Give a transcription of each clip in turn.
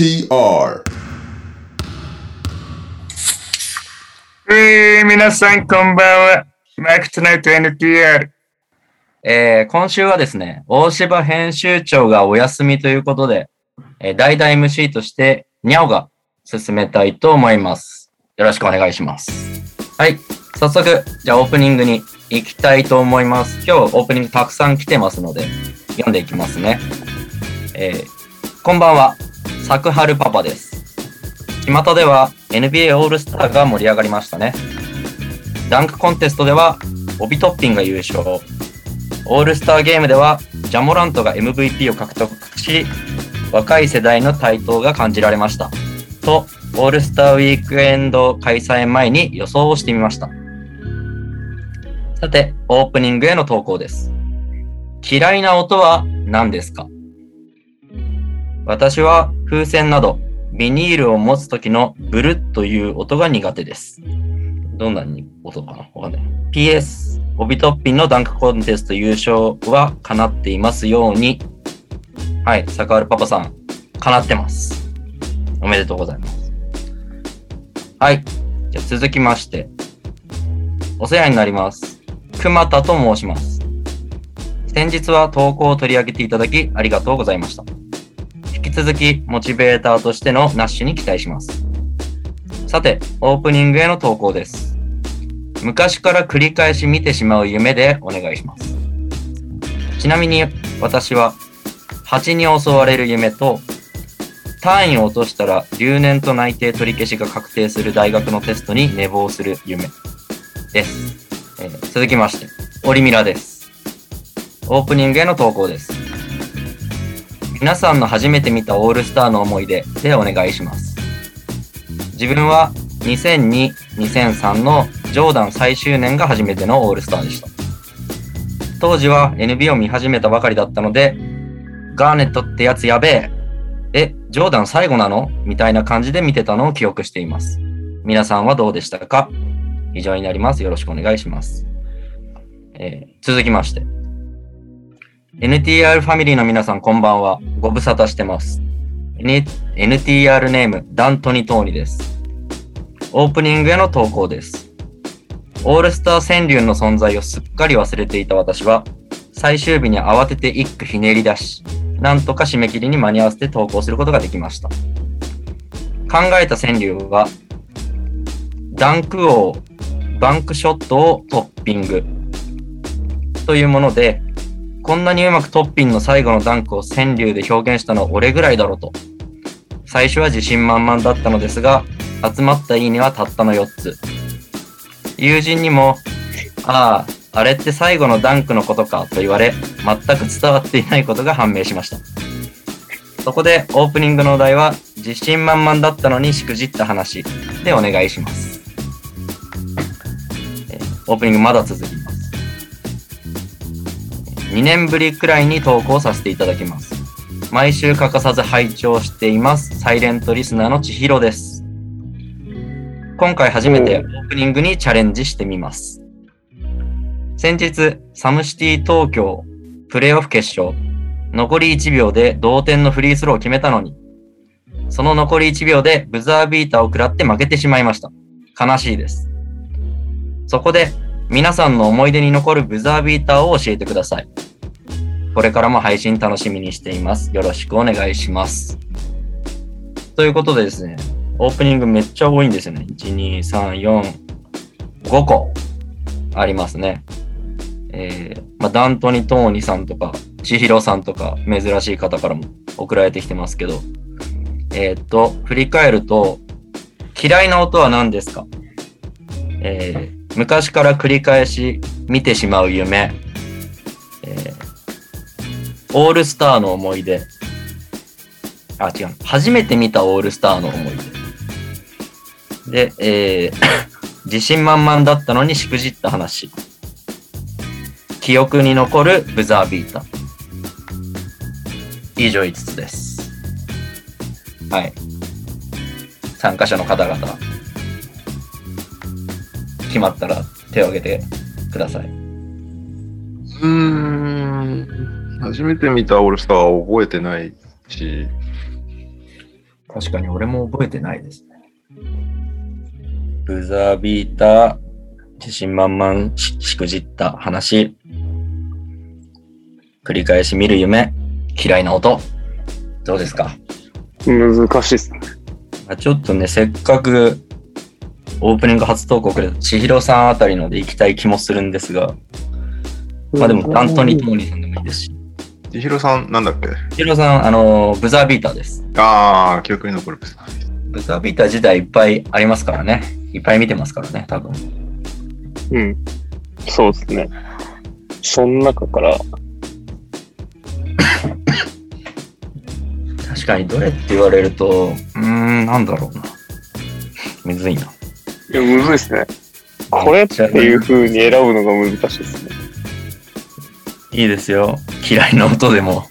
NTR えー、皆さんこんばんは。マークトナイト NTR。えー、今週はですね、大柴編集長がお休みということで、えー、代々 MC として、にゃおが進めたいと思います。よろしくお願いします。はい。早速、じゃあオープニングに行きたいと思います。今日オープニングたくさん来てますので、読んでいきますね。えー、こんばんは。作春パパです。巷では NBA オールスターが盛り上がりましたね。ダンクコンテストでは、オビトッピンが優勝。オールスターゲームでは、ジャモラントが MVP を獲得し、若い世代の台頭が感じられました。と、オールスターウィークエンド開催前に予想をしてみました。さて、オープニングへの投稿です。嫌いな音は何ですか？私は風船などビニールを持つ時のブルッという音が苦手です。どんなに音かな？わかんない。PS、オビトッピンのダンクコンテスト優勝は叶っていますように。はい、坂原パパさん、叶ってます。おめでとうございます。はい、じゃ続きまして。お世話になります。熊田と申します。先日は投稿を取り上げていただきありがとうございました。き続き、モチベーターとしてのナッシュに期待します。さて、オープニングへの投稿です。昔から繰り返し見てしまう夢でお願いします。ちなみに、私は、蜂に襲われる夢と、単位を落としたら留年と内定取り消しが確定する大学のテストに寝坊する夢です。えー続きまして、オリミラです。オープニングへの投稿です。皆さんの初めて見たオールスターの思い出でお願いします。自分は2002、2003のジョーダン最終年が初めてのオールスターでした。当時は NBA を見始めたばかりだったので、ガーネットってやつやべえ。え、ジョーダン最後なの？みたいな感じで見てたのを記憶しています。皆さんはどうでしたか？以上になります。よろしくお願いします。えー続きまして。NTR ファミリーの皆さんこんばんは。ご無沙汰してます。N- NTR ネーム、ダントニトーニです。オープニングへの投稿です。オールスター川柳の存在をすっかり忘れていた私は、最終日に慌てて一句ひねり出し、なんとか締め切りに間に合わせて投稿することができました。考えた川柳は、ダンク王、バンクショットをトッピングというもので、こんなにうまくトッピンの最後のダンクを川柳で表現したのは俺ぐらいだろうと。最初は自信満々だったのですが、集まったいいねはたったの4つ。友人にも、ああ、あれって最後のダンクのことかと言われ、全く伝わっていないことが判明しました。そこでオープニングのお題は、自信満々だったのにしくじった話でお願いします。オープニングまだ続き。2年ぶりくらいに投稿させていただきます。毎週欠かさず拝聴しています。サイレントリスナーの千尋です。今回初めてオープニングにチャレンジしてみます。先日、サムシティ東京プレーオフ決勝、残り1秒で同点のフリースローを決めたのに、その残り1秒でブザービーターを食らって負けてしまいました。悲しいです。そこで、皆さんの思い出に残るブザービーターを教えてください。これからも配信楽しみにしています。よろしくお願いします。ということでですね、オープニングめっちゃ多いんですよね。1、2、3、4、5個ありますね。えー、まあ、ダントニ・トーニさんとか、千尋さんとか、珍しい方からも送られてきてますけど、えーっと、振り返ると、嫌いな音は何ですか？えー昔から繰り返し見てしまう夢、えーオールスターの思い出、あ、違う、初めて見たオールスターの思い出。で、えー 自信満々だったのにしくじった話。記憶に残るブザービーター。以上5つです。はい。参加者の方々、決まったら手を挙げてください。うーん。初めて見たオールスターは覚えてないし、確かに俺も覚えてないですね。ブザービーター、自信満々ししくじった話、繰り返し見る夢、嫌いな音、どうですか、難しいっすね。まあ、ちょっとね、せっかくオープニング初投稿くれた千尋さんあたりので行きたい気もするんですが、まあでも、ダントニー・トモリーさんでもいいですし、千尋さん、なんだっけ？千尋さん、あの、ブザービーターです。ああ、記憶に残る。ブザービーター自体いっぱいありますからね。いっぱい見てますからね、多分。うん。そうですね。その中から、確かにどれって言われると、うーん、なんだろうな。むずいな。いや、むずいですね。これっていう風に選ぶのが難しいですね。いいですよ。嫌いな音でも、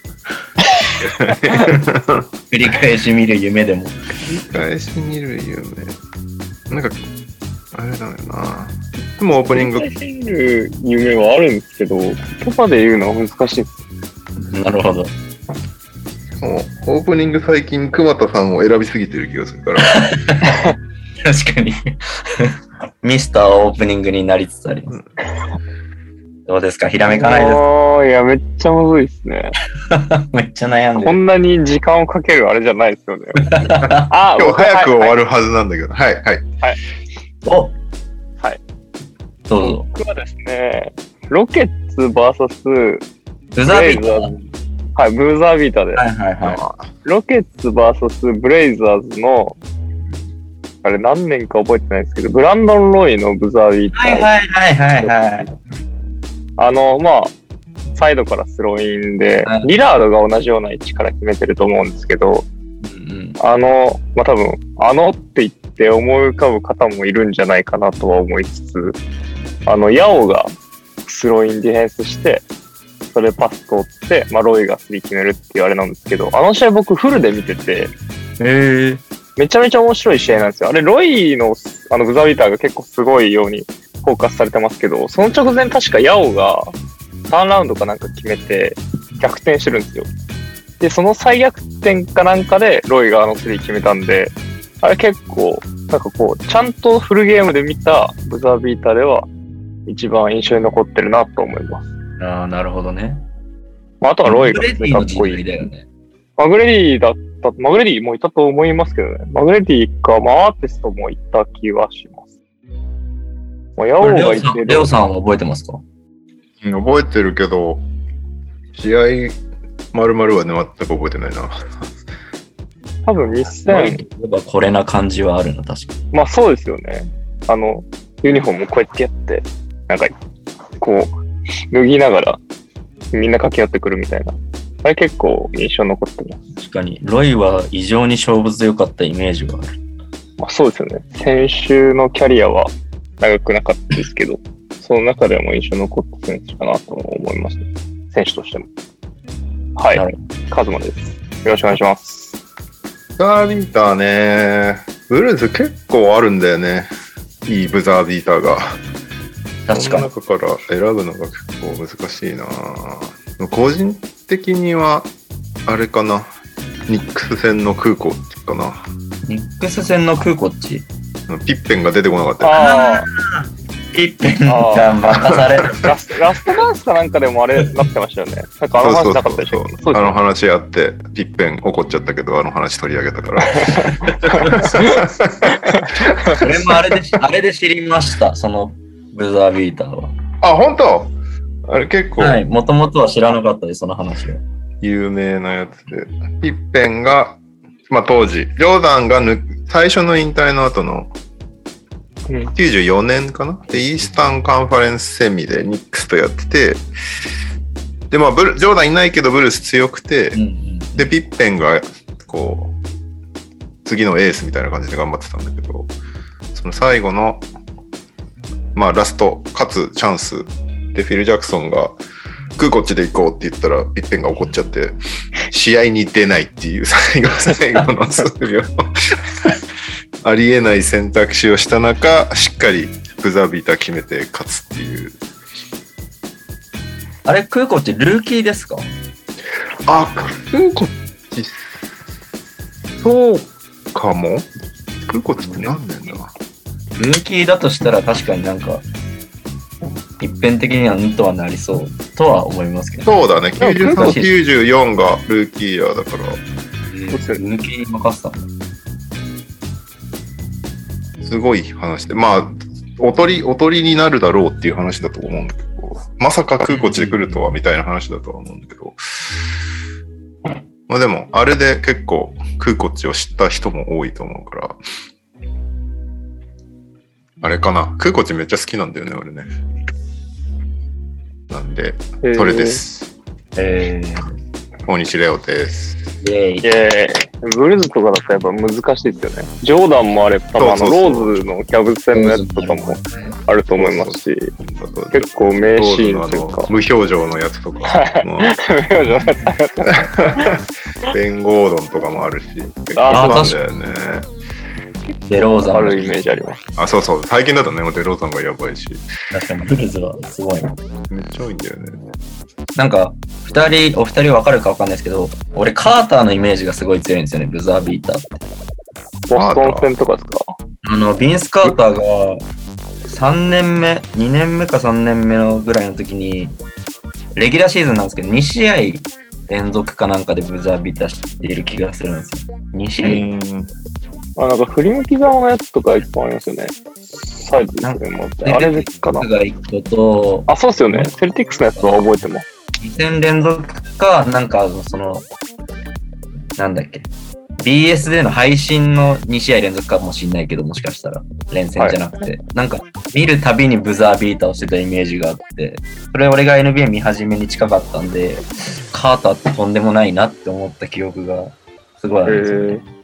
繰り返し見る夢でも。繰り返し見る夢。なんか、あれだよな。でもオープニング、見る夢はあるんですけど、言葉で言うのは難しい。なるほど。もうオープニング最近、熊田さんを選びすぎてる気がするから。確かに。ミスターオープニングになりつつあります。どうですか？ひらめかないですああ、いや、めっちゃむずいですね。めっちゃ悩んでこる。んなに時間をかけるあれじゃないですよね。あ今日早く終わる。るはずなんだけど。はい、はい。おはい。どうぞ。僕はですね、ロケッツ VS ブザービーター。はい、ブーザービーターで。はいはいはロケッツ VS ブレイザーズの、あれ何年か覚えてないですけど、ブランドン・ロイのブザービーい。ター。はいはいはいはいはい。あの、まあ、サイドからスローインではい、リラードが同じような位置から決めてると思うんですけど、うんうんあの、まあ多分、あのって言って思い浮かぶ方もいるんじゃないかなとは思いつつ、あの、ヤオがスローインディフェンスして、それパス通って、まあロイがスリー決めるっていうあれなんですけど、あの試合僕フルで見てて、へえ。めちゃめちゃ面白い試合なんですよ。あれ、ロイのあのブザービーターが結構すごいようにフォーカスされてますけど、その直前確かヤオがターンラウンドかなんか決めて逆転してるんですよ。で、その再逆転かなんかでロイがあのスリー決めたんで、あれ結構、なんかこう、ちゃんとフルゲームで見たブザービーターでは一番印象に残ってるなと思います。ああ、なるほどね。まあ、あとはロイがかっこいい。代だよね。マグレディだった、マグレディもいたと思いますけどね。マグレディか、まあアーテストもいた気はします。まあ、ヤオがいてさんレオさんは覚えてますか？うん覚えてるけど、試合、まるまるはね、全く覚えてないな。多分ロイ2000、といえばこれな感じはあるな、確かに。まあそうですよね。あの、ユニフォームこうやってやって、なんか、こう、脱ぎながら、みんな駆け寄ってくるみたいな。あれ結構印象に残ってます。確かに。ロイは異常に勝負強かったイメージがある。まあそうですよね。選手のキャリアは長くなかったですけど、その中でも印象に残った選手かなと思いますね。選手としても。はいカズマです。よろしくお願いします。ブザービーターね、ブルーズ結構あるんだよね。いいブザービーターが。そ確かに。の中から選ぶのが結構難しいな個人的には、あれかな。ニックス戦の空港かな。ニックス戦の空港っち？ピッペンが出てこなかったよああ、ピッペンが任される。ラスラストダンスかなんかでもあれなってましたよね。なんかあの話なかったでしょそうそうそうあの話あって、ピッペン怒っちゃったけど、あの話取り上げたから。それもあれで、あれで知りました、そのブザービーターは。あ、本当？あれ結構はい、もともとは知らなかったです、その話は。有名なやつで。ピッペンが、まあ当時、ジョーダンが抜最初の引退の後のうん。94年かな？で、イースタンカンファレンスセミでニックスとやってて、で、まあブル、ジョーダンいないけどブルース強くて、うんうんで、ピッペンが、こう、次のエースみたいな感じで頑張ってたんだけど、その最後の、まあラスト、かつチャンスで、フィル・ジャクソンが、空こっちで行こうって言ったら、ピッペンが怒っちゃって、試合に出ないっていう最後、最後の数秒。ありえない選択肢をした中、しっかりブザービーター決めて勝つっていう。あれ、空港ってルーキーですか？あ、空こっち、そうかもクコチって何年だルーキーだとしたら確かになんか、一辺的にはんとはなりそうとは思いますけど。そうだね。でも93、クコチ94がルーキーイヤーだから、ルーキーに任せた。すごい話で。まあ、おとり、おとりになるだろうっていう話だと思うんだけど、まさか空コチで来るとはみたいな話だとは思うんだけど、まあでも、あれで結構空コチを知った人も多いと思うから、あれかな。空コチめっちゃ好きなんだよね、俺ね。なんで、えーそれで。す。え大西レオです。ー、イェイい。やいやブルーズとかだとやっぱ難しいですよね。ジョーダンもあれ、多分あの、ローズのキャブス戦のやつとかもあると思いますし、結構名シーンというか。無表情のやつとか、も うベン・ゴードンとかもあるし、結構あなんだよね。デローザンあるイメージあります。あ、そうそう。最近だとね、デローザンがやばいし。確かにブルーズはすごいな。めっちゃ多いんだよね。なんか、二人、お二人わかるかわかんないですけど、俺カーターのイメージがすごい強いんですよね、ブザービーターって。ボストン戦とかですか？あの、ビンス・カーターが3年目、2年目か3年目のぐらいの時に、レギュラーシーズンなんですけど、2試合連続かなんかでブザービーターしている気がするんですよ。2試合、あ、なんか振り向き側のやつとか一本ありますよね。サイズですね、もうあれですかな。が1個と、あ、そうですよね。セルティックスのやつは覚えてます。2戦連続か、なんか、その、なんだっけ。BS での配信の2試合連続かもしんないけど、もしかしたら、連戦じゃなくて、なんか、見るたびにブザービーターをしてたイメージがあって、それ俺が NBA 見始めに近かったんで、カーターってとんでもないなって思った記憶が、すごいあるんですよね。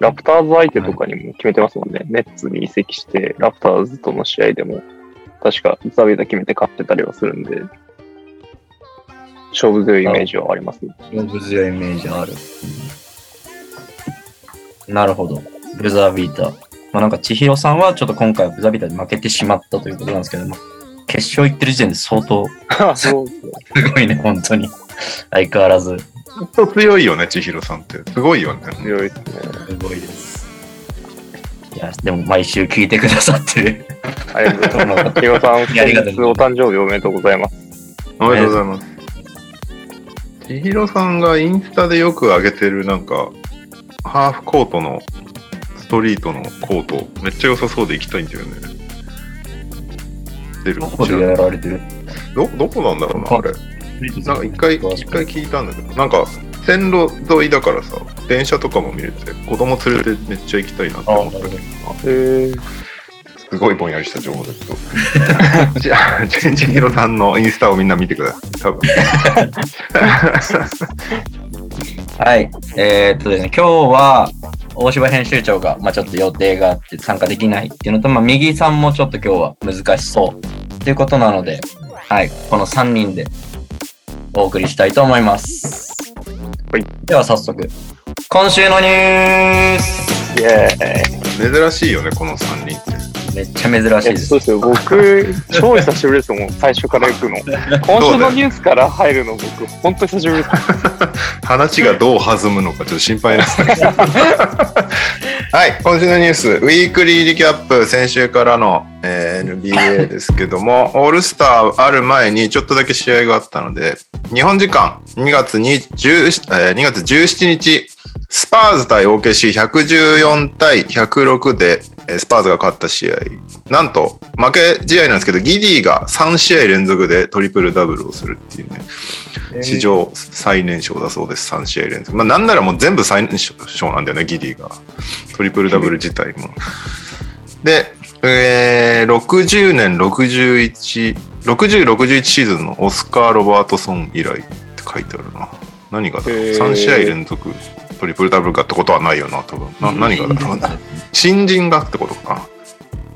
ラプターズ相手とかにも決めてますもんね。ネッツに移籍して、ラプターズとの試合でも、確かザビーダ決めて勝ってたりはするんで、勝負強いイメージはありますね。勝負強いイメージある。なるほど。ブザービーター。まあなんか千尋さんはちょっと今回はブザービーターで負けてしまったということなんですけども、決勝行ってる時点で相当。すごいね、本当に。相変わらず。ほんと強いよね、千尋さんって。すごいよね。強いですね。すごいです。いや、でも毎週聞いてくださってる。ありがとうございます。ヒロさん、いやありがとう先日お誕生日おめでとうございます。おめでとうございます。千尋さんがインスタでよく上げてるなんか、ハーフコートのストリートのコート、めっちゃ良さそうで行きたいんだよね。出るどこでやられてる？ど、どこなんだろうな、あれ。なんか一回、一回聞いたんだけど、なんか線路沿いだからさ、電車とかも見れて、子供連れてめっちゃ行きたいなってあ思ったけど、へーすごいぼんやりした情報だけど。じゃあ、千尋さんのインスタをみんな見てください。多分。はい。えーっとですね、今日は、大柴編集長が、まあちょっと予定があって参加できないっていうのと、まあ右さんもちょっと今日は難しそうっていうことなので、はい。この3人でお送りしたいと思います。はい。では早速、今週のニュースイェーイ。珍しいよね、この3人って。めっちゃ珍しいえですそう。ですよ。僕、超久しぶりですもん、最初から行くの。今週のニュースから入るの、僕、本当久しぶりです。話がどう弾むのかちょっと心配ですけど はい、今週のニュース、ウィークリーリキャップ、先週からの、えー NBA ですけども、オールスターある前にちょっとだけ試合があったので、日本時間2月に10えー2月17日、スパーズ対 OKC114 対106で、えースパーズが勝った試合。なんと、負け試合なんですけど、ギディが3試合連続でトリプルダブルをするっていうね。史上最年少だそうです、3試合連続。まあ、なんならもう全部最年少なんだよね、ギディが。トリプルダブル自体も。で、えー、60年61、60、61シーズンのオスカー・ロバートソン以来って書いてあるな。何がだろうへー ?3 試合連続トリプルダブルかってことはないよな、多分。な何がだろうな。新人がってことかな。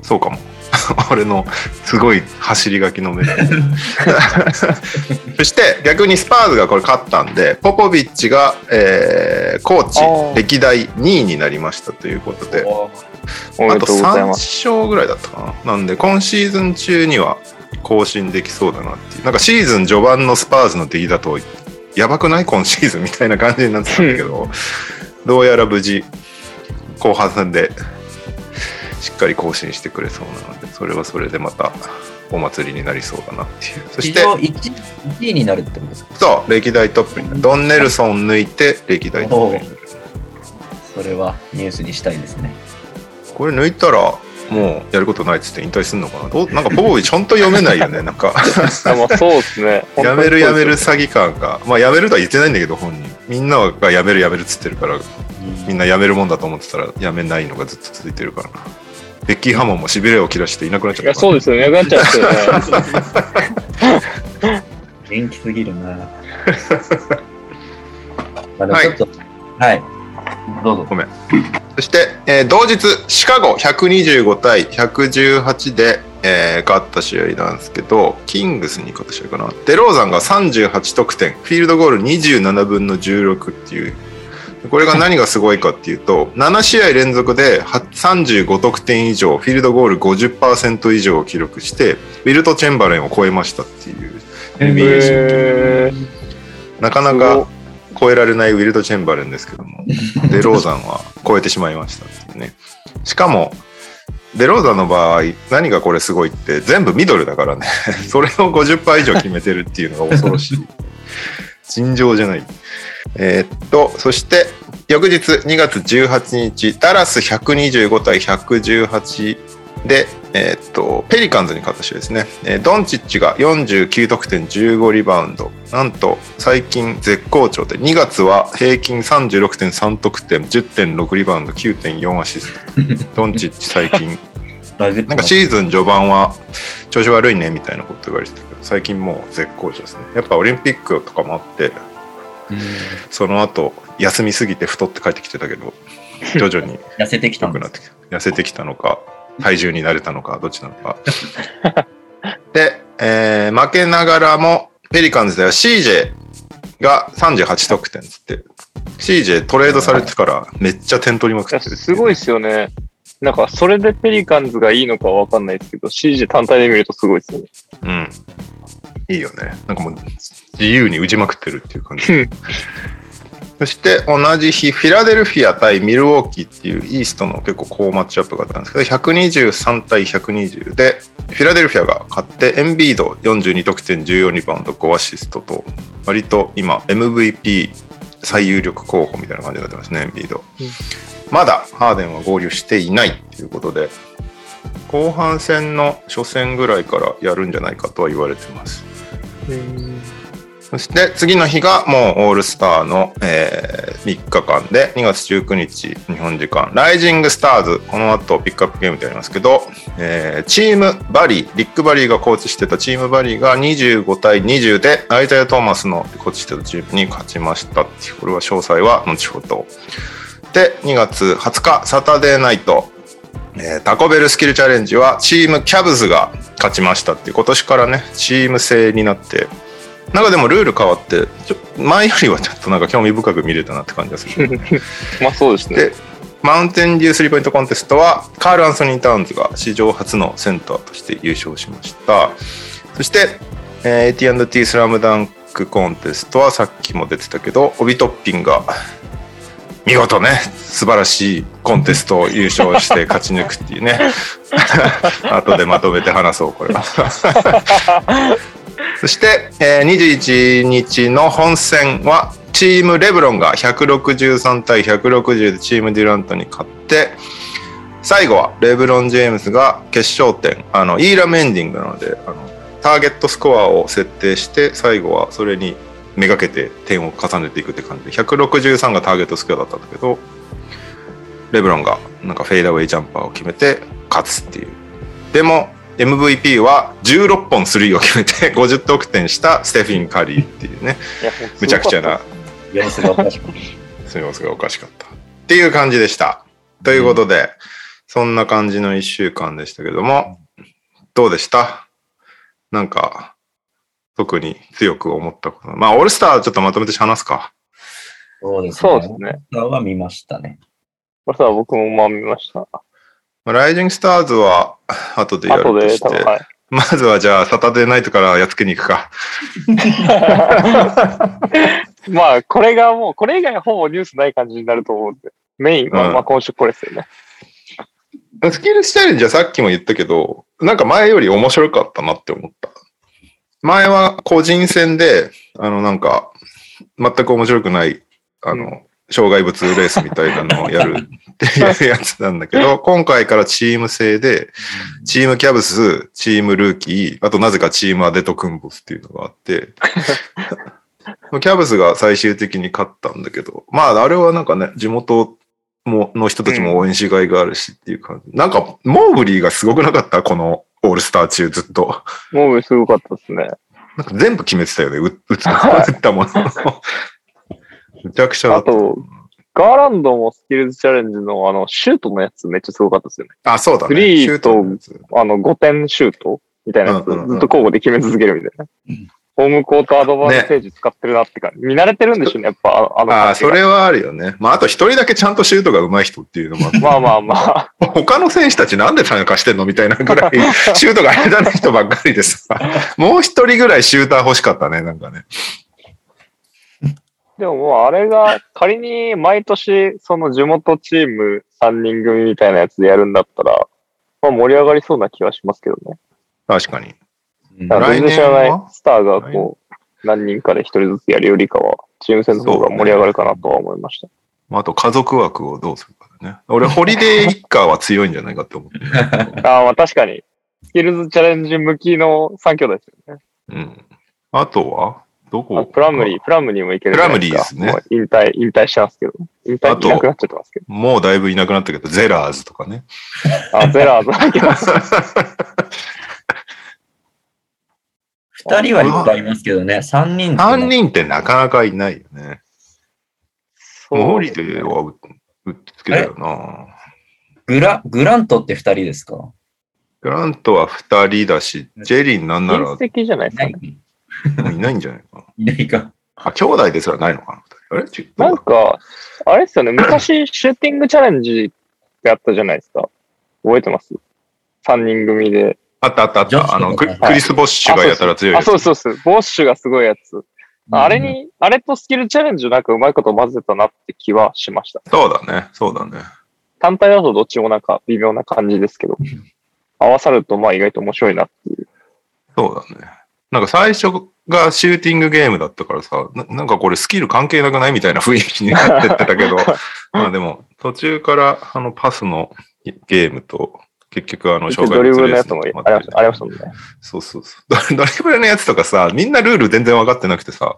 そうかも。俺のすごい走り書きの目で。そして逆にスパーズがこれ勝ったんで、ポポビッチが、えーコーチ歴代2位になりましたということで、あと3とうございます。勝ぐらいだったかな。なんで今シーズン中には更新できそうだなっていう。なんかシーズン序盤のスパーズの出来だと、やばくない？今シーズンみたいな感じになってたんだけど、どうやら無事後半戦でしっかり更新してくれそうなので、それはそれでまたお祭りになりそうだなっていう。そして、史上 1, 1位になるってことですか？そう、歴代トップになる。ドン・ネルソン抜いて歴代トップになる。それはニュースにしたいですね。これ抜いたら、もうやることないっつって引退するのかな？どう？なんかポポビッチ本当読めないよね。なんか、あまあそうですね。やめるやめるさ。詐欺感が。まあやめるとは言ってないんだけど、本人。みんながやめるやめるっつってるから、みんなやめるもんだと思ってたら、やめないのがずっと続いてるからな。ベッキー・ハモンもしびれを切らしていなくなっちゃいや、った。そうですよね。なくなっちゃうんですよね。元気すぎるな。ま あちょっと、はい。どうぞ。ごめん。そして、えー同日、シカゴ125対118で、えー勝った試合なんですけど、キングスに勝った試合かな。デローザンが38得点、フィールドゴール27分の16っていう。これが何がすごいかっていうと、7試合連続では35得点以上、フィールドゴール50%以上を記録して、ウィルト・チェンバレンを超えましたっていう。NBA なかなか超えられないウィルド・チェンバレンですけども、デローザンは超えてしまいましたってね。しかも、デローザンの場合、何がこれすごいって、全部ミドルだからね、それを50%以上決めてるっていうのが恐ろしい。尋常じゃない。えーっと、そして、翌日2月18日、ダラス125対118で、えーっと、ペリカンズに勝った試合ですね。えードンチッチが49得点15リバウンド。なんと、最近絶好調で、2月は平均36.3得点、10.6リバウンド、9.4アシスト。ドンチッチ最近、なんかシーズン序盤は調子悪いねみたいなこと言われてた最近もう絶好調ですね。やっぱオリンピックとかもあって、その後、休みすぎて太って帰ってきてたけど、徐々に 痩せてきたくなってきた。痩せてきたのか、体重に慣れたのか、どっちなのか。で、えー負けながらも、ペリカンズでは CJ が38得点っつって、CJ トレードされてからめっちゃ点取りまくってるってうすごいですよね。なんか、それでペリカンズがいいのかはわかんないですけど、CG 単体で見るとすごいですよね。うん。いいよね。なんかもう自由に打ちまくってるっていう感じ。そして同じ日、フィラデルフィア対ミルウォーキーっていうイーストの結構好マッチアップがあったんですけど、123対120で、フィラデルフィアが勝って、エンビード42得点14リバウンド5アシストと、割と今 MVP 最有力候補みたいな感じになってますね、エンビード。まだハーデンは合流していないということで、後半戦の初戦ぐらいからやるんじゃないかとは言われてます。そして次の日がもうオールスターの、えー3日間で2月19日日本時間ライジングスターズ。この後ピックアップゲームでやりますけど、えーチームバリーリック・バリーがコーチしてたチームバリーが25対20でアイザヤ・トーマスのコーチしてたチームに勝ちました。これは詳細は後ほど。で2月20日サタデーナイトえータコベルスキルチャレンジはチームキャブズが勝ちましたって今年からねチーム制になって。なんかでもルール変わって前よりはちょっとなんか興味深く見れたなって感じがする。まあそうですね。でマウンテンデュースリーポイントコンテストはカール・アンソニー・タウンズが史上初のセンターとして優勝しました。そして、えー、AT&T スラムダンクコンテストはさっきも出てたけどオビトッピンが見事ね素晴らしいコンテストを優勝して 勝ち抜くっていうね。後でまとめて話そうこれは。そして、えー21日の本戦はチームレブロンが163対160でチームデュラントに勝って最後はレブロン・ジェームズが決勝点あのイーラムエンディングなのであのターゲットスコアを設定して最後はそれにめがけて点を重ねていくって感じで163がターゲットスコアだったんだけどレブロンがなんかフェイダーウェイジャンパーを決めて勝つっていう。でも MVP は16本スリーを決めて50得点したステフィン・カリーっていうね。むちゃくちゃな。様子がおかしく様子がおかしかった。っていう感じでした。ということで、そんな感じの1週間でしたけどもどうでした？なんか特に強く思ったことまあオールスターちょっとまとめて話すかそうですね。そうですね。は見ましたね。まあさ僕もまあ見ました。まあライジングスターズは 後でやる後でとしてはい。まずはじゃあサタデーナイトからやっつけに行くか まあ、これがもう、これ以外ほぼニュースない感じになると思うんで。メインは、うんまあ今週これですよね。スキルスチャレンジはさっきも言ったけど、なんか前より面白かったなって思った。前は個人戦で、あのなんか、全く面白くない、あの、う障害物レースみたいなのをやるっていうやつなんだけど、今回からチーム制で、チームキャブス、チームルーキー、あとなぜかチームアデトクンボスっていうのがあって、キャブスが最終的に勝ったんだけど、まああれはなんかね、地元もの人たちも応援しがいがあるしっていう感じ。なんか、モーブリーがすごくなかった？このオールスター中ずっと。もうすごかったですね。なんか全部決めてたよね、う打つ打ったもの。むちゃくちゃ。あと、ガーランドもスキルズチャレンジのあの、シュートのやつめっちゃすごかったですよね。あ、そうだね。スリーシュートのやつあの、5点シュートみたいなやつ、うんうんうんずっと交互で決め続けるみたいな。うんホームコートアドバンテージ使ってるなって感じ。見慣れてるんでしょうね、やっぱ、あのあのあそれはあるよね。まあ、あと一人だけちゃんとシュートが上手い人っていうのもあ まあまあまあ。他の選手たちなんで参加してんのみたいなぐらい、シュートが下手な人ばっかりでさ、もう一人ぐらいシューター欲しかったね、なんかね。でももうあれが仮に毎年その地元チーム3人組みたいなやつでやるんだったら、まあ盛り上がりそうな気はしますけどね。確かに。だから、全然知らないスターがこう、何人かで一人ずつやるよりかは、チーム戦の方が盛り上がるかなとは思いました。まあ、あと家族枠をどうするかね。俺、ホリデー一家は強いんじゃないかって思って。ああ、まあ確かに。スキルズチャレンジ向きの3兄弟ですよね。うん。あとは？どこ？プラムリー、プラムリーもいけるいすプラムリーですもう引退、引退してますけど。引退いなくなっちゃってますけど。もうだいぶいなくなったけど、ゼラーズとかね。あ、ゼラーズいけます。二人はいっぱいいますけどね、三人。三人ってなかなかいないよね。モーリーうはうっつけだよな。グラ、グラントって二人ですか？グラントは二人だし、ジェリーなんなら。親戚じゃないですか、ね、いないんじゃないかな。いないか。あ、兄弟ですらないのかな、あれ？なんか、あれですよね、昔シューティングチャレンジやったじゃないですか。覚えてます？三人組で。あったあったあった。あの、クはいクリス・ボッシュがやたら強いあ、やつ。そうそうそう。ボッシュがすごいやつ。あれに、あれとスキルチャレンジなんかうまいこと混ぜたなって気はしました。そうだね。そうだね。単体だとどっちもなんか微妙な感じですけど、合わさるとまあ意外と面白いなっていう。そうだね。なんか最初がシューティングゲームだったからさ、ななんかこれスキル関係なくないみたいな雰囲気になってってたけど、まあでも途中からあのパスのゲームと結局あの障害物レースもありましたありましたもんね。そうそうそう。ド ドリブルのやつとかさ、みんなルール全然分かってなくてさ、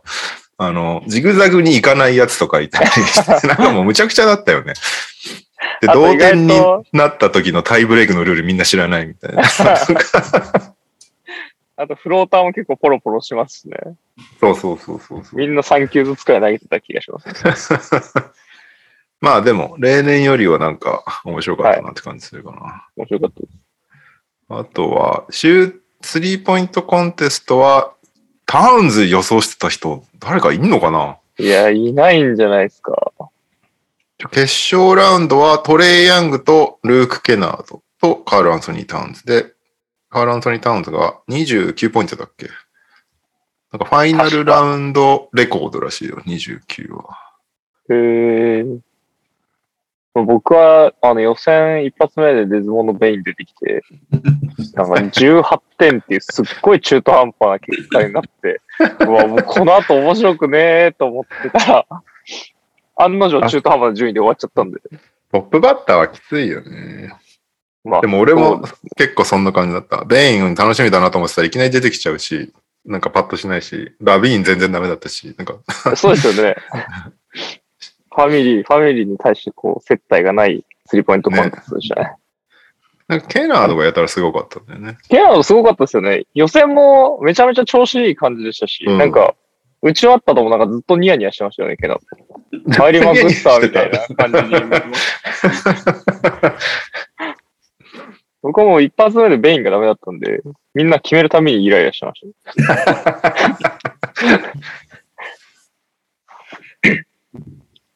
あの、ジグザグに行かないやつとかいたり して、なんかもうむちゃくちゃだったよね。で、同点になった時のタイブレイクのルールみんな知らないみたいな。あとフローターも結構ポロポロしますしね。そうそうそうそうそう。みんな3球ずつくらい投げてた気がします。まあでも、例年よりはなんか面白かったなって感じするかな。面白かったです。あとは、シュー、スリーポイントコンテストは、タウンズ予想してた人、誰かいんのかな？いや、いないんじゃないですか。決勝ラウンドはトレイ・ヤングとルーク・ケナードとカール・アンソニー・タウンズで、カール・アンソニー・タウンズが29ポイントだっけ？なんかファイナルラウンドレコードらしいよ、29は。へえ。僕は、あの、予選一発目でデズモンド・ベイン出てきて、なんか18点っていうすっごい中途半端な結果になって、うわ、もうこの後面白くねーと思ってたら、案の定中途半端な順位で終わっちゃったんで。トップバッターはきついよね。まあ、でも俺もそ結構そんな感じだった。ベイン楽しみだなと思ってたらいきなり出てきちゃうし、なんかパッとしないし、ラビーン全然ダメだったし、なんか、うそうですよね。ファミリー、ファミリーに対してこう、接待がないスリーポイントコンテストでしたね。なんかケナードがやたらすごかったんだよね。ケアードすごかったですよね。予選もめちゃめちゃ調子いい感じでしたし、うんなんか、打ち終わったともなんかずっとニヤニヤしてましたよね、ケナード。入りまくったみたいな感じに。僕はもう一発目でベインがダメだったんで、みんな決めるためにイライラしてました。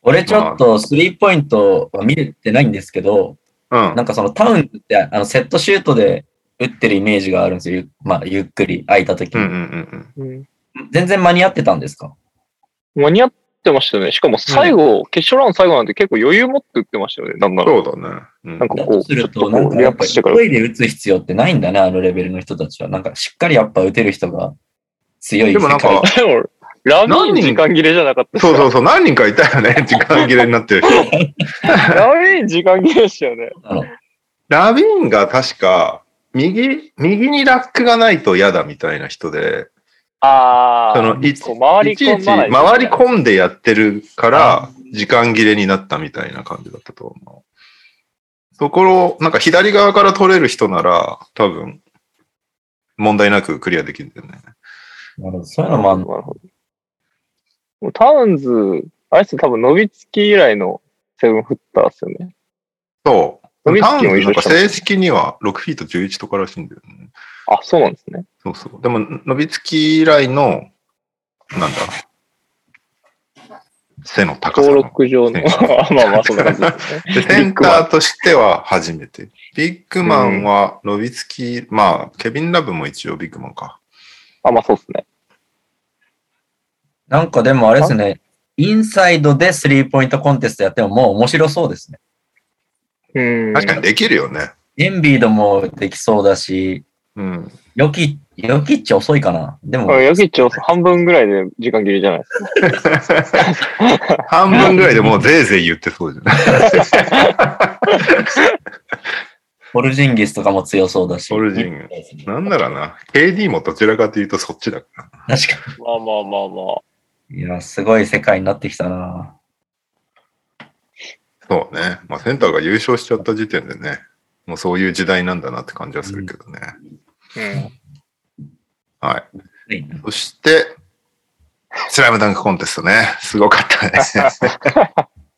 俺ちょっとスリーポイントは見れてないんですけど、うんな。んかそのタウンってあのセットシュートで打ってるイメージがあるんですよ。ゆまあ、ゆっくり空いた時に、うんうんうんうん。うん全然間に合ってたんですか？間に合っってましたよね。しかも最後、決勝ラウンド最後なんて結構余裕持って打ってましたよね。なんなら。そうだね。うんなんかこう、すると、なんかやっぱクスしてから。勢いで打つ必要ってないんだね、あのレベルの人たちは。なんかしっかりやっぱ打てる人が強いでもなんか ラビーン時間切れじゃなかったそうそうそう、何人かいたよね。時間切れになってる人。ラビーン時間切れでしたよね。ラビーンが確か、右、右にラックがないと嫌だみたいな人で、ああ。そのいこう回り込まない、回り込んでやってるから、時間切れになったみたいな感じだったと思う。そこを、なんか左側から取れる人なら、多分、問題なくクリアできるんだよね。なるほどそういうのもあるほど。もうタウンズ、あれっす多分、伸びつき以来のセブンフッターですよね。そう。ノビツキも正式には6フィート11とからしいんだよね。あ、そうなんですね。そうそう。でも、伸びつき以来の、なんだ、背の高さ登の。録上の。まあまあ、そんな感じですね。で、センターとしては初めて。ビッグマンは伸びつき、まあ、ケビン・ラブも一応ビッグマンか。あ、まあそうですね。なんかでもあれですね、インサイドでスリーポイントコンテストやってももう面白そうですね。うん。確かにできるよね。エンビードもできそうだし、うん。ヨキ、ヨキッチ遅いかな。でも、あヤギッチは半分ぐらいで時間切れじゃない？ですか。半分ぐらいでもうぜいぜい言ってそうじゃない？ポルジンギスとかも強そうだし。ポルジンなんだかな。KD もどちらかというとそっちだから。確かまあまあまあまあ。に。いや、すごい世界になってきたな。そうね。まあ、センターが優勝しちゃった時点でね、もうそういう時代なんだなって感じはするけどね。うん。はい。いそして、スライムダンクコンテストね。すごかったね。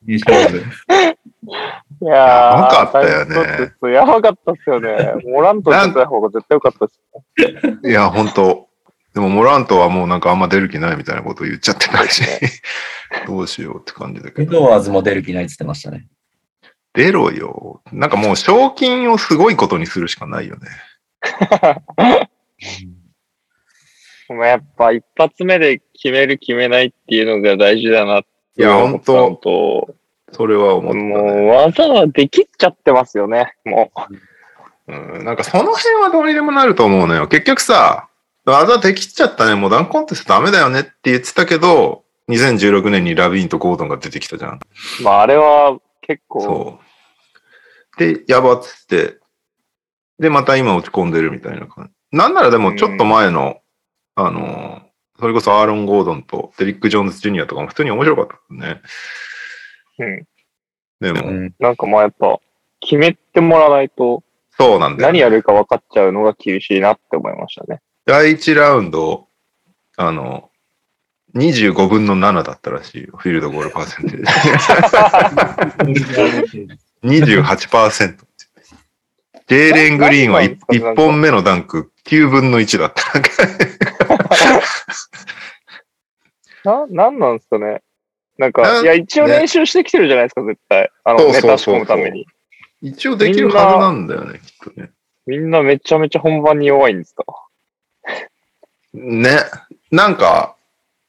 優勝部。いやー、やばかったよねタイムコンテストやばかったっすよね。モラント出た方が絶対よかったっす。いや、本当でも、モラントはもうなんかあんま出る気ないみたいなことを言っちゃってたし、どうしようって感じだけエど。ドワーズも出る気ないって言ってましたね。出ろよ。なんかもう賞金をすごいことにするしかないよね。もうやっぱ一発目で決める決めないっていうのが大事だなっていや思ったのと、それは思った、ね。もう技はできっちゃってますよね。もうん、なんかその辺はどうにでもなると思うのよ。結局さ、技できちゃったね、もうダンクコンテストダメだよねって言ってたけど、2016年にラビーンとゴードンが出てきたじゃん。う、まああれは結構、そう。で、やばっつって、で、また今落ち込んでるみたいな感じ。なんならでもちょっと前の、あの、それこそアーロン・ゴードンとデリック・ジョーンズ・ジュニアとかも普通に面白かったね。うん。でも、うん。なんかまあやっぱ決めてもらわないとそうなんだよ、何やるか分かっちゃうのが厳しいなって思いましたね。第1ラウンド、あの、25分の7だったらしいよ。フィールドゴールパーセンテージ。28%。ジェーレン・グリーンはなんなんですか 1, 本目のダンク9分の1だった。な、なんなんですかね。なんなか、いや、一応練習してきてるじゃないですか、絶対。あの、ネタ仕込むために。一応できるはずなんだよね、きっとね。みんなめちゃめちゃ本番に弱いんですか？ね。なんか、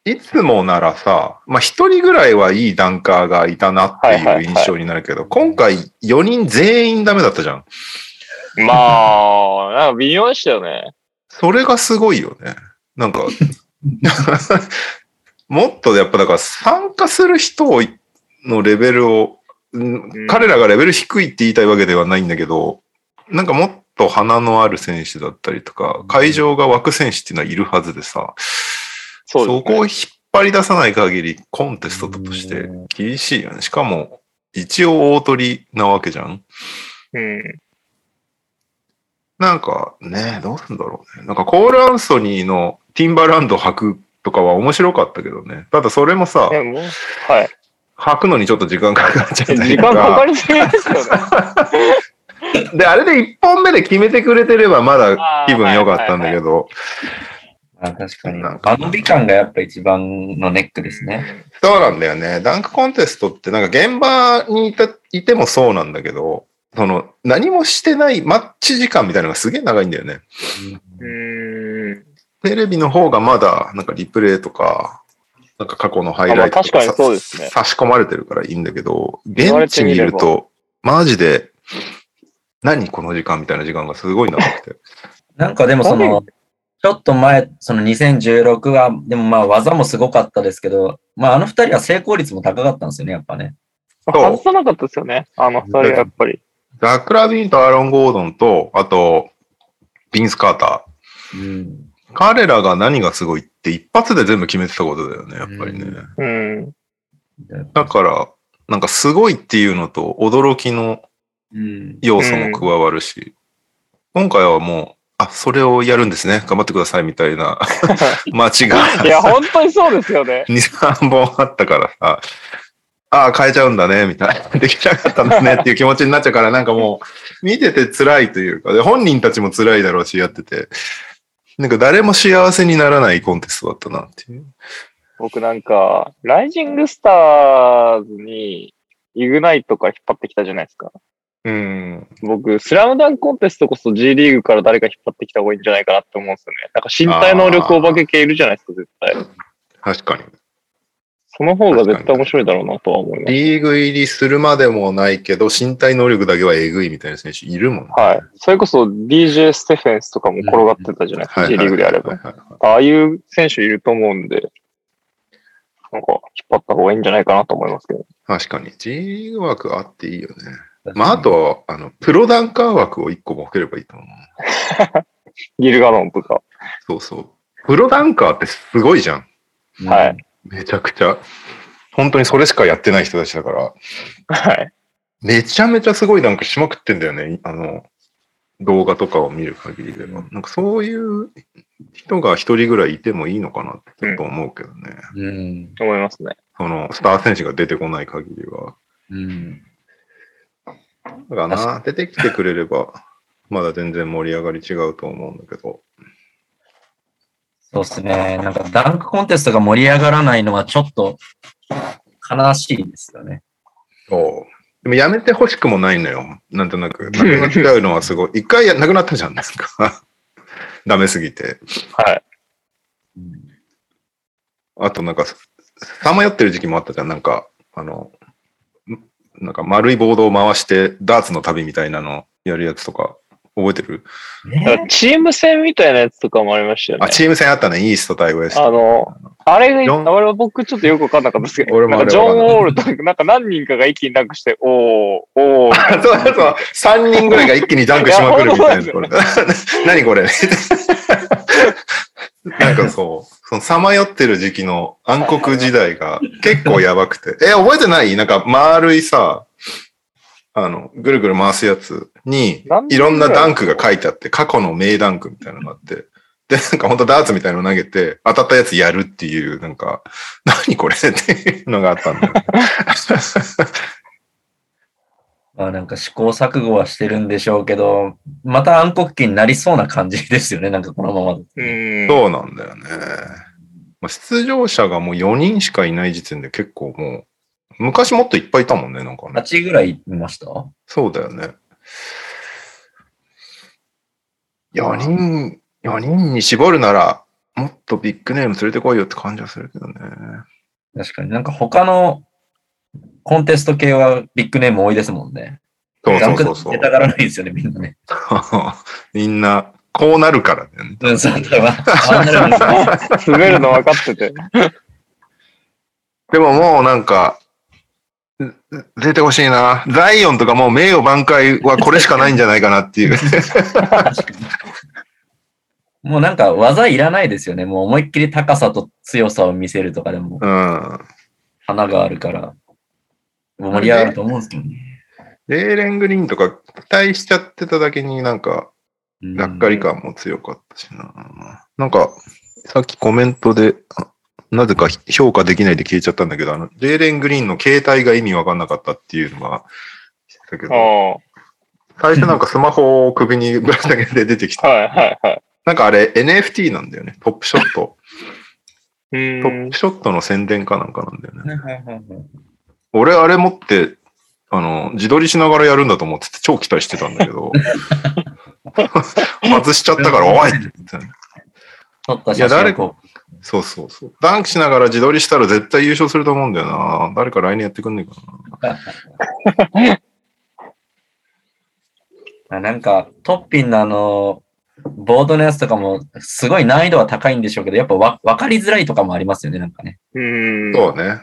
いつもならさ、まあ一人ぐらいはいいダンカーがいたなっていう印象になるけど、今回4人全員ダメだったじゃん。まあ、なんか微妙でしたよね。それがすごいよね。なんか、もっとやっぱだから参加する人のレベルを、うんうん彼らがレベル低いって言いたいわけではないんだけど、なんかもっと鼻のある選手だったりとか、会場が湧く選手っていうのはいるはずでさ、そね。こを引っ張り出さない限りコンテストとして厳しいよね。しかも、一応大取りなわけじゃん。うん。なんかね、どうすんだろうね。なんかコール・アンソニーのティンバランド履くとかは面白かったけどね。ただそれもさ、でも、はい。履くのにちょっと時間かかっちゃったり時と間かかりすぎですよね。で、あれで一本目で決めてくれてればまだ気分良かったんだけど、あ確かに。あの美感がやっぱ一番のネックですね。そうなんだよね。ダンクコンテストってなんか現場にいたいてもそうなんだけど、その何もしてないマッチ時間みたいなのがすげえ長いんだよね。うーん。テレビの方がまだなんかリプレイとかなんか過去のハイライトあまあ確かにそうですね差し込まれてるからいいんだけど、現地にいると、マジで、何この時間みたいな時間がすごい長くて。なんかでもその、ちょっと前、その2016は、でもまあ技もすごかったですけど、まああの二人は成功率も高かったんですよね、やっぱね。まあ外さなかったですよね。あの二人はやっぱり。ザック・ラビーンとアーロン・ゴードンと、あと、ビンス・カータうん。ー。彼らが何がすごいって一発で全部決めてたことだよね、やっぱりね。うんうん。だから、なんかすごいっていうのと驚きのうん。要素も加わるし、今回はもう、あ、それをやるんですね。頑張ってくださいみたいな 間違がいや、本当にそうですよね。2、3本あったからさ、ああ、変えちゃうんだね、みたいな。できなかったんだねっていう気持ちになっちゃうから、なんかもう、見てて辛いというか、で本人たちも辛いだろうし、やってて、なんか誰も幸せにならないコンテストだったなっていう。僕なんか、ライジングスターズに、イグナイトから引っ張ってきたじゃないですか。うん。僕、スラムダンクコンテストこそ G リーグから誰か引っ張ってきた方がいいんじゃないかなって思うんですよね。なんか身体能力お化け系いるじゃないですか、絶対。確かに。その方が絶対面白いだろうなとは思います。リーグ入りするまでもないけど、身体能力だけはえぐいみたいな選手いるもんね。はい。それこそ DJ ステフェンスとかも転がってたじゃないですか、はい G リーグであれば。ああいう選手いると思うんで、なんか引っ張った方がいいんじゃないかなと思いますけど。確かに。G リーグ枠あっていいよね。まあ、あとは、あの、プロダンカー枠を1個設ければいいと思う。ギルガノンとか。そうそう。プロダンカーってすごいじゃん。うんはい。めちゃくちゃ。本当にそれしかやってない人たちだから、はい。めちゃめちゃすごいダンクしまくってんだよね。あの、動画とかを見る限りでは。なんかそういう人が一人ぐらいいてもいいのかなってちょっと思うけどね。うん。思いますね。その、スター選手が出てこない限りは。うん。だからな、出てきてくれれば、まだ全然盛り上がり違うと思うんだけど。そうですね。なんかダンクコンテストが盛り上がらないのはちょっと悲しいですよね。そう。でもやめてほしくもないのよ。なんとなく。なくなっちゃうのはすごい。一回やなくなったじゃんですか。ダメすぎて。はい。あとなんか、さまよってる時期もあったじゃん。なんか、あの、んなんか丸いボードを回して、ダーツの旅みたいなのやるやつとか、覚えてる、だからチーム戦みたいなやつとかもありましたよね。あ、チーム戦あったね。イースト対ウエスト。あの、あれあれは僕ちょっとよくわかんなかったですけど、俺もなんかジョン・あれわかんないウォールと、なんか何人かが一気にダンクして、おー、おー、あそうそうそう。3人ぐらいが一気にダンクしまくるみたいな。いやこれ 何これ？なんかそう、そのさまよってる時期の暗黒時代が結構やばくて。え、覚えてない？なんか丸いさ、あの、ぐるぐる回すやつに何、いろんなダンクが書いてあって、過去の名ダンクみたいなのがあって、で、なんか本当ダーツみたいなの投げて、当たったやつやるっていう、なんか、何これ？っていうのがあったんだよ。まあなんか試行錯誤はしてるんでしょうけど、また暗黒期になりそうな感じですよね。なんかこのまま。そうなんだよね。まあ、出場者がもう4人しかいない時点で結構もう、昔もっといっぱいいたもんね、なんかね。8ぐらい見ました？そうだよね。4人、4人に絞るなら、もっとビッグネーム連れてこいよって感じはするけどね。確かになんか他のコンテスト系はビッグネーム多いですもんね。そうそうそうそう出。たがらないですよね、みんなね。みんな、こうなるからだよね。うん、そうだわ。滑るの分かってて。でももうなんか、う出てほしいな。ザイオンとかもう名誉挽回はこれしかないんじゃないかなっていう。もうなんか技いらないですよね。もう思いっきり高さと強さを見せるとかでもうん。花があるから、盛り上がると思うんですけどね。レーレングリーンとか期待しちゃってただけになんか、うんがっかり感も強かったしな。なんか、さっきコメントで、あなぜか評価できないで消えちゃったんだけど、あの、レーレングリーンの携帯が意味わかんなかったっていうのが、だけど、あ最初なんかスマホを首にぶら下げて出てきあ。た。はいはいはい。なんかあれ NFT なんだよね。トップショット。うトッんプ。ショットの宣伝かなんかなんだよね。俺あれ持って、あの、自撮りしながらやるんだと思ってて超期待してたんだけど、外しちゃったから、おいって言っいや誰をこうそうそうそう。ダンクしながら自撮りしたら絶対優勝すると思うんだよな。誰か来年やってくんねえかな。あなんか、トッピンのあの、ボードのやつとかも、すごい難易度は高いんでしょうけど、やっぱわ分かりづらいとかもありますよね、なんかね。うん。そうね。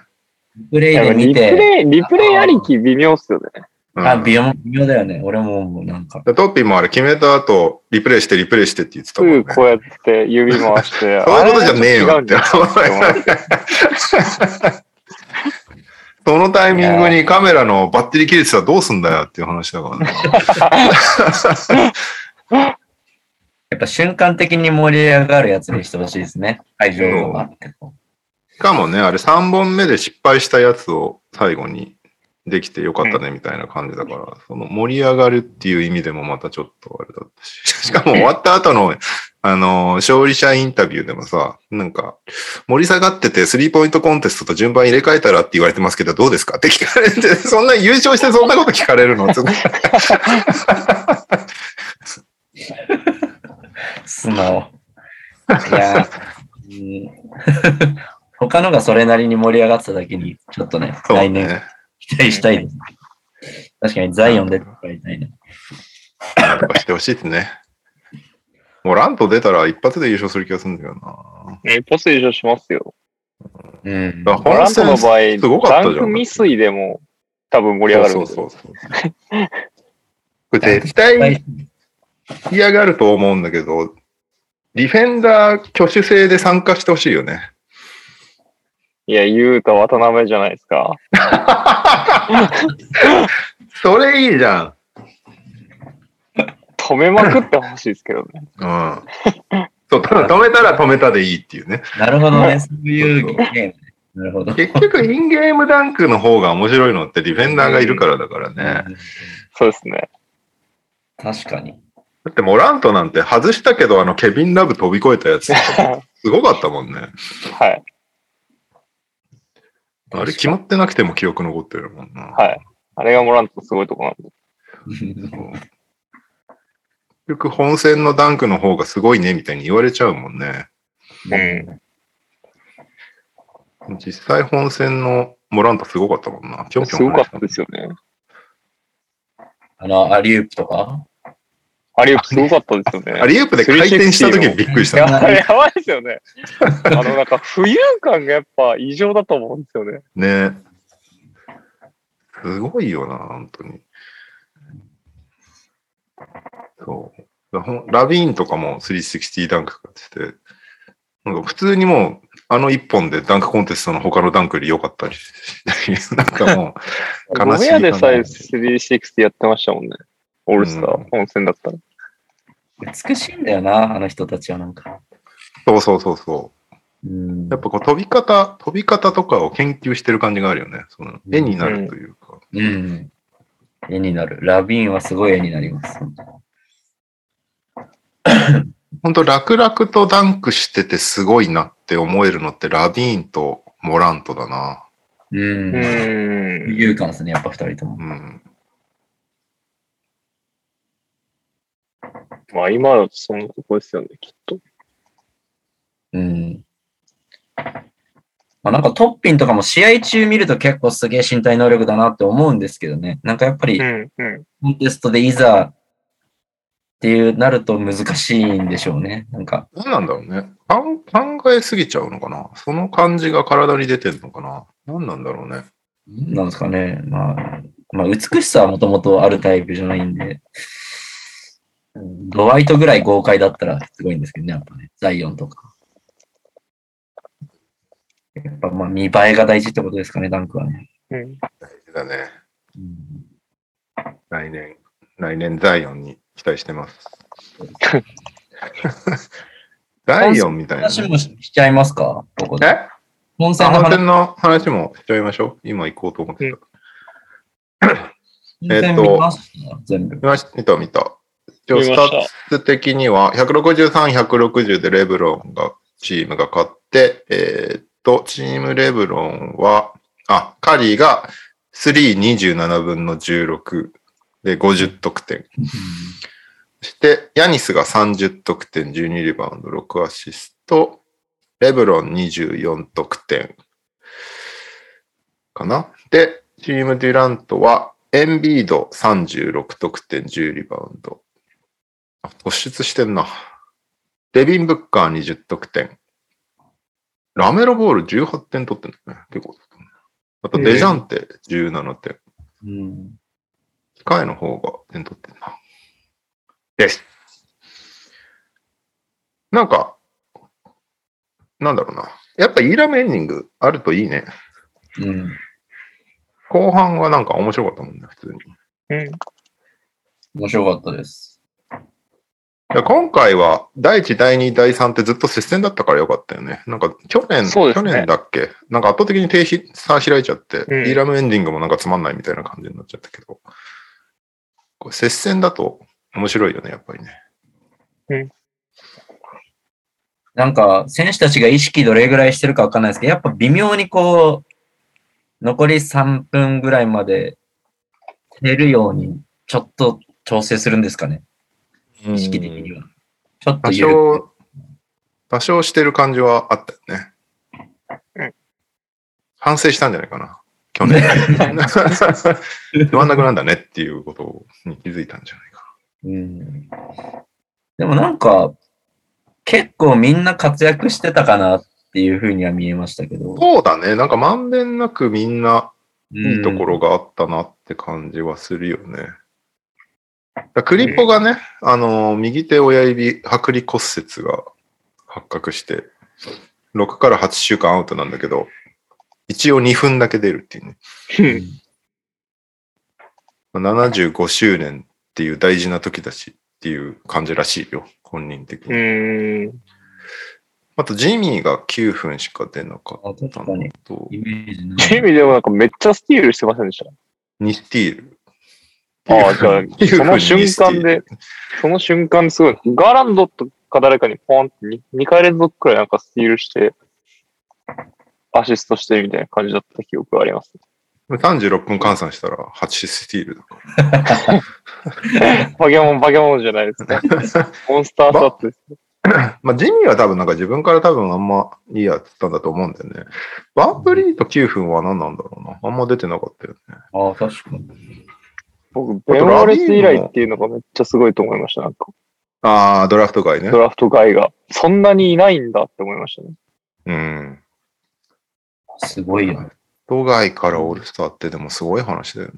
プレイやっぱリプで見て、レイ、リプレイありき微妙っすよね。うんあ、微妙微妙だよね。俺もなんか。トッピーもあれ決めた後、リプレイしてリプレイしてって言ってたもんね。すぐこうやって指回して。そういうことじゃねえよってそのタイミングにカメラのバッテリー切れてたらどうすんだよっていう話だからね。やっぱ瞬間的に盛り上がるやつにしてほしいですね。会場しかもね、あれ3本目で失敗したやつを最後にできてよかったねみたいな感じだから、その盛り上がるっていう意味でもまたちょっとあれだったし。しかも終わった後の、あの、勝利者インタビューでもさ、なんか、盛り下がっててスリーポイントコンテストと順番入れ替えたらって言われてますけど、どうですかって聞かれて、そんな優勝してそんなこと聞かれるの？素直。いや、うん他のがそれなりに盛り上がってただけに、ちょっとね、そう来年ね。期待したいです。確かにザイオン出てもらいたいね。なんとかしてほしいですね。もうラント出たら一発で優勝する気がするんだけどな。一発優勝しますよ。うん。だからラントの場合、すごかったじゃんダンク未遂でも多分盛り上がる。そうそうそうそう。これ絶対嫌がると思うんだけど、ディフェンダー挙手制で参加してほしいよね。いや、ユータ渡辺じゃないですか。それいいじゃん。止めまくってほしいですけどね。うん。そう、ただ止めたら止めたでいいっていうね。なるほどね。そういうゲームね。なるほど。結局、インゲームダンクの方が面白いのってディフェンダーがいるからだからね。そうですね。確かに。だってモラントなんて外したけど、あの、ケビン・ラブ飛び越えたやつ、すごかったもんね。はい。あれ決まってなくても記憶残ってるもんな。はい。あれがモラントのすごいとこなんで。結局本戦のダンクの方がすごいねみたいに言われちゃうもんね。うん。実際本戦のモラントすごかったもんな。ぴょんぴょんすごかったですよね。あの、アリウープとかアリウープすごかったですよね。アリウープで回転した時びっくりした。やばい、やばいですよね。あの、なんか浮遊感がやっぱ異常だと思うんですよね。ね。すごいよな、本当に。そう。ラビーンとかも360ダンク買ってて、なんか普通にもう、あの一本でダンクコンテストの他のダンクより良かったりして、なんかもう、悲 ゴしいメアでさえ感じ360やってましたもんね。オールスタうんー、本戦だったら。美しいんだよな、あの人たちはなんか。そうそうそうそう。うんやっぱこう飛び方、飛び方とかを研究してる感じがあるよね。その絵になるというか。うん。絵になる。ラビーンはすごい絵になります。本当楽々とダンクしててすごいなって思えるのってラビーンとモラントだな。う。うんーん。優感ですね、やっぱ二人とも。うん。まあ今、そのとこですよね、きっと。うん。まあ、なんかトッピンとかも試合中見ると結構すげえ身体能力だなって思うんですけどね。なんかやっぱり。コンテストでいざっていうなると難しいんでしょうね。なんか、何なんだろうね。考考えすぎちゃうのかなその感じが体に出てるのかな何なんだろうね。なんですかね。まあ、まあ、美しさはもともとあるタイプじゃないんで、うんドワイトぐらい豪快だったらすごいんですけどね、やっぱね。ザイオンとか。やっぱまあ見栄えが大事ってことですかね、ダンクはね。うん。大事だね。うん来年、来年ザイオンに期待してます。ザイオンみたいな、話もししちゃいますか？ここで。え？本戦の話あ本戦の話もしちゃいましょう。今行こうと思ってた。本戦見ました？全部。見まし見た見た。一応スタッツ的には、163、160でレブロンが、チームが勝って、えーっと、チームレブロンは、あ、カリーが3、27分の16で50得点。そして、ヤニスが30得点、12リバウンド、6アシスト。レブロン24得点。かな？で、チームデュラントは、エンビード36得点、10リバウンド。あ、突出してんな。デビン・ブッカー20得点。ラメロボール18点取ってんだね。結構。あと、デジャンテ17点。うん。控えの方が点取ってんな。です。なんか、なんだろうな。やっぱイーラムエンディングあるといいね。うん。後半はなんか面白かったもんね、普通に。いうん。面白かったです。や今回は第1、第2、第3ってずっと接戦だったからよかったよね。なんか去年、ね年だっけ？なんか圧倒的に低比差開いちゃって、うんイーラムエンディングもなんかつまんないみたいな感じになっちゃったけど、これ接戦だと面白いよね、やっぱりね。なんか、選手たちが意識どれぐらいしてるかわかんないですけど、やっぱ微妙にこう、残り3分ぐらいまで出るように、ちょっと調整するんですかね。意識的には。ちょっと多緩く少、多少してる感じはあったよね。うん反省したんじゃないかな。去年。つまんなくなんだねっていうことに気づいたんじゃないかうん。でもなんか、結構みんな活躍してたかなっていうふうには見えましたけど。な。そうだね。なんかまんべんなくみんないいところうんがあったなって感じはするよね。だからクリポがね、あの、右手親指剥離骨折が発覚して、6から8週間アウトなんだけど、一応2分だけ出るっていうね。まあ75周年っていう大事な時だしっていう感じらしいよ、本人的うに。あと、ジミーが9分しか出なかあったの。と、ジない。チームでもなんかめっちゃスティールしてませんでした？2スティール。ああ、じゃあ、9その瞬2スティール間で、その瞬間ですごい、ガーランドとか誰かにポンって2回連続くらいなんかスティールして、アシストしてみたいな感じだった記憶があります。36分換算したら8スティールだから。バケモン、バケモンじゃないですね。モンスターサッツです。まあ、ジミーは多分なんか自分から多分あんまいいやってたんだと思うんだよね。バンプリート9分は何なんだろうな。あんま出てなかったよね。ああ、確かに。僕、ベン・レス以来っていうのがめっちゃすごいと思いました。なんか、ああ、ドラフト外ねド。ラフト外が。そんなにいないんだって思いましたね。うん。すごいよ。ド外からオールスターってでもすごい話だよ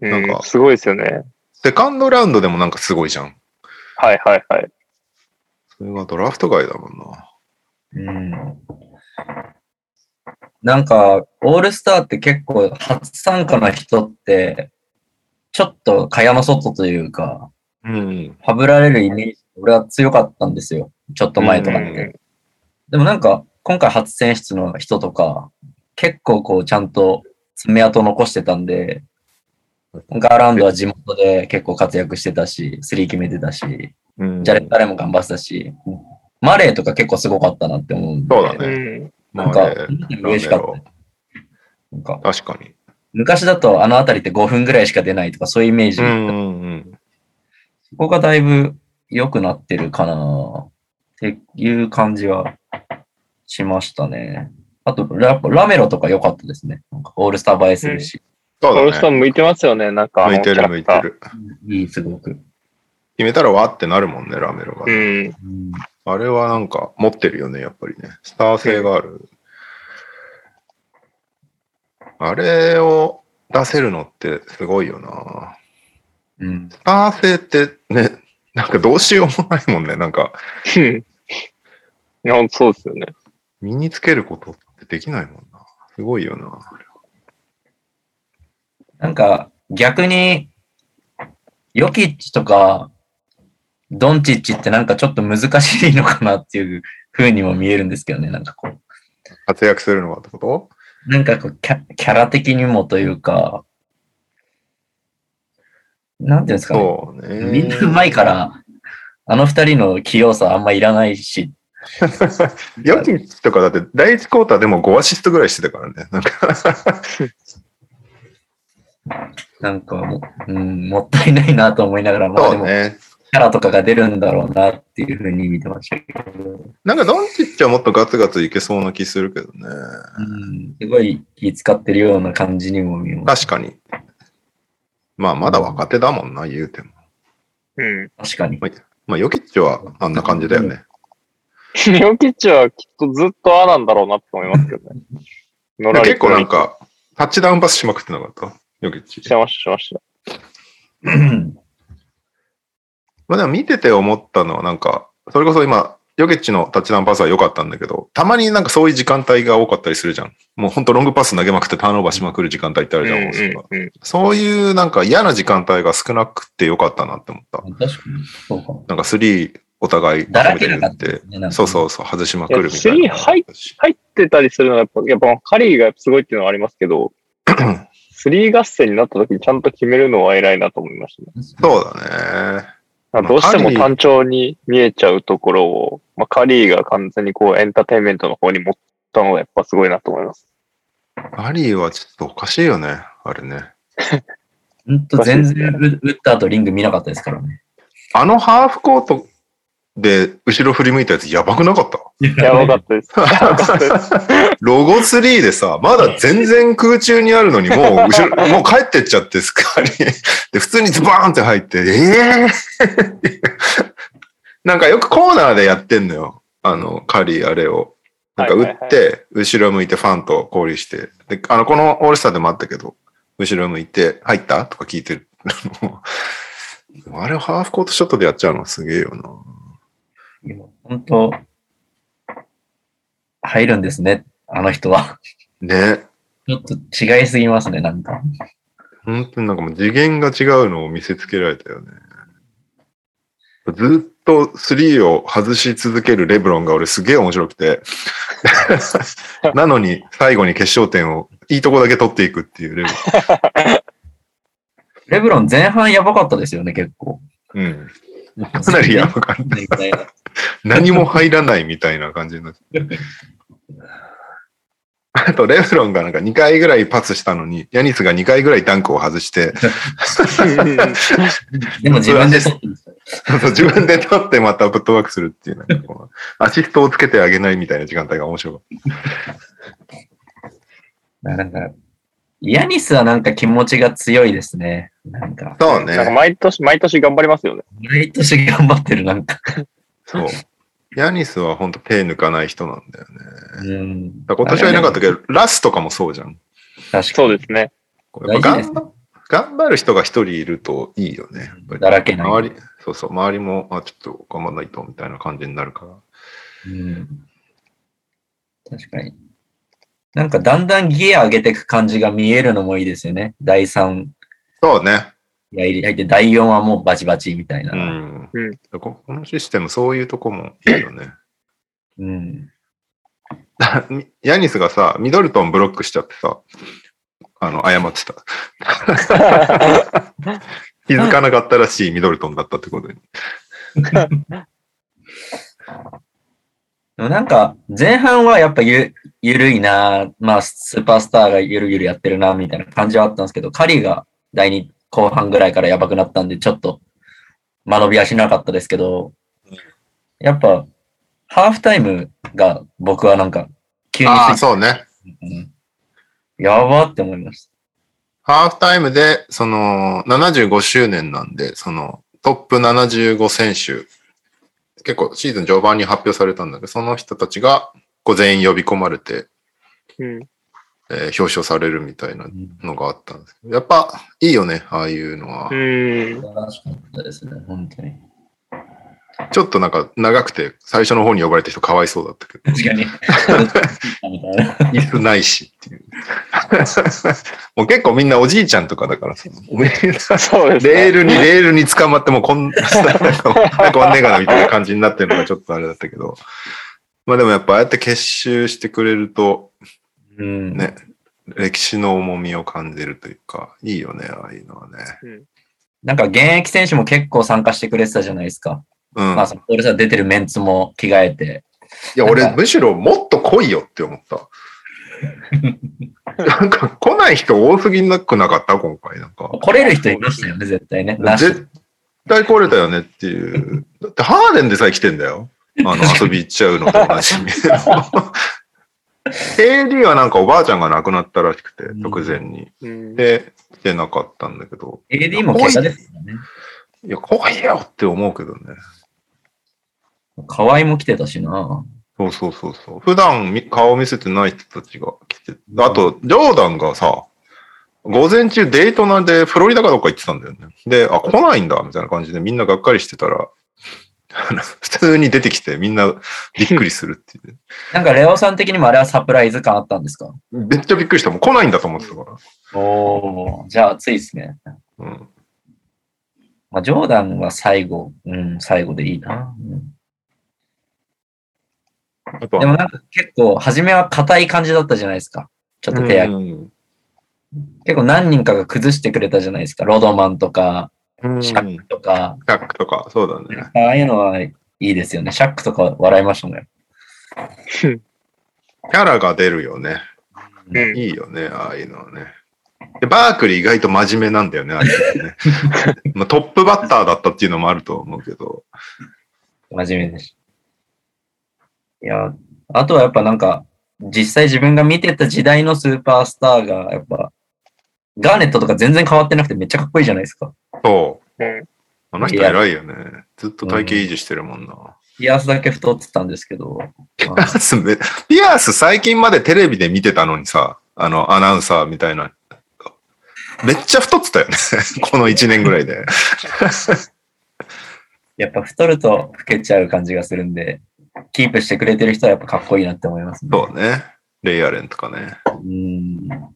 ね。なんかうん、すごいですよね。セカンドラウンドでもなんかすごいじゃん。はいはいはい。それがドラフト外だもんな。うん。なんか、オールスターって結構初参加の人って、ちょっと蚊帳の外というか、うん。はぶられるイメージ、俺は強かったんですよ。ちょっと前とかって。うんでもなんか、今回初選出の人とか、結構こう、ちゃんと爪痕残してたんで、ガーランドは地元で結構活躍してたし、スリー決めてたし、うんジャレッタレも頑張ってたし、マレーとか結構すごかったなって思うんで。そうだねうん。なんかまあね、嬉しかった。なんか、確かに。昔だとあのあたりって5分ぐらいしか出ないとか、そういうイメージ。うんうんうん。そこがだいぶ良くなってるかなっていう感じはしましたね。あとラ、ラメロとか良かったですね。なんかオールスター映えするし。そうオールスタ。ー向いてますよね。なんか向いてる向い。てる。いい、すごく。決めたらわーってなるもんね、ラメロが。うん。うんあれはなんか持ってるよね、やっぱりね。スター性がある。あれを出せるのってすごいよな。うん。スター性ってね、なんかどうしようもないもんね。なんか いや、本当そうですよね。身につけることってできないもんな。すごいよな。なんか、逆に、ヨキッチとか、ドンチッチってなんかちょっと難しいのかなっていう風にも見えるんですけどね。なんかこう。活躍するのがってこと？なんかこうキャ、キャラ的にもというか、なんていうんですかね。ね。みんなうまいから、あの二人の器用さあんまいらないし、ヨキッチとかだって第1クォーターでも5アシストぐらいしてたからね。なんかなんかも、うん、もったいないなと思いながら、まあでも、そうね。力とかが出るんだろうなっていうふうに見てましたけど、なんかドンチッチはもっとガツガツいけそうな気するけどね。うん、すごい気使ってるような感じにも見えます。確かに。まあ、まだ若手だもんな、言うても。うん。確かに。まあ、ヨキッチはあんな感じだよね。ヨキッチはきっとずっとあなんだろうなって思いますけどね。結構なんか、タッチダウンパスしまくってなかったヨキッチし。てました、しました。うんまあでも見てて思ったのはなんか、それこそ今、ヨケッチのタッチダウンパスは良かったんだけど、たまになんかそういう時間帯が多かったりするじゃん。もうほんとロングパス投げまくってターンオーバーしまくる時間帯ってあるじゃん、うんうんうんそういうなんか嫌な時間帯が少なくて良かったなって思った。確かに。そうかも。なんかスリーお互いだらけるなかったですねなんかそうそうそう、外しまくるみたいな。いやスリー入ってたりするのはやっぱ、やっぱカリーがすごいっていうのはありますけど、スリー合戦になった時にちゃんと決めるのは偉いなと思いましたね。そうだね。まあどうしても単調に見えちゃうところを、まあ、カリーが完全にこうエンターテインメントの方に持ったのがやっぱすごいなと思います。アリーはちょっとおかしいよね、あれね。ほんと全然打打った後リング見なかったですからね。あのハーフコートで後ろ振り向いたやつやばくなかった？やばかったです。ロゴ3でさ、まだ全然空中にあるのに、もう後ろ、もう帰ってっちゃって、スカリで、普通にズバーンって入って、ええ なんかよくコーナーでやってんのよ。あの、カリーあれを。なんか打って、後ろ向いてファンと交流して。で、あの、このオールスターでもあったけど、後ろ向いて、入った？とか聞いてる。あれをハーフコートショットでやっちゃうの？すげえよな。本当入るんですね、あの人は。ね。ちょっと違いすぎますね、なんか。本当になんかもう次元が違うのを見せつけられたよね。ずっとスリーを外し続けるレブロンが俺すげえ面白くて。なのに最後に決勝点をいいとこだけ取っていくっていうレブ レブロン前半やばかったですよね、結構。ロン。うん。かなりやばかった。何も入らないみたいな感じになって。あと、レブロンがなんか2回ぐらいパスしたのに、ヤニスが2回ぐらいダンクを外して、でも自分で取って自分で取ってまたフットワークするっていう、なん。かこうアシストをつけてあげないみたいな時間帯が面白かっなん。か、ヤニスはなんか気持ちが強いですね。なんか、た。そうなんかね。毎年、毎年頑張りますよね。毎年頑張ってる、なんか。そう。ヤニスは本当手抜かない人なんだよね。うん。だ今年はいなかったけど、ラスとかもそうじゃん。確かに。そうですね。やっぱ頑張頑張る人が一人いるといいよね。だらけない周り、そうそう、周りも、あ、ちょっと頑張んないと、みたいな感じになるから。うん。確かに。なんかだんだんギア上げていく感じが見えるのもいいですよね。第3そうね。や入って、第4はもうバチバチみたいな。うん。うんここのシステム、そういうとこもいいよね。うん。ヤニスがさ、ミドルトンブロックしちゃってさ、あの、謝ってた。気づかなかったらしいミドルトンだったってことに。でもなんか、前半はやっぱゆゆるいな、まあ、スーパースターがゆるゆるやってるな、みたいな感じはあったんですけど、カリーが第2後半ぐらいからやばくなったんで、ちょっと間延びはしなかったですけど、やっぱ、ハーフタイムが僕はなんか、急にああ、そうね。うんやばって思いましハーフタイムで、その、75周年なんで、その、トップ75選手、結構シーズン序盤に発表されたんだけど、その人たちが、こう全員呼び込まれて、うん。えー表彰されるみたいなのがあったんですけど、やっぱいいよね、ああいうのはう。ん。素晴らしかったですね、本当に。ちょっとなんか長くて、最初の方に呼ばれた人かわいそうだったけど、確かに。みたいな。いしっていう。もう結構みんなおじいちゃんとかだからさ、そうですね。レールに、レールに捕まってもうこんな、なんか、なんかワンネガなみたいな感じになってるのがちょっとあれだったけど。まあでもやっぱああやって結集してくれると、うん。ね、歴史の重みを感じるというか、いいよね、ああいうのはね。なんか現役選手も結構参加してくれてたじゃないですか。うん。まあ、そのオールスター出てるメンツも着替えて。いや、俺むしろもっと来いよって思った。なんか来ない人多すぎなくなかった？今回。なんか。来れる人いましたよね、絶対ね。なし。ぜ対来れたよねっていう。だってハーデンでさえ来てんだよ。あの、遊び行っちゃうのと同じ。AD はなんかおばあちゃんが亡くなったらしくて、直前に。うんで、来てなかったんだけど、AD も怪我ですよね。いや、怖いよって思うけどね。河合も来てたしな。そうそうそうそう。普段み顔見せてない人たちが来て、あと、ジョーダンがさ、午前中デートナでフロリダかどっか行ってたんだよね。で、あ、来ないんだ、みたいな感じでみんながっかりしてたら、普通に出てきてみんなびっくりするっていう。なんかレオさん的にもあれはサプライズ感あったんですか？めっちゃびっくりした。もう来ないんだと思ってたから。おおじゃあ熱いですね。うん。まあ、ジョーダンは最後、うん、最後でいいな。うんでもなんか結構、初めは硬い感じだったじゃないですか。ちょっと手上げ。うん結構何人かが崩してくれたじゃないですか。ロドマンとか、うん。シャックとか。シャックとか、そうだね。ああいうのはいいですよね。シャックとか笑いましたね。キャラが出るよね。うんいいよね、ああいうのはね。でバークリー意外と真面目なんだよね、あいつね。まあトップバッターだったっていうのもあると思うけど。真面目です。いや、あとはやっぱなんか、実際自分が見てた時代のスーパースターが、やっぱ、ガーネットとか全然変わってなくてめっちゃかっこいいじゃないですか。そう。うんあの人偉いよね。ずっと体型維持してるもんな。ピアスだけ太ってたんですけど、ピアスめ、ピアス最近までテレビで見てたのにさ、あの、アナウンサーみたいな。めっちゃ太ってたよね。この1年ぐらいで。やっぱ太ると老けちゃう感じがするんで、キープしてくれてる人はやっぱかっこいいなって思いますね。そうね。レイアレンとかね。うん。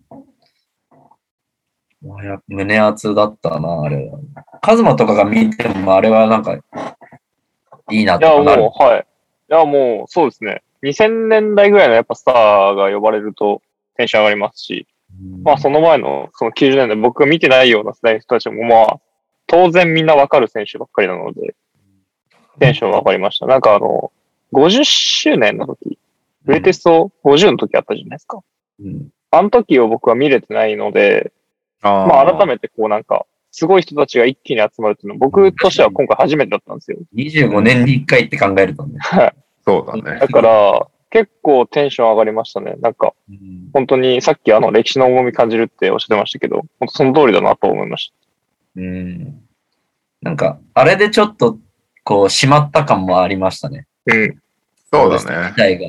胸熱だったな、あれは。カズマとかが見ても、あれはなんか、いいなっいや、てなる。もう、はい。いや、もう、そうですね。2000年代ぐらいのやっぱスターが呼ばれるとテンション上がりますし、うんまあその前のその90年代僕が見てないような世代の人たちもまあ当然みんなわかる選手ばっかりなので、テンション上がりました。なんかあの、50周年の時、グレイテスト50の時あったじゃないですか。うんあの時を僕は見れてないので、あまあ改めてこうなんか、すごい人たちが一気に集まるっていうのは僕としては今回初めてだったんですよ。25年に1回って考えるとね。そうだね。だから、結構テンション上がりましたね。なんか、うん本当にさっきあの歴史の重み感じるっておっしゃってましたけど、本当その通りだなと思いましうん。なんか、あれでちょっと、こう、締まった感もありましたね。た。うん。そうだ自ね。体が。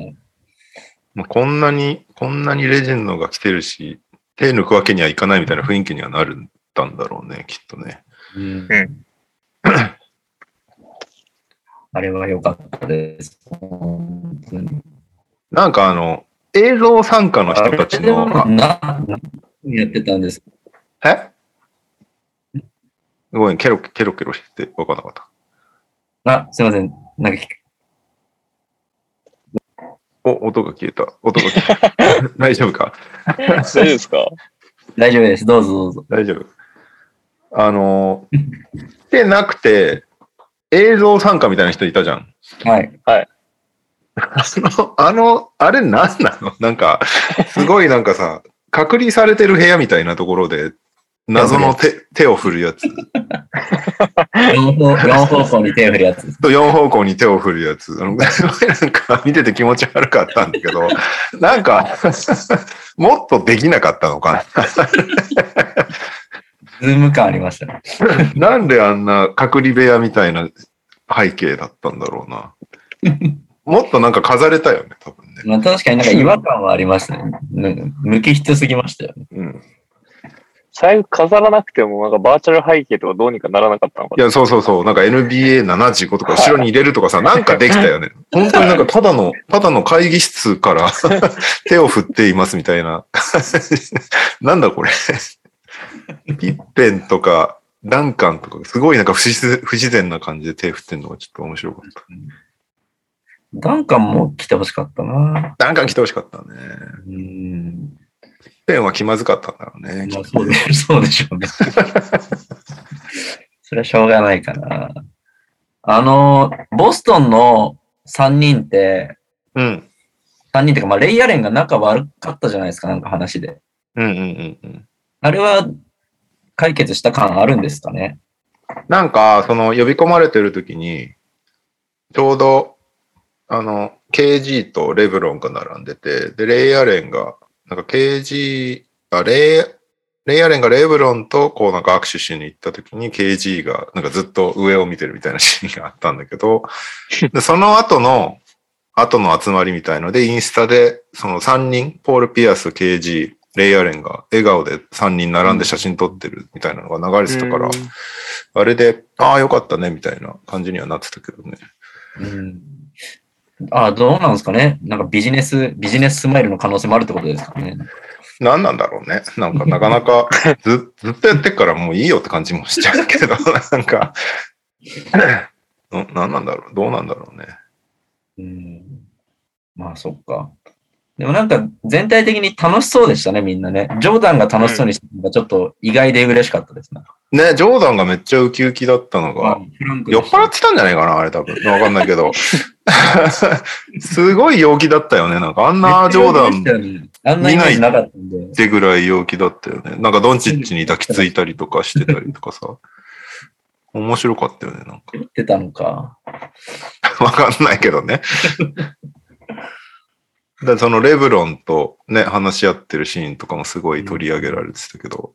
もうこんなに、こんなにレジェンドが来てるし、手抜くわけにはいかないみたいな雰囲気にはなるんだんだろうね、きっとね。うんうんあれは良かったです。なんかあの、映像参加の人たちの、な、何やってたんですえ？ごめん、ケロケロケロしてて分からなかった。あ、すいません。なんか、お、音が消えた。音が消えた。大丈夫か？大丈夫ですか？大丈夫です。どうぞどうぞ。大丈夫。あの、来てなくて、映像参加みたいな人いたじゃん。はい。あの、あの、あれ何なの？なんか、すごいなんかさ、隔離されてる部屋みたいなところで、謎の手手を振るやつ。4方四方向に手を振るやつです。と4方向に手を振るやつ。あの、すごいなんか見てて気持ち悪かったんだけど、なんか、もっとできなかったのかズーム感ありましたね。な。なんであんな隔離部屋みたいな背景だったんだろうな。もっとなんか飾れたよね、多分ね。まあ、確かになんか違和感はありましたね。うん無機質すぎましたよね。うん。最後飾らなくてもなんかバーチャル背景とかどうにかならなかったのかいや、そうそうそう。なんか NBA75 とか後ろに入れるとかさ、なんかできたよね。本当になんかただの、ただの会議室から 手を振っていますみたいな。なんだこれ。ピッペンとか、ダンカンとか、すごいなんか不自然不自然な感じで手振ってんのがちょっと面白かった。ダンカンも来てほしかったな。ダンカン来てほしかったね。うん。ペンは気まずかったんだろうね。まあ、そうでそうでしょうね。それはしょうがないかな。あの、ボストンの3人って、うん。3人ってか、まあ、レイヤレンが仲悪かったじゃないですか、なんか話で。うんうんうんうん。あれは解決した感あるんですかね？なんか、その呼び込まれてる時に、ちょうど、あの、KG とレブロンが並んでて、で、レイアレンが、なんか KG、あ、レイ、レイアレンがレブロンとこうなんか握手しに行った時に KG がなんかずっと上を見てるみたいなシーンがあったんだけど、でその後の、後の集まりみたいので、インスタでその3人、ポール・ピアス、KG、レイアレンが笑顔で3人並んで写真撮ってるみたいなのが流れてたから、あれで、ああ、よかったね、みたいな感じにはなってたけどね。うん。あどうなんですかね。なんかビジネス、ビジネススマイルの可能性もあるってことですかね。何なんだろうね。なんか、なかなか ず、ずっとやってっからもういいよって感じもしちゃうけど、なんか、な何なんだろう。どうなんだろうね。うん。まあ、そっか。でもなんか全体的に楽しそうでしたね、みんなね。ジョーダンが楽しそうにしてるのがちょっと意外で嬉しかったですね。ね、ジョーダンがめっちゃウキウキだったのが、酔っ払ってたんじゃないかな、あれ多分。わかんないけど。すごい陽気だったよね。なんかあんなジョーダンン。あんなイメージなかったんでっ。てぐらい陽気だったよね。なんかドンチッチに抱きついたりとかしてたりとかさ。面白かったよね、なんか。言ってたのか。わかんないけどね。だそのレブロンとね、話し合ってるシーンとかもすごい取り上げられてたけど、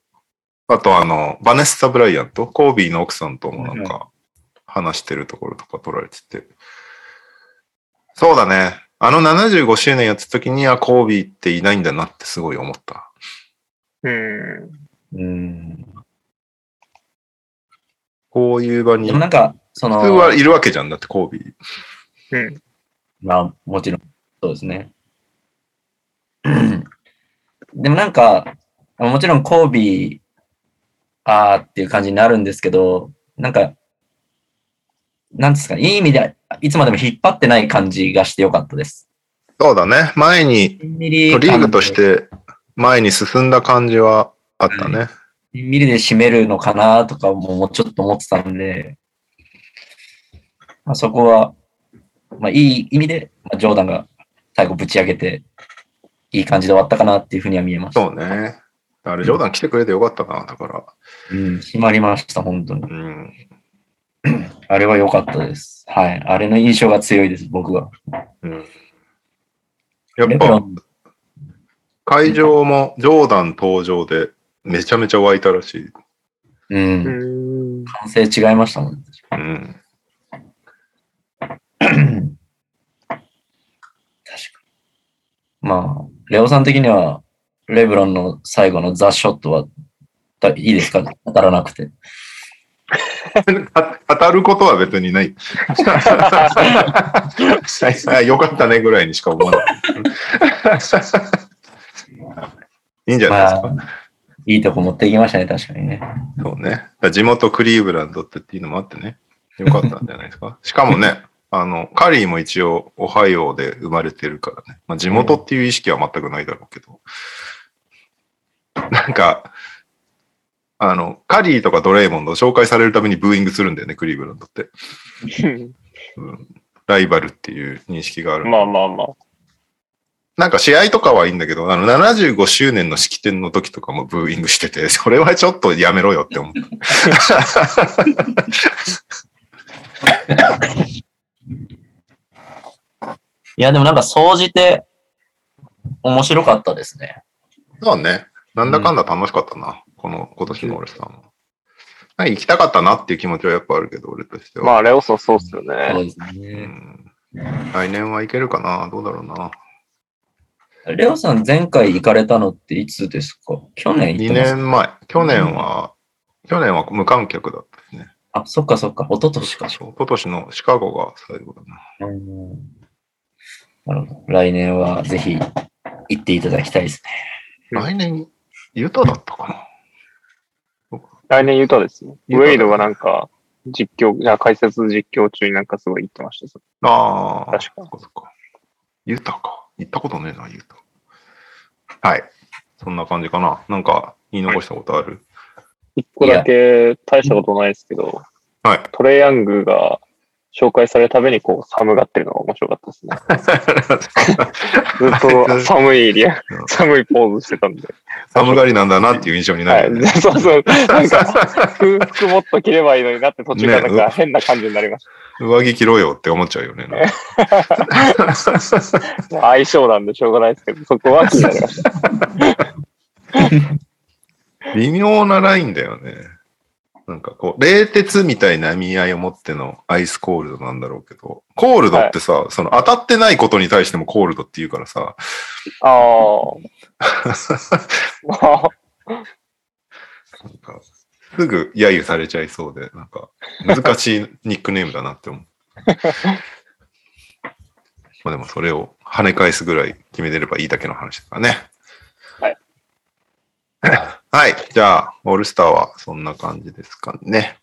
あとあの、バネッサ・ブライアント、コービーの奥さんともなんか話してるところとか撮られてて。そうだね。あの75周年やってた時にはコービーっていないんだなってすごい思った。うん。うん。こういう場に、普でもなんか、その、通はいるわけじゃんだってコービー。うん。まあ、もちろん、そうですね。でもなんか、もちろんコービー、あーっていう感じになるんですけど、なんか、なんですか、いい意味で、いつまでも引っ張ってない感じがしてよかったです。そうだね。前に、ミリリーグとし、て前に進んだ感じはあったね。ミリで締めるのかなとかももうちょっと思ってたんで、まあ、そこは、まあ、いい意味で、まあ、ジョーダンが最後ぶち上げて、いい感じで終わったかなっていうふうには見えました。そうね。あれ、ジョーダン来てくれてよかったな、だから。うん、決まりました、本当に。うん。あれは良かったです。はい。あれの印象が強いです、僕は。うん、やっぱ、会場もジョーダン登場でめちゃめちゃ湧いたらしい。う。うんん。完成違いましたもん。うん。確かに。まあ、レオさん的には、レブロンの最後のザ・ショットは、だいいですか？当たらなくて。あ 当たることは別にない。あよかったねぐらいにしか思わない。いいんじゃないですか？まあ、いいとこ持ってきましたね、確かにね。そうね。地元クリーブランドってっていうのもあってね。よかったんじゃないですか？しかもね、あの、カリーも一応、オハイオで生まれてるからね。まあ、地元っていう意識は全くないだろうけど。なんか、あの、カリーとかドレイモンド紹介されるためにブーイングするんだよね、クリーブランドって。うん、ライバルっていう認識がある。まあまあまあ。なんか試合とかはいいんだけど、あの、75周年の式典の時とかもブーイングしてて、それはちょっとやめろよって思った。いや、でもなんか、総じて、面白かったですね。そうね。なんだかんだ楽しかったな。この、今年のオールスターも。はい行きたかったなっていう気持ちはやっぱあるけど、俺としては。まあ、レオソそうっすよそうね。ですうね。ん、来年はいけるかなどうだろうな。レオさん、前回行かれたのっていつですか？去年行2ってます年前。去年は、去年は無観客だったですね。あ、そっかそっか。一昨年か。そう今年のシカゴが最後だな。うんなるほど。来年はぜひ行っていただきたいですね。来年、ユタだったかな？来年ユタですね。ユタだウェイドがなんか、実況、いや解説実況中になんかすごい言ってました。ああ、確かそっかそっか。ユタか。行ったことねえな、ユタ。はい。そんな感じかな。なんか、言い残したことある？一個だけ大したことないですけど、はい。トレイヤングが紹介されるたびにこう寒がってるのが面白かったですね。ずっと寒いエリア、寒いポーズしてたんで。寒がりなんだなっていう印象になるよね。はい、そうそう。なんか、服服もっと着ればいいのになって途中からなんか変な感じになりまし上着着ろよって思っちゃうよね。た。相性なんでしょうがないですけど、そこは気になりました。微妙なラインだよね。なんかこう、冷徹みたいな意味合いを持ってのアイスコールドなんだろうけど、コールドってさ、その当たってないことに対してもコールドって言うからさ、あ あ。なんかすぐ揶揄されちゃいそうで、なんか難しいニックネームだなって思う。まあでもそれを跳ね返すぐらい決めてればいいだけの話だからね。はい。はい。じゃあ、オールスターはそんな感じですかね。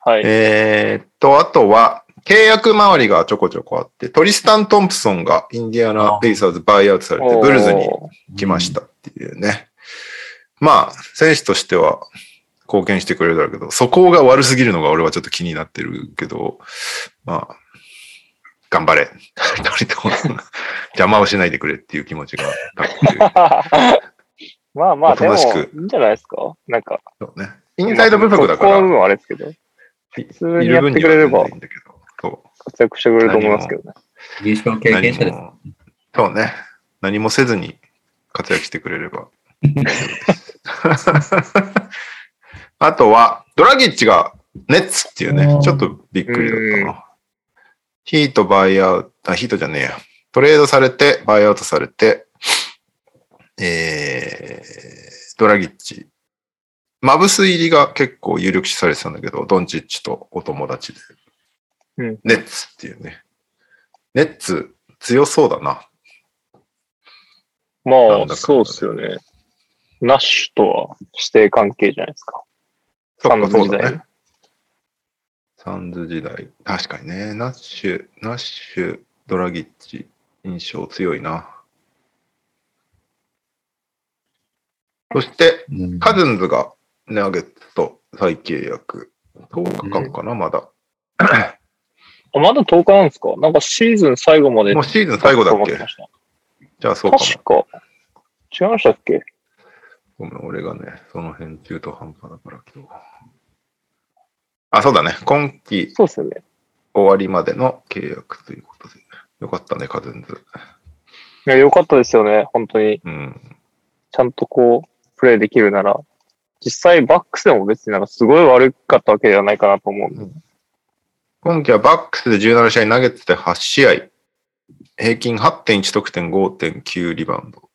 はい。えーっと、あとは、契約周りがちょこちょこあって、トリスタン・トンプソンがインディアナ・ペイサーズバイアウトされて、ブルズに来ましたっていうね。まあ、選手としては貢献してくれるだろうけど、そこが悪すぎるのが俺はちょっと気になってるけど、まあ、頑張れ。邪魔をしないでくれっていう気持ちがあって、まあまあ、でも、いいんじゃないですか？なんか。そうね。インサイド不足だかここの部分ら、はあれですけど、普通にやってくれればいいんだけど、そう。活躍してくれると思いますけどね。優勝経験者です。何もそうね。何もせずに活躍してくれれば。あとは、ドラギッチがネッツっていうね、ちょっとびっくりだったな。ヒートバイアウト、あ、ヒートじゃねえや。トレードされて、バイアウトされて、えー、ドラギッチ。マブス入りが結構有力視されてたんだけど、ドンチッチとお友達で。うんネッツっていうね。ネッツ強そうだな。なまあ、んだかんだそうですよね。ナッシュとは指定関係じゃないですか。サンズ時代ね。サンズ時代。確かにね。ナッシュ、ナッシュ、ドラギッチ、印象強いな。そして、うんカズンズがナゲッツと再契約。10日間かな、まだ。あまだ10日なんですか？なんかシーズン最後まで。もうシーズン最後だっけ？じゃあそうか確か。違いましたっけ？も。ごめん、俺がね、その辺中途半端だから今日。あ、そうだね。今季そうですよね。終わりまでの契約ということで。よかったね、カズンズ。いや、よかったですよね。本当に。うん。ちゃんとこう、プレイできるなら。実際、バックスでも別になんかすごい悪かったわけではないかなと思う。今季はバックスで17試合投げてて8試合。平均8.1得点5.9リバウンド。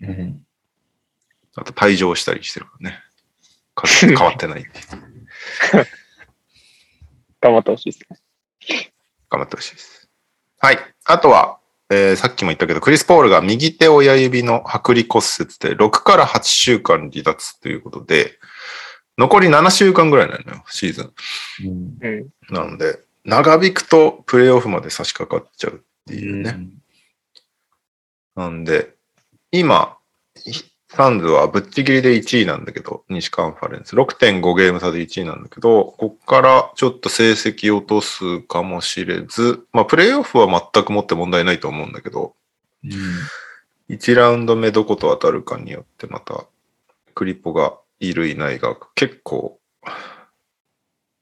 うんあと退場したりしてるからね。数変わってない。頑張ってほしいですね。頑張ってほしいです。はい。あとは、えーさっきも言ったけど、クリス・ポールが右手親指の剥離骨折で6から8週間離脱ということで、残り7週間ぐらいなのよ、シーズン。うんうん。なので、長引くとプレイオフまで差し掛かっちゃうっていうね。なんで、今、サンズはぶっちぎりで1位なんだけど、西カンファレンス。6.5ゲーム差で1位なんだけど、こっからちょっと成績落とすかもしれず、まあ、プレイオフは全くもって問題ないと思うんだけど、1ラウンド目どこと当たるかによってまた、クリポがいるいないが結構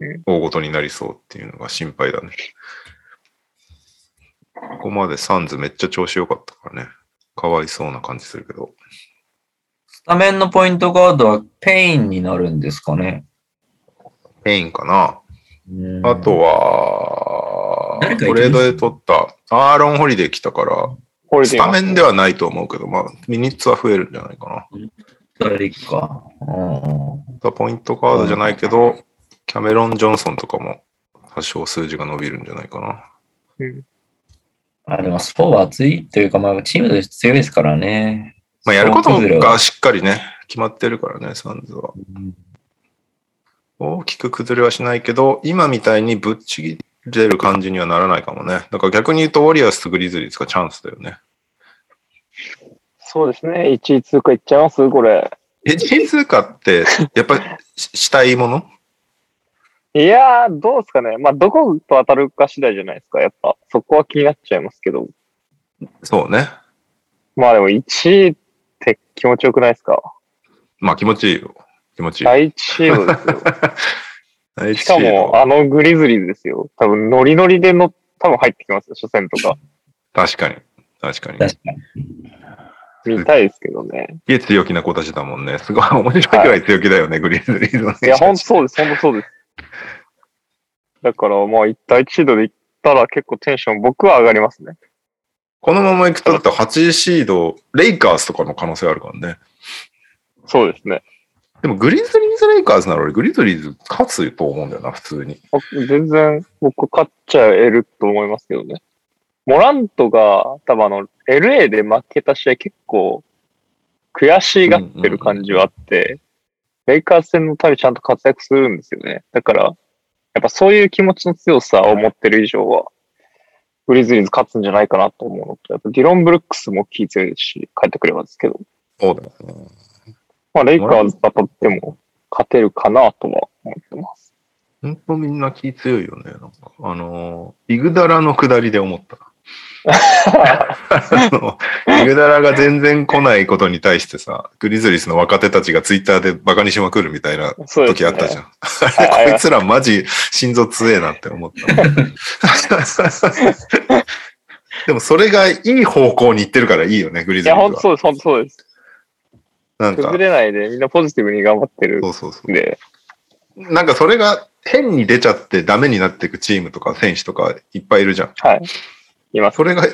うん、大ごとになりそうっていうのが心配だね。ここまでサンズめっちゃ調子良かったからね。かわいそうな感じするけど。スタメンのポイントガードはペインになるんですかね。ペインかな。うんあとは、誰かいけるトレードで取ったアーロン・ホリデー来たから、ホリデースタメンではないと思うけど、まあ、ミニッツは増えるんじゃないか誰か。うんな。ポイントカードじゃないけど、キャメロン・ジョンソンとかも多少数字が伸びるんじゃないかな。うん。あでもスポーは熱いというか、まあ、チームとして強いですからね。まあ、やることがしっかりね、決まってるからね、サンズは。うん大きく崩れはしないけど、今みたいにぶっちぎれる感じにはならないかもね。だから逆に言うと、ウォリアーズとグリズリーズがチャンスだよね。そうですね。1位通過いっちゃいます？これ。え、G 通貨って、やっぱりし したいもの？いやー、どうですかね。まあ、どこと当たるか次第じゃないですか。やっぱ、そこは気になっちゃいますけど。そうね。まあでも1位って気持ちよくないですか？まあ気持ちいいよ。気持ちいい。第1シードですよ。しかも、あのグリズリーズですよ。多分、ノリノリでの、多分入ってきますよ、初戦とか。確かに。確かに。確かに。見たいですけどね。すげえ強気な子たちだもんね。すごい面白いくらい強気だよね、グリーンズリーズのいや、ほんととそうです、ほんとそうです。だから、まあ、第1シードで行ったら結構テンション僕は上がりますね。このまま行くと、だって8位シード、レイカーズとかの可能性あるからね。そうですね。でもグリズリーズレイカーズなら俺グリズリーズ勝つと思うんだよな、普通に。僕全然僕勝っちゃえると思いますけどね。モラントが多分あの LA で負けた試合結構悔しがってる感じはあって、レイカーズ戦のためちゃんと活躍するんですよね。だから、やっぱそういう気持ちの強さを持ってる以上は、グリズリーズ勝つんじゃないかなと思うのと、やっぱディロン・ブルックスも気強いですし、帰ってくればですけど、そうだよね。まあレイカーズ当たっても勝てるかなとは思ってます。ほんとみんな気強いよね。なんかあのー、イグダラの下りで思った。イグダラが全然来ないことに対してさ、グリズリースの若手たちがツイッターでバカにしまくるみたいな時あったじゃん。はいあれこいつらマジ心臓強えなって思った。でもそれがいい方向に行ってるからいいよね、グリいや、ズリーズは。本当そうです、本当そうです。なんか崩、れないでみんなポジティブに頑張ってるそうそうそんで、う。なんかそれが変に出ちゃってダメになっていくチームとか選手とかいっぱいいるじゃん。はい。います。それが、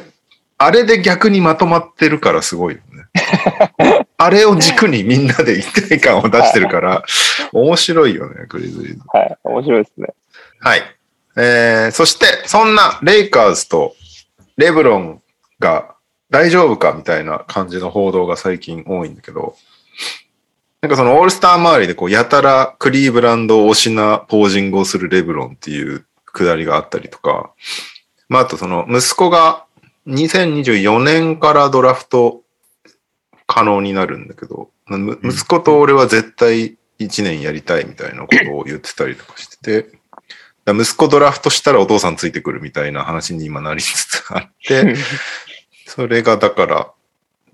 あれで逆にまとまってるからすごいよね。あれを軸にみんなで一体感を出してるから、面白いよね、グリズリーズ。はい。面白いですね。はい。えー、そして、そんなレイカーズとレブロンが大丈夫かみたいな感じの報道が最近多いんだけど、なんかそのオールスター周りでこうやたらクリーブランド推しなポージングをするレブロンっていうくだりがあったりとか、まああとその息子が2024年からドラフト可能になるんだけど、む息子と俺は絶対1年やりたいみたいなことを言ってたりとかしてて、息子ドラフトしたらお父さんついてくるみたいな話に今なりつつあって、それがだから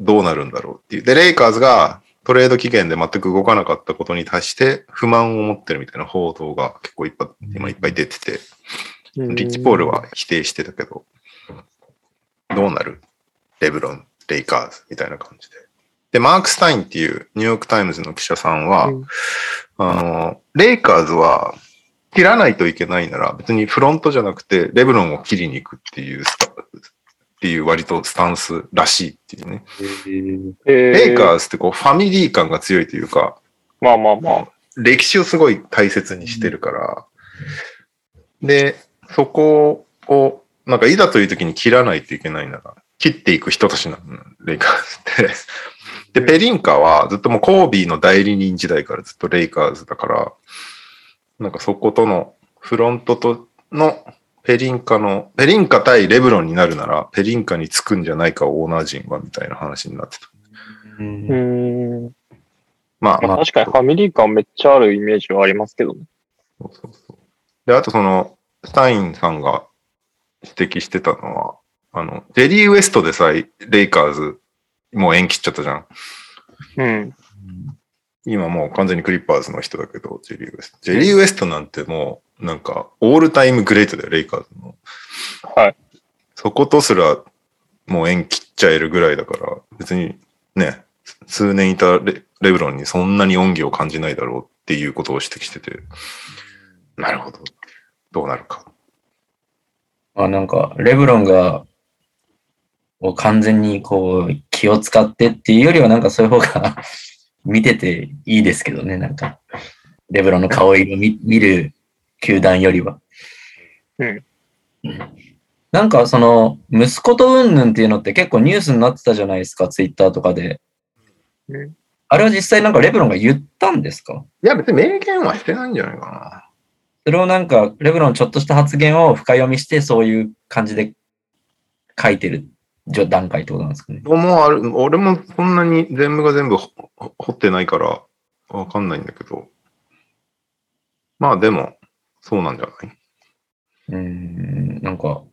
どうなるんだろうっていう。で、レイカーズがトレード期限で全く動かなかったことに対して不満を持ってるみたいな報道が結構いっぱい、今いっぱい出てて、リッチ・ポールは否定してたけど、どうなる？レブロン、レイカーズみたいな感じで。で、マーク・スタインっていうニューヨーク・タイムズの記者さんは、うん。あの、レイカーズは切らないといけないなら別にフロントじゃなくてレブロンを切りに行くっていうスタっていう割とスタンスらしいっていうね。レレイカーズってこうファミリー感が強いというか、まあまあまあ。歴史をすごい大切にしてるから、で、そこを、なんかいざという時に切らないといけないなら、切っていく人たちなの、レイカーズって。で、ペリンカはずっともうコービーの代理人時代からずっとレイカーズだから、なんかそことのフロントとのペリンカの、ペリンカ対レブロンになるなら、ペリンカにつくんじゃないかオーナー陣はみたいな話になってた。うーん。まあ、まあ確かにファミリー感めっちゃあるイメージはありますけどね。そうそうそう。で、あとその、スタインさんが指摘してたのは、あの、ジェリー・ウエストでさえ、レイカーズ、もう縁切っちゃったじゃん。うん。今もう完全にクリッパーズの人だけど、ジェリー・ウエスト。ジェリー・ウエストなんてもう、なんか、オールタイムグレートだよ、レイカーズの。はい。そことすら、もう縁切っちゃえるぐらいだから、別にね、数年いたレレブロンにそんなに恩義を感じないだろうっていうことを指摘してて、なるほど。どうなるか。あなんか、レブロンが、もう完全にこう、気を使ってっていうよりは、なんかそういう方が 見てていいですけどね、なんか。レブロンの顔色見見る球団よりは。うんうん。なんかその、息子とうんぬんっていうのって結構ニュースになってたじゃないですか、ツイッターとかで。うんあれは実際なんかレブロンが言ったんですか？いや、別に明言はしてないんじゃないかそれをなんか、レブロンのちょっとした発言を深読みして、そういう感じで書いてる段階ってことなんですかね。な。もうある、俺もそんなに全部が全部掘ってないからわかんないんだけど。まあでも、そうなんじゃない？うん、なんか、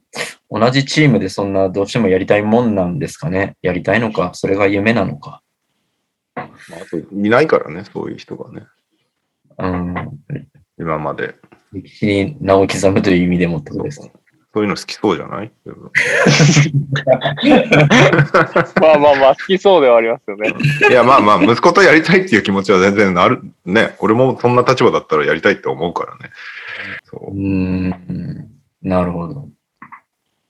同じチームでそんなどうしてもやりたいもんなんですかね。やりたいのか、それが夢なのか。まあ、あといないからね、そういう人がね。うん、今まで。歴史に名を刻むという意味でもってことですか。そういうの好きそうじゃない？まあまあまあ、好きそうではありますよね。いや、まあまあ、息子とやりたいっていう気持ちは全然ある。ね、俺もそんな立場だったらやりたいって思うからね。そうーん、なるほど。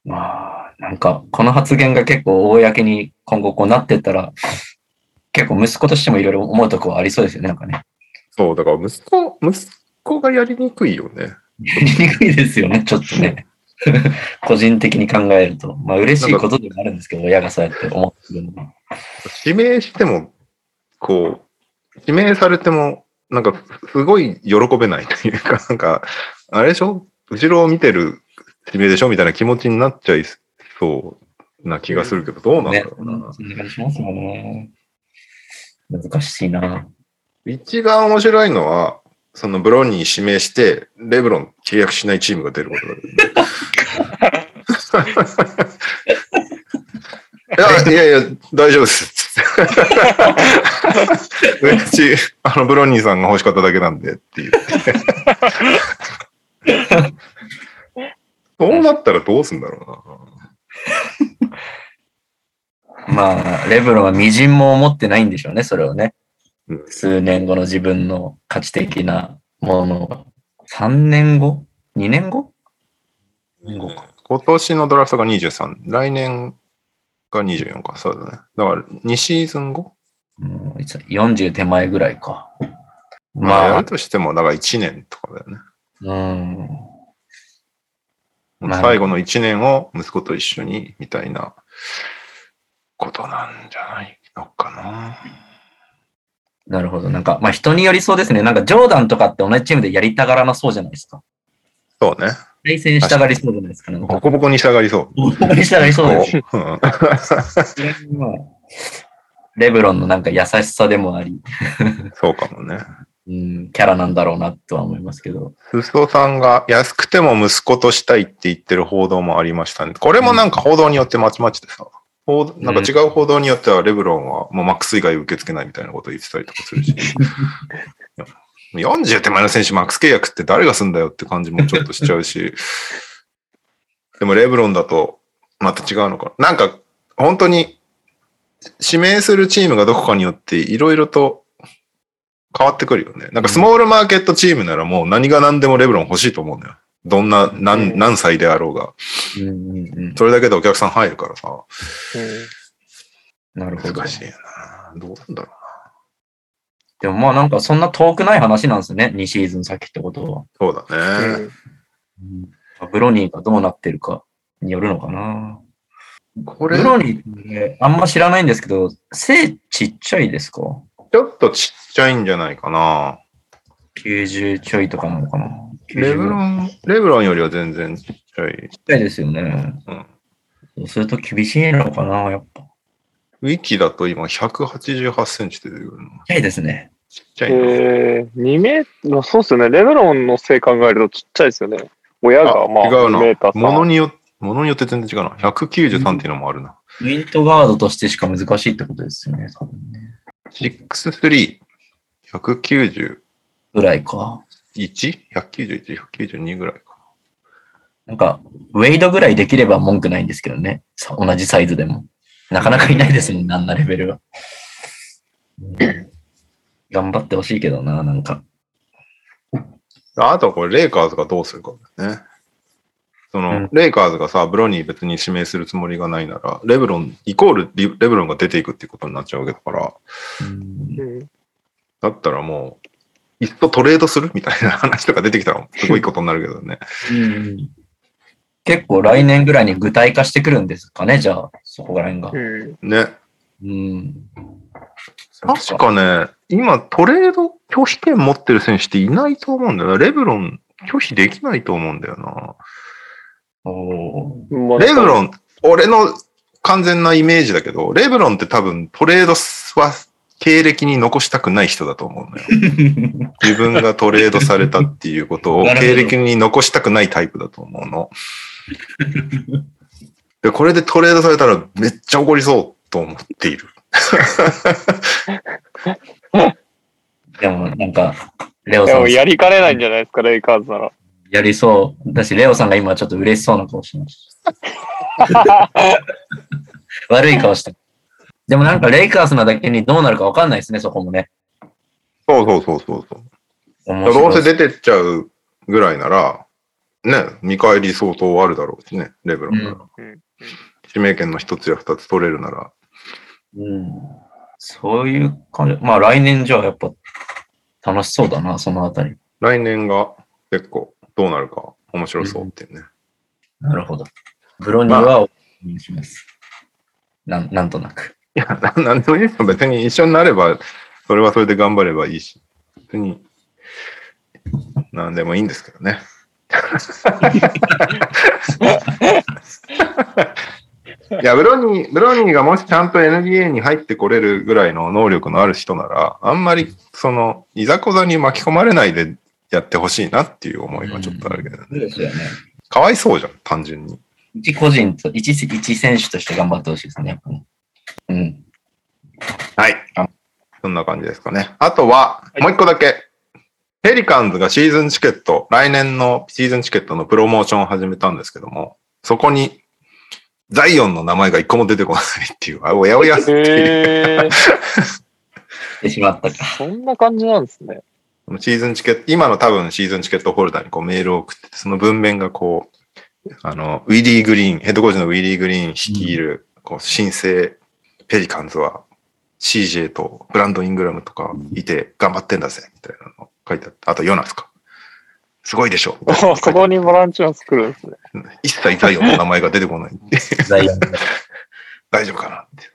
まあ、なんか、この発言が結構公に今後こうなってったら、結構息子としてもいろいろ思うとこはありそうですよね、なんかね。そう、だから息子、息子がやりにくいよね。やりにくいですよね、ちょっとね。個人的に考えると。まあ、嬉しいことでもあるんですけど、親がそうやって思ってるのは。指名しても、こう、指名されても、なんか、すごい喜べないというか、なんか、あれでしょ？後ろを見てる指名でしょ？みたいな気持ちになっちゃいそうな気がするけど、どうなんだねろうな。そんな感じしますよね。難しいな。一番面白いのは、そのブロンに指名して、レブロン契約しないチームが出ることだけどね。いやいやいや、大丈夫です。うち、あの、ブロンニーさんが欲しかっただけなんでっていう。そうなったらどうすんだろまあ、レブロンは微塵も思ってないんでしょうね、それをね。うん数年後の自分の価値的なものを。3年後 ?2 年後？今年のドラフトが23、来年が24か、そうだね。だから、2シーズン後？うんいつ40手前ぐらいか。まあ、やまある、としても、だから1年とかだよね。うん。まあ最後の1年を息子と一緒に、みたいなことなんじゃないのかな。なるほど。なんか、まあ人によりそうですね。なんか、ジョーダンとかって同じチームでやりたがらなそうじゃないですか。そうね。対戦したがりそうじゃないですか。なんか、ボコボコに従いそう。ボコボコにしたがりそうです。うんまあレブロンのなんか優しさでもあり、そうかもね。うん、キャラなんだろうなとは思いますけど。すそさんが安くても息子としたいって言ってる報道もありましたね。これもなんか報道によってまちまちでさ。報道なんか違う報道によってはレブロンはもうマックス以外受け付けないみたいなことを言ってたりとかするし。いや40手前の選手マックス契約って誰がすんだよって感じもちょっとしちゃうし。でもレブロンだとまた違うのかな。なんか本当に指名するチームがどこかによっていろいろと変わってくるよね。なんかスモールマーケットチームならもう何が何でもレブロン欲しいと思うんだよ。どんな、う何、ん何歳であろうが。うんうんうん、それだけでお客さん入るからさ。なるほど難。しいよな。どうなんだろでもまあなんかそんな遠くない話なんですね。2シーズン先ってことは。う。そうだね。うんブロニーがどうなってるかによるのかな。これ、ブロニーってあんま知らないんですけど、背ちっちゃいですか？ちょっとちっちゃいんじゃないかな。?90 ちょいとかなのかなレブロン。ン、レブロンよりは全然ちっちゃい。ちっちゃいですよね。うん。そうすると厳しいのかな、やっぱ。ちっウィキだと今188センチ出てくるの。ちゃいですね。ちっちゃいな。えー、2メートル、そうっすよね。レブロンの背考えるとちっちゃいですよね。親が、まあ、違うな2メーター。ものによものによって全然違うな。193っていうのもあるな。ウィントガードとしてしか難しいってことですよね、多分ね。6-3、191、ぐらいか。191、192ぐらいか。なんか、ウェイドぐらいできれば文句ないんですけどね。さ同じサイズでも。なかなかいないですもん、あんなレベルは。うん頑張ってほしいけどな、なんか。あとはこれ、レイカーズがどうするかですね。その、うんレイカーズがさ、ブロニー別に指名するつもりがないなら、レブロン、イコールリレブロンが出ていくっていうことになっちゃうわけだから、うんうんだったらもう、いっそトレードするみたいな話とか出てきたら、すごいことになるけどね。うん結構来年ぐらいに具体化してくるんですかね、じゃあ、そこら辺が。うん。ね。うん。確かね、今トレード拒否権持ってる選手っていないと思うんだよな。レブロン拒否できないと思うんだよな。おレブロン、俺の完全なイメージだけど、レブロンって多分トレードは経歴に残したくない人だと思うのよ。自分がトレードされたっていうことを経歴に残したくないタイプだと思うの。でこれでトレードされたらめっちゃ怒りそうと思っている。でもなんか、レオでさんもやりかねないんじゃないですか、レイカーズなら。やりそう。だし、レオさんが今ちょっと嬉しそうな顔してました。悪い顔して。でもなんかレイカーズなだけにどうなるかわかんないですね、そこもね。そうそうそうそうどうせ出てっちゃうぐらいなら、ね、見返り相当あるだろうしね、レブロンが。うん指名権の一つや二つ取れるなら。うん。そういう感じ。まあ来年じゃあやっぱ楽しそうだな、そのあたり。来年が結構どうなるか面白そうっていうね。なるほど。ブロニーはお願いします。なんなんとなく。いや、な なんでもいいですよ。別に一緒になれば、それはそれで頑張ればいいし。別に、なんでもいいんですけどね。いや、ブロニー、ブロニーがもしちゃんと NBA に入ってこれるぐらいの能力のある人なら、あんまり、その、いざこざに巻き込まれないでやってほしいなっていう思いはちょっとあるけどね。そうですよね。かわいそうじゃん、単純に。一個人と、一一選手として頑張ってほしいですね、やっぱり。うん。はい。そんな感じですかね。あとは、もう一個だけ。ペリカンズがシーズンチケット、来年のシーズンチケットのプロモーションを始めたんですけども、そこに、ザイオンの名前が一個も出てこないっていう、あ、おやおやっていう。してしまったか。そんな感じなんですね。シーズンチケット、今の多分シーズンチケットホルダーにこうメールを送ってて、その文面がこう、あの、ウィリー・グリーン、ヘッドコーチのウィリー・グリーン率いる、こう、新生ペリカンズは、CJ とブランド・イングラムとかいて頑張ってんだぜ、みたいなの書いてあって、あとヨナスか。すごいでしょ。そこにボランチャー作るんですね。一切ザイオンの名前が出てこない。ザイオン大丈夫かなって。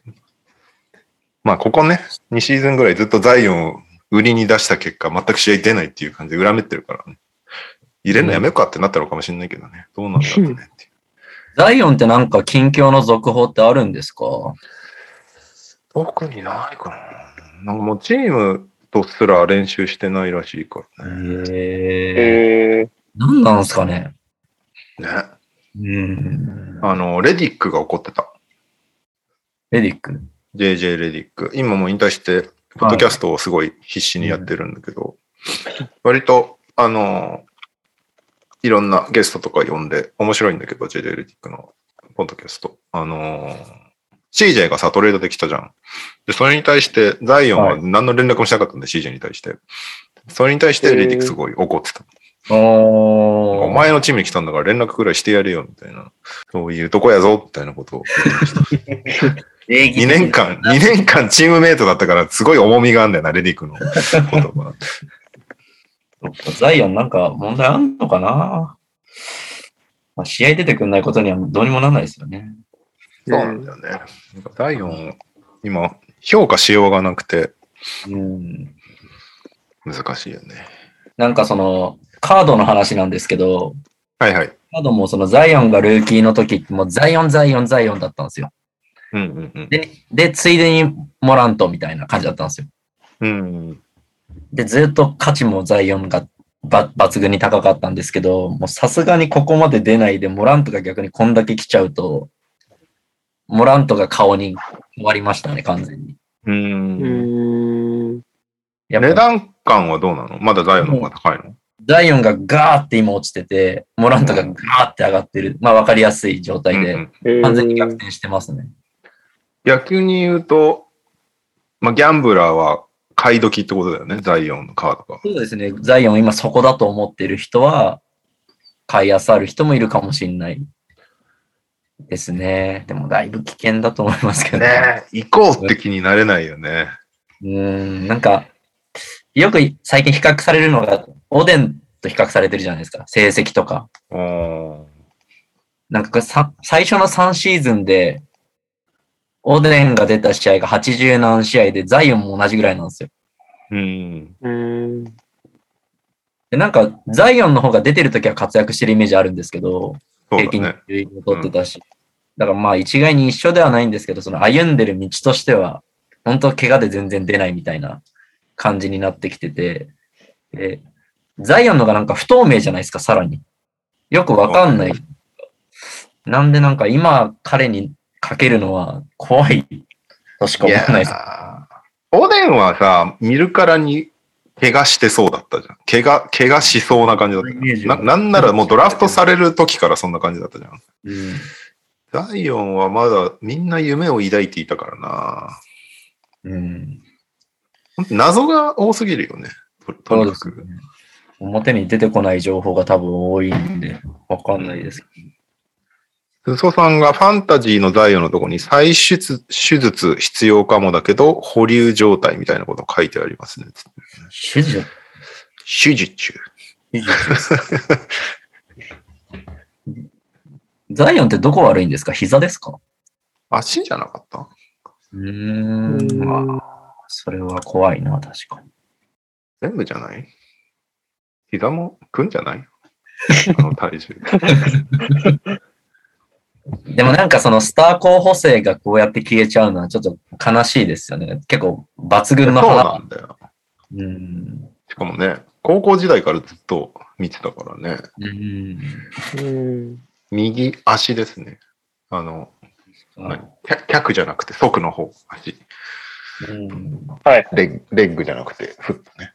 まあ、ここね、2シーズンぐらいずっとザイオンを売りに出した結果、全く試合出ないっていう感じで恨めってるからね。入れるのやめようかってなったのかもしれないけどね。どうなんだろうねっていう。ザイオンってなんか近況の続報ってあるんですか？特にないかな。なんかもうチームとすら練習してないらしいからね。へえ。え何なんすかねね。うん。あの、レディックが怒ってた。レディック？JJ レディック。今も引退して、ポッドキャストをすごい必死にやってるんだけど、割と、あの、いろんなゲストとか呼んで、面白いんだけど、JJ レディックのポッドキャスト。あの、CJ がさ、トレードできたじゃん。で、それに対して、ザイオンは何の連絡もしなかったんで、CJ に対して。それに対して、レディックすごい怒ってた。おお前のチームに来たんだから連絡くらいしてやれよ、みたいな。そういうとこやぞ、みたいなことを言ってました。2年間、2年間チームメイトだったから、すごい重みがあるんだよな、レディックの言葉。ザイオンなんか問題あんのかな、まあ、試合出てくんないことにはどうにもならないですよね。そうなんだよね。なんか第4、今、評価しようがなくてうん。難しいよね。なんかその、カードの話なんですけど、はいはい。カードもそのザイオンがルーキーの時ってもうザイオン、ザイオン、ザイオンだったんですよ。うんうんうん。で、で、ついでにモラントみたいな感じだったんですよ。うん。で、ずっと価値もザイオンがば抜群に高かったんですけど、もうさすがにここまで出ないで、モラントが逆にこんだけ来ちゃうと、モラントが顔に変わりましたね、完全に。う。ん。や値段感はどうなの？まだザイオンの方が高いの？ザイオンがガーって今落ちてて、モラントがガーって上がってる。まあ分かりやすい状態で、完全に逆転してますね。野球に言うと、まあ、ギャンブラーは買い時ってことだよね、ザイオンのカードが。そうですね。ザイオン今そこだと思ってる人は、買いあさる人もいるかもしれないですね。でもだいぶ危険だと思いますけどねえ、行こうって気になれないよね。うーん、なんか、よく最近比較されるのが、オデンと比較されてるじゃないですか。成績とか。なんかさ最初の3シーズンで、オデンが出た試合が80何試合で、ザイオンも同じぐらいなんですよ。うん。うーん。で、なんか、ザイオンの方が出てるときは活躍してるイメージあるんですけど、平均そうだね。順位を取ってたし。だからまあ一概に一緒ではないんですけど、その歩んでる道としては本当怪我で全然出ないみたいな感じになってきてて、でザイオンのがなんか不透明じゃないですか、さらに。よくわかんない。なんでなんか今彼にかけるのは怖いとしかい思わないです。やーオデンはさ、見るからに怪我してそうだったじゃん。怪我、怪我しそうな感じだった。ななんならもうドラフトされる時からそんな感じだったじゃん。うんザイオンはまだみんな夢を抱いていたからな。うん。謎が多すぎるよね。ととにかく。ね。表に出てこない情報が多分多いんで、わかんないですけど。嘘さんがファンタジーのザイオンのとこに再手術必要かもだけど、保留状態みたいなこと書いてありますね。手術手術。ザイオンってどこ悪いんですか？膝ですか？足じゃなかった？うーん。まあ、それは怖いな、確かに。全部じゃない？膝もくんじゃない？あの体重。でもなんかそのスター候補生がこうやって消えちゃうのはちょっと悲しいですよね。結構抜そう群の花。なんだよ。うん。しかもね、高校時代からずっと見てたからね。うん。うん。右足ですね。あの、脚脚じゃなくて、側の方、足。うん。はい。レッレッグじゃなくて、フットね。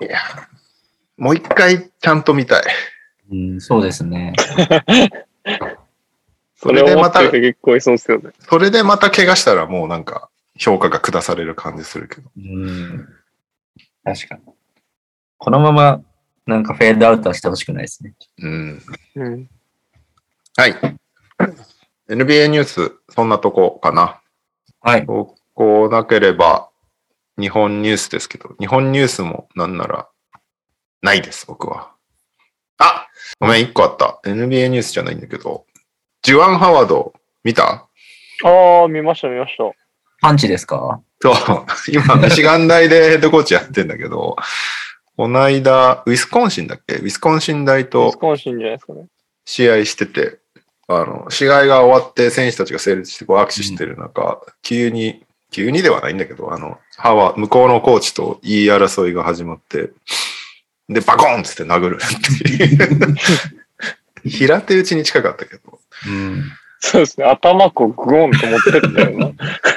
いや、もう一回ちゃんと見たい。うん、そうですね。それでまた思ってる人結構いそうですよね。それでまた怪我したらもうなんか評価が下される感じするけど。うん。確かに。このままなんかフェードアウトはしてほしくないですね。うん。うん。はい。NBA ニュース、そんなとこかな。はい。ここなければ、日本ニュースですけど、日本ニュースもなんなら、ないです、僕は。あごめん、一個あった。NBA ニュースじゃないんだけど、ジュアン・ハワード、見た？ああ、見ました、見ました。パンチですか？そう、今、ミシガン大でヘッドコーチやってんだけど、この間、ウィスコンシンだっけ？ウィスコンシン大ウィとスコンシンじゃないですかね。試合してて、あの、試合が終わって選手たちが整列してこう握手してる中、急に、急にではないんだけど、あの、ハワ向こうのコーチと言い争いが始まって、で、バコーンって殴るっていう。平手打ちに近かったけど、うん。そうですね。頭こうグオンと持ってったよな。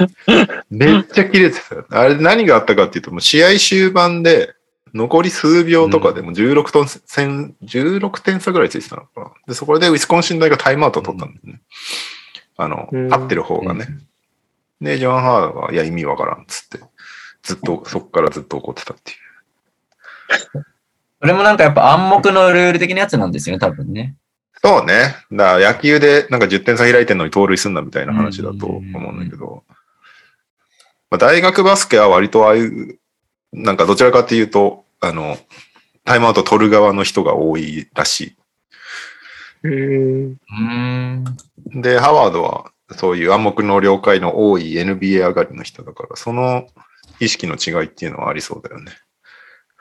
めっちゃ切れてたよ。あれ何があったかっていうと、もう試合終盤で、残り数秒とかでも16点戦、16点差ぐらいついてたのかな。で、そこでウィスコンシン大がタイムアウトを取ったんだよね。あの、うん勝ってる方がね。で、ジョン・ハードが、いや、意味わからんっつって、ずっと、そこからずっと怒ってたっていう。それもなんかやっぱ暗黙のルール的なやつなんですよね、多分ね。そうね。だから野球でなんか10点差開いてんのに盗塁すんだみたいな話だと思うんだけど、まあ、大学バスケは割とああいう、なんかどちらかっていうと、あの、タイムアウト取る側の人が多いらし。い。で、ハワードはそういう暗黙の了解の多い NBA 上がりの人だから、その意識の違いっていうのはありそうだよね。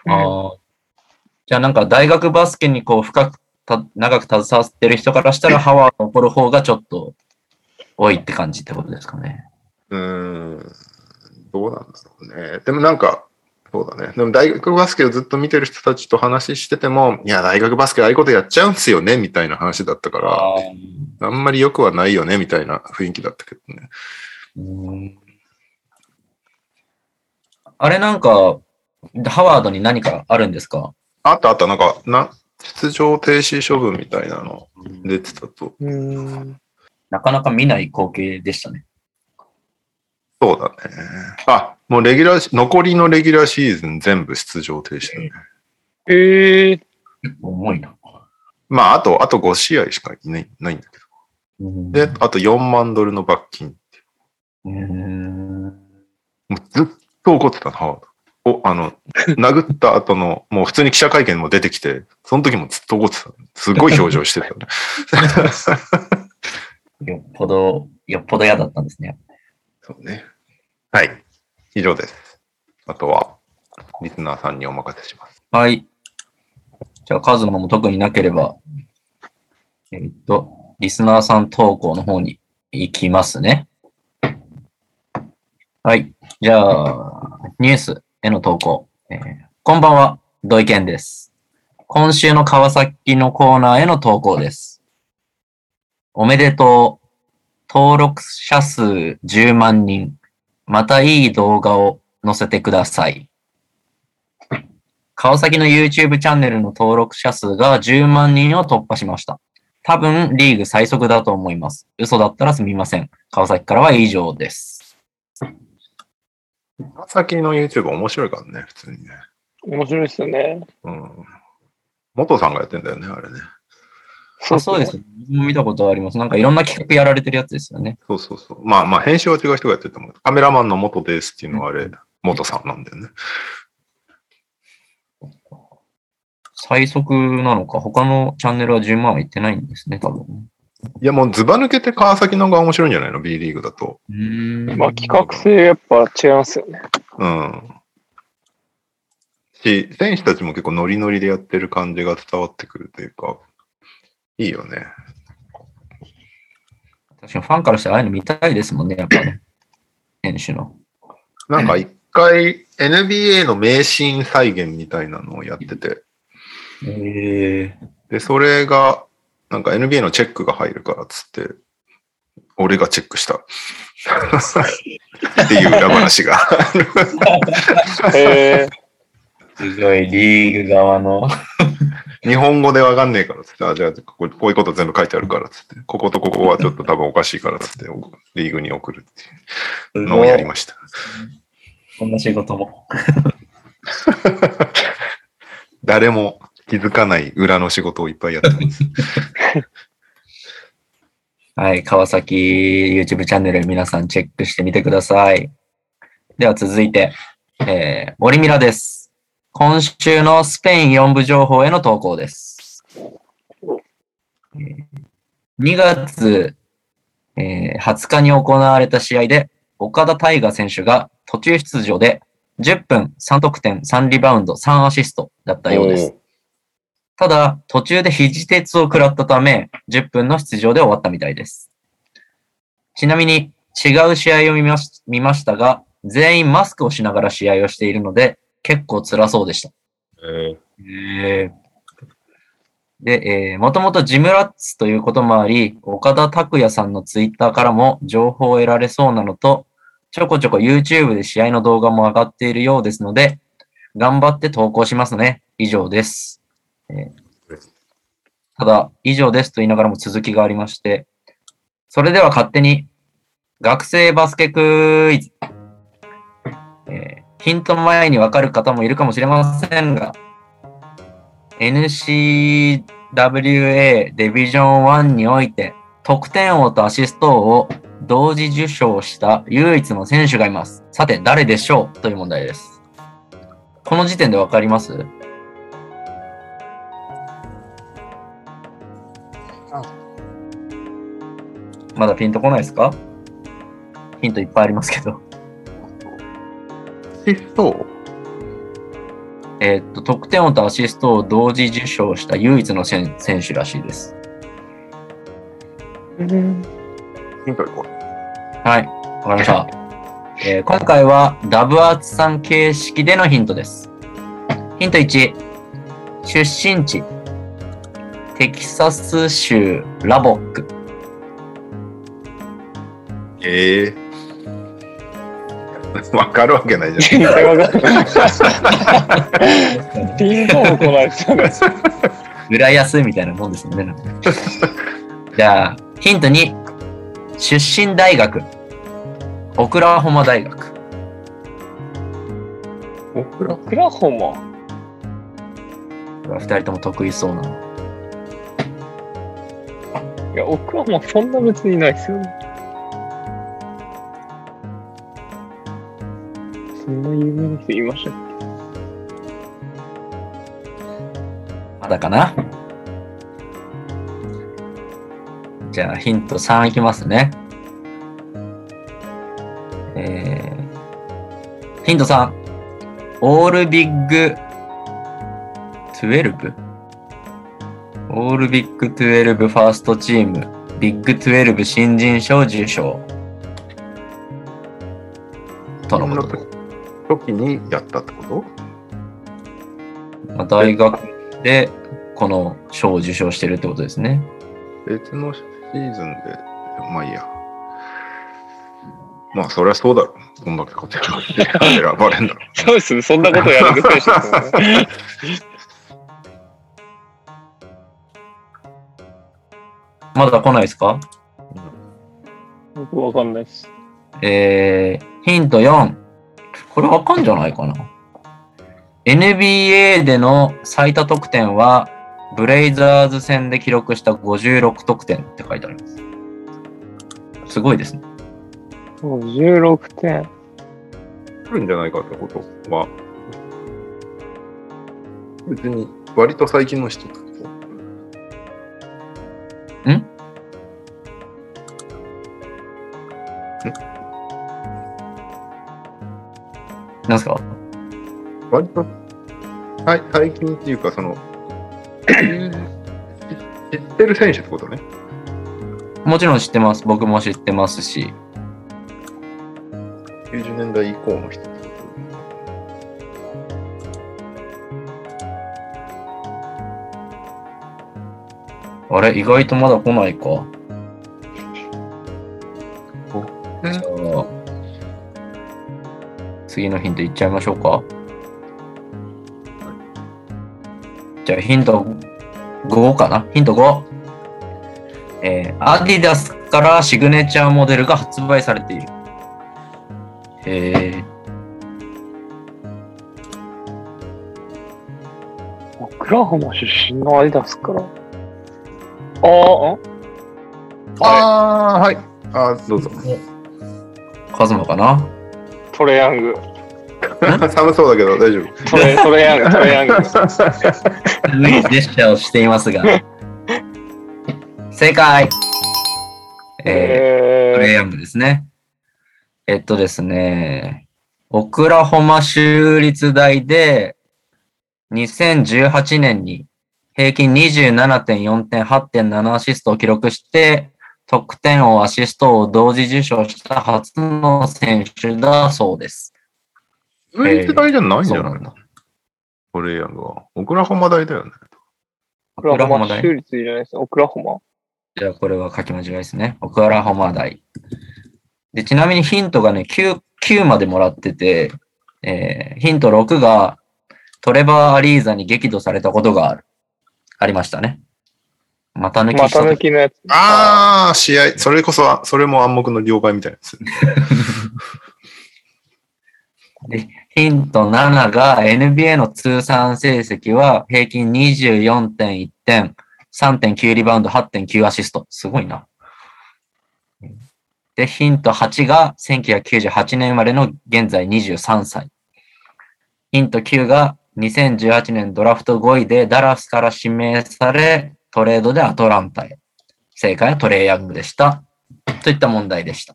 ああ。じゃあなんか大学バスケにこう深くた長く携わってる人からしたらハワード怒る方がちょっと多いって感じってことですかね。うーん、どうなんだろうね。でもなんか、そうだね。でも大学バスケをずっと見てる人たちと話してても、いや、大学バスケああいうことやっちゃうんすよね、みたいな話だったから、あんまり良くはないよね、みたいな雰囲気だったけどね。うんあれなんか、ハワードに何かあるんですか？あったあった、なんか、な、出場停止処分みたいなの出てたと。うん。なかなか見ない光景でしたね。そうだね。あ、もうレギュラーシ、残りのレギュラーシーズン全部出場停止だね。ええ重いな。まあ、あと、あと5試合しかいないないんだけうんど。で、あと4万ドルの罰金。うん。もうずっと怒ってたの、ハワード。お、あの、殴った後の、もう普通に記者会見も出てきて、その時もずっと怒ってた。すごい表情してたよね。よっぽど、よっぽど嫌だったんですね。そうね。はい。以上です。あとは、リスナーさんにお任せします。はい。じゃあ、カズマも特になければ、えっと、リスナーさん投稿の方に行きますね。はい。じゃあ、ニュースへの投稿。えーこんばんは、土井健です。今週の川崎のコーナーへの投稿です。おめでとう。登録者数10万人。またいい動画を載せてください。川崎の YouTube チャンネルの登録者数が10万人を突破しました。多分リーグ最速だと思います。嘘だったらすみません。川崎からは以上です。川崎の YouTube 面白いからね、普通にね。面白いですよね。うん。元さんがやってんだよね、あれね。あそうです。僕も見たことあります。なんかいろんな企画やられてるやつですよね。そうそうそう。まあまあ、編集は違う人がやってると思う。カメラマンの元ですっていうのはあれ、元さんなんだよね。最速なのか、他のチャンネルは10万はいってないんですね、多分。いや、もうズバ抜けて川崎の方が面白いんじゃないの ?B リーグだと。うーん。まあ企画性やっぱ違いますよね。うん。し、選手たちも結構ノリノリでやってる感じが伝わってくるというか、いいよね。確かにファンからしたらああいうの見たいですもんね、やっぱね。選手の。なんか一回 NBA の名シーン再現みたいなのをやってて、ええで、それが、なんか NBA のチェックが入るからっつって、俺がチェックした。っていう裏話が。すごい、リーグ側の。日本語でわかんねえからっつって、あ、じゃあこここういうこと全部書いてあるからっつって、こことここはちょっと多分おかしいからっつって、リーグに送るっていうのをやりました。こんな仕事も。誰も気づかない裏の仕事をいっぱいやってます。はい、川崎 YouTube チャンネル皆さんチェックしてみてください。では続いて、えー、オリミラです。今週のスペイン4部情報への投稿です。えー2月、えー20日に行われた試合で、岡田大河選手が途中出場で10分3得点3リバウンド3アシストだったようです。ただ、途中で肘鉄を食らったため、10分の出場で終わったみたいです。ちなみに、違う試合を見まし見ましたが、全員マスクをしながら試合をしているので、結構辛そうでした。ええで、えー、もともとジムラッツということもあり、岡田拓也さんのツイッターからも情報を得られそうなのと、ちょこちょこ YouTube で試合の動画も上がっているようですので、頑張って投稿しますね。以上です。ただ、以上ですと言いながらも続きがありまして、それでは勝手に学生バスケクイズ。えーヒント前にわかる方もいるかもしれませんが、NCWA デビジョン1において得点王とアシスト王を同時受賞した唯一の選手がいます。さて、誰でしょう？という問題です。この時点でわかります？まだピンとこないですか？ヒントいっぱいありますけど。ー、シスト？えーっと、得点王とアシストを同時受賞した唯一の選選手らしいです。ヒントいこはい、わかりました。えー今回はダブアツさん形式でのヒントです。ヒント1、出身地、テキサス州ラボック。う。ええー。わかるわけないじゃん。全然わかんない。ピンポンも来ないですよね。浦安みたいなもんですよね。じゃあ、ヒント2、出身大学、オクラホマ大学。オクラオクラホマ。二人とも得意そうな。いや、オクラホマそんな別にないですよね。そんな有名な人いましたっまだかな？じゃあヒント3いきますね。えー、ヒント3。オールビッグ 12? オールビッグ12ファーストチームビッグ12新人賞受賞。とのことの時にやったってこと？まあ、大学でこの賞を受賞してるってことですね。別のシーズンで、まあいいや。まあ、そりゃそうだろ。こんだけ活躍して選ばれんだろ。そうですね。そんなことやる選手ですもんね。まだ来ないですか？僕わかんないです。えー、ヒント4。これわかんじゃないかな。NBA での最多得点は、ブレイザーズ戦で記録した56得点って書いてあります。すごいですね。56点。来るんじゃないかってことは、別に割と最近の人ってなんすか？割と、はい、最近っていうか、その、知ってる選手ってことね。もちろん知ってます。僕も知ってますし。90年代以降の人ってこあれ意外とまだ来ないか。次のヒントいっちゃいましょうか。じゃあヒント5かな？ヒント5。えー、アディダスからシグネチャーモデルが発売されている。えー、オクラホマ出身のアディダスから？ああ、とああ、はい。あーどうぞ。カズマかな？トレヤング。寒そうだけど大丈夫。トレトレヤング、トレヤング。ジェスチャーをしていますが。正解えー、トレイえヤングですね。えっとですね、オクラホマ州立大で2018年に平均27.4点、8.7アシストを記録して、得点王、アシストを同時受賞した初の選手だそうです。上世代じゃないんじゃないの？そうなんだ。トレイヤングは。オクラホマ大だよね。オクラホマ大州立じゃないです。オクラホマ？じゃあこれは書き間違いですね。オクラホマ大。で、ちなみにヒントがね、9、9までもらってて、えーヒント6がトレバー・アリーザに激怒されたことがある。ありましたね。また抜き股抜きのやつ。ああ、試合。それこそ、それも暗黙の了解みたいなやつ。でヒント7が NBA の通算成績は平均24.1点、3.9リバウンド、8.9アシスト。すごいな。で、ヒント8が1998年生まれの現在23歳。ヒント9が2018年ドラフト5位でダラスから指名され、トレードでアトランタへ。正解はトレイヤングでした。といった問題でした。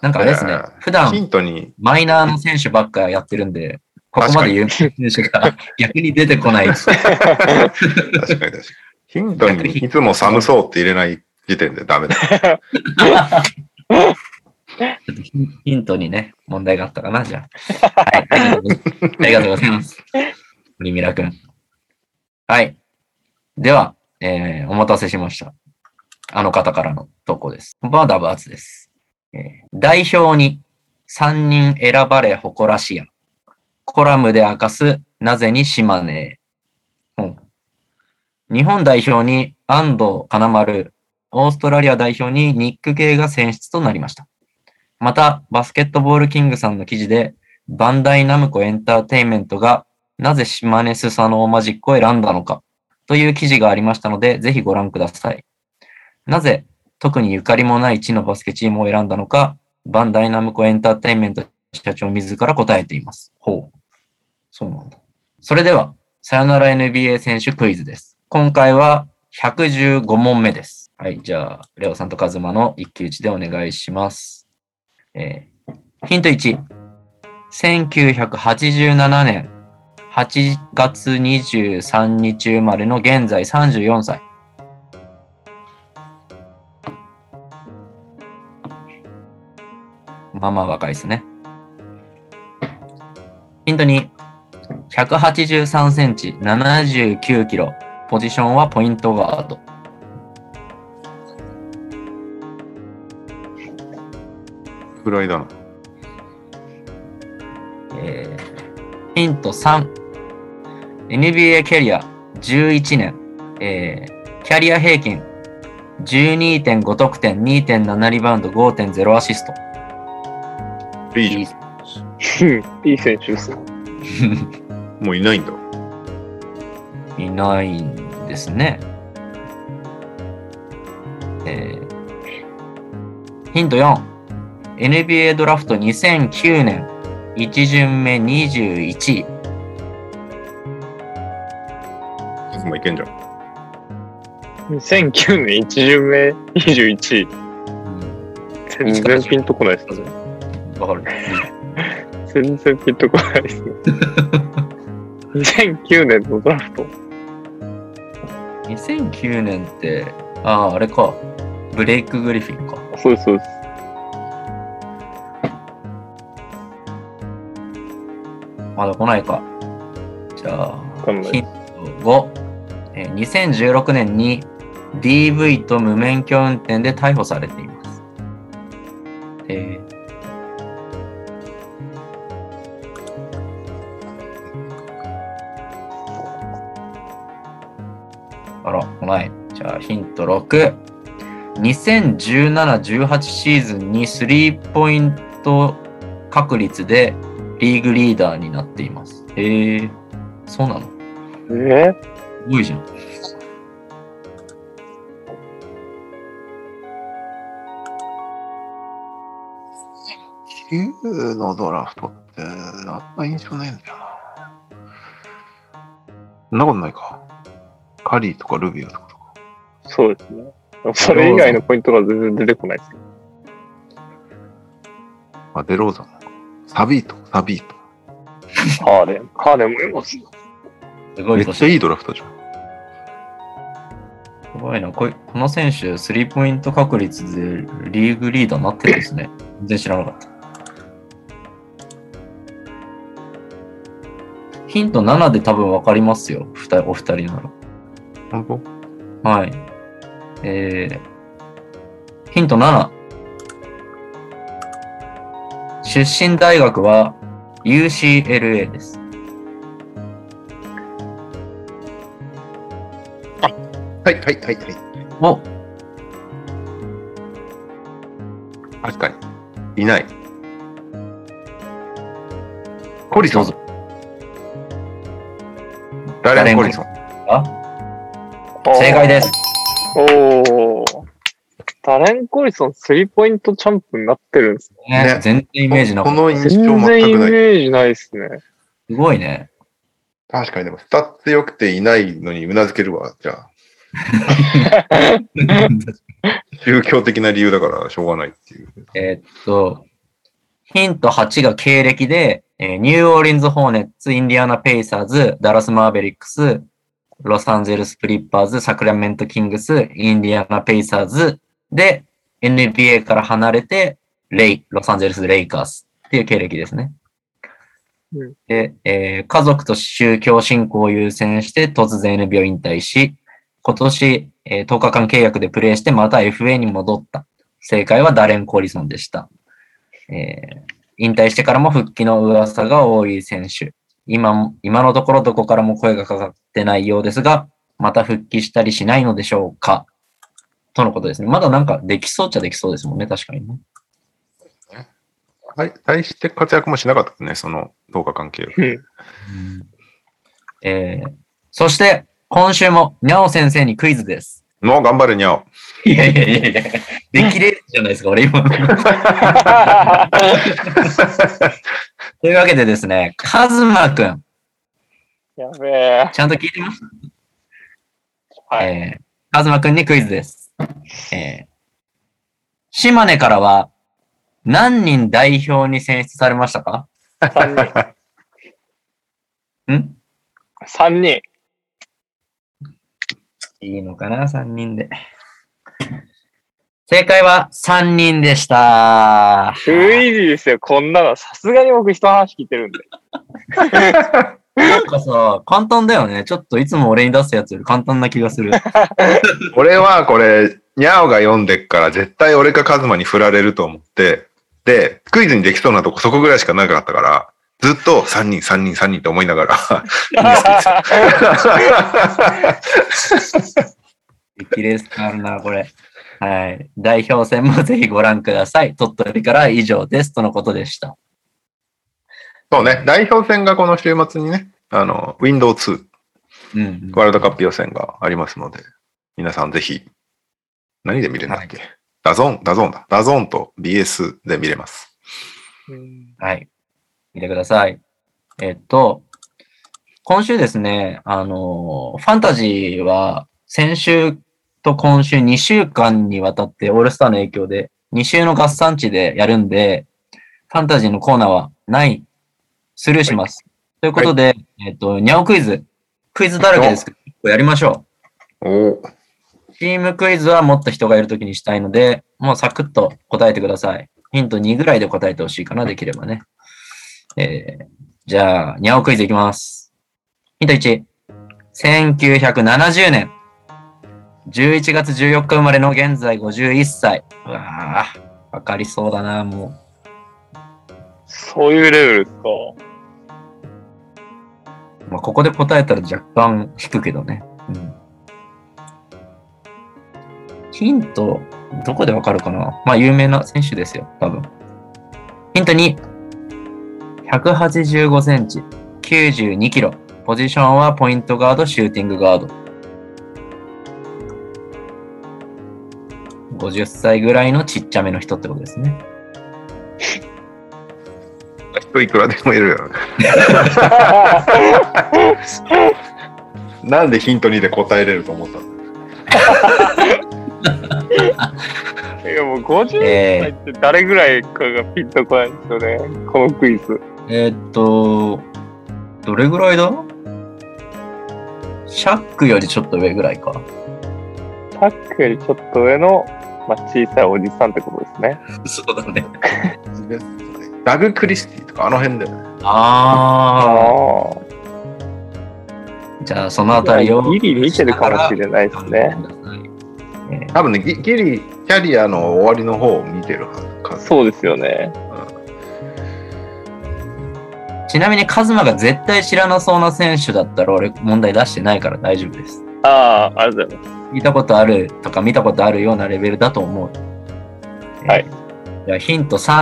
なんかあれですねえー。普段ヒントに、マイナーの選手ばっかやってるんで、ここまで有名な選手が 逆に出てこない。確かに確かに。ヒントにいつも寒そうって入れない時点でダメだ。ちょっとヒントにね、問題があったかな、じゃあ。はい、ありがとうございますありがとうございます。リミラ君。はい。では、えーお待たせしました。あの方からの投稿です。バーダバーツです。えー代表に3人選ばれ誇らしや。コラムで明かす、なぜに島根へ。うん日本代表に安藤金丸、オーストラリア代表にニック・ゲイが選出となりました。また、バスケットボールキングさんの記事で、バンダイナムコエンターテインメントがなぜ島根スサノーマジックを選んだのかという記事がありましたので、ぜひご覧ください。なぜ特にゆかりもない地のバスケチームを選んだのか、バンダイナムコエンターテインメント社長自ら答えています。ほう。そうなんだ。それでは、さよなら NBA 選手クイズです。今回は115問目です。はい、じゃあ、レオさんとカズマの一騎打ちでお願いします。えーヒント1。1987年8月23日生まれの現在34歳。まあまあ若いですね。ヒント2、183センチ、79キロ。ポジションはポイントガード。ぐらいだな。えーヒント3、NBA キャリア11年、えーキャリア平均12.5得点、2.7リバウンド、5.0アシスト。いいじいい いい選手です。もういないんだ。いないんですね。えーヒント4。NBA ドラフト2009年、1巡目21位。もういけんじゃん。2009年1巡目21位。全然ピンとこないですね。わかる 全然ピンとこないですね。2009年のドラフト。2009年って、ああ、あれか。ブレイク・グリフィンか。そうです、そうです。まだ来ないか。じゃあ、ヒント5。2016年に DV と無免許運転で逮捕されています。えーあら、来ない。じゃあ、ヒント6。2017-18シーズンにスリーポイント確率でリーグリーダーになっています。へえ、そうなの？えすごいじゃん。9のドラフトって、あんま印象ないんだよな。そんなことないか。カリーとかルビオとか。そうですね。それ以外のポイントが全然出てこないです。あ、デローザン。サビート、サビート。ハーデン。ハーデンもいます。すごい年。めっちゃいいドラフトじゃん。すごいな。こいこの選手、スリーポイント確率でリーグリーダーになってるんですね。全然知らなかった。ヒント7で多分分かりますよ。二人お二人なら。本当はい。えー、ヒント7。出身大学は UCLA です。はい、はい、はい、はい。お、確かに。いない。コリソンどう。ダレン・コリソン。あ？正解です。おー。ダレン・コリソン、スリーポイントチャンプになってるんですね。ねね全然イメージなかった。この印全象然イメ全くない。ージないですね。すごいね。確かにでも、スタッツ良くていないのにうなずけるわ。じゃあ、宗教的な理由だからしょうがないっていう。えーっと、ヒント8が経歴で、えーニューオーリンズ・ホーネッツ、インディアナ・ペイサーズ、ダラス・マーベリックス、ロサンゼルス・クリッパーズ、サクラメント・キングス、インディアナ・ペイサーズで、NBA から離れて、レイ、ロサンゼルス・レイカーズっていう経歴ですね。うんで、えー家族と宗教信仰を優先して突然 NBA を引退し、今年、えー10日間契約でプレーしてまた FA に戻った。正解はダレン・コリソンでした。えー引退してからも復帰の噂が多い選手。今も、今のところどこからも声がかかってないようですが、また復帰したりしないのでしょうかとのことですね。まだなんかできそうっちゃできそうですもんね、確かにね。はい、対して活躍もしなかったね、その10日関係。うん。えーそして、今週も、にゃお先生にクイズです。もう頑張るにゃお。いやいやいやいや、できれるじゃないですか、俺今。というわけでですね、カズマくん、やべえ。ちゃんと聞いてます？はい。えー、カズマくんにクイズです。えー、島根からは何人代表に選出されましたか？3人。ん？3人。いいのかな ?3 人で。正解は3人でした。クイズですよ、こんなの。さすがに僕人の話聞いてるんで。なんかさ、簡単だよね。ちょっといつも俺に出すやつより簡単な気がする。俺はこれ、ニャオが読んでっから絶対俺かカズマに振られると思って、で、クイズにできそうなとこそこぐらいしかなかったから、ずっと3人、3人、3人と思いながら、激レースあるな、これ。はい。代表戦もぜひご覧ください。鳥取からは以上です。とのことでした。そうね、代表戦がこの週末にね、あの、 Window2 うんうん。ワールドカップ予選がありますので、皆さんぜひ、何で見れるんだっけ、 DAZN、DAZN だ。 DAZN と BS で見れます。うんはい。見てください。えっと、今週ですね、あの、ファンタジーは先週と今週2週間にわたってオールスターの影響で2週の合算値でやるんで、ファンタジーのコーナーはない、スルーします。ということで、えっと、ニャオクイズ、クイズだらけですけど、やりましょう。おおチームクイズはもっと人がいるときにしたいので、もうサクッと答えてください。ヒント2ぐらいで答えてほしいかな、できればね。えー、じゃあ、ニャオクイズいきます。ヒント1。1970年。11月14日生まれの現在51歳。うわぁ、わかりそうだな、もそういうレベルですか。う。まあ、ここで答えたら若干引くけどね。うん。ヒント、どこでわかるかな？まあ、有名な選手ですよ、多分。ヒント2。185センチ、92キロ。ポジションはポイントガード、シューティングガード。50歳ぐらいのちっちゃめの人ってことですね。人いくらでもいるよね。なんでヒント2で答えれると思ったの？いやもう50え歳って誰ぐらいかがピンとこないんですよね。このクイズ。ー、えーっと、どれぐらいだ？シャックよりちょっと上ぐらいか。タックよりちょっと上の、まあ、小さいおじさんってことですね。そうだね。ダグ・クリスティとかあの辺だよね。あああ。じゃあ、そのあ。あたりを。ギリ見てるかもしれないですね。えー多分ね、ギギリ、キャリアの終わりの方を見てるはずか。そうですよね。ちなみにカズマが絶対知らなそうな選手だったら俺問題出してないから大丈夫です。ああ、ありがとうございます。聞いたことあるとか見たことあるようなレベルだと思う。はいえー。じゃあヒント3。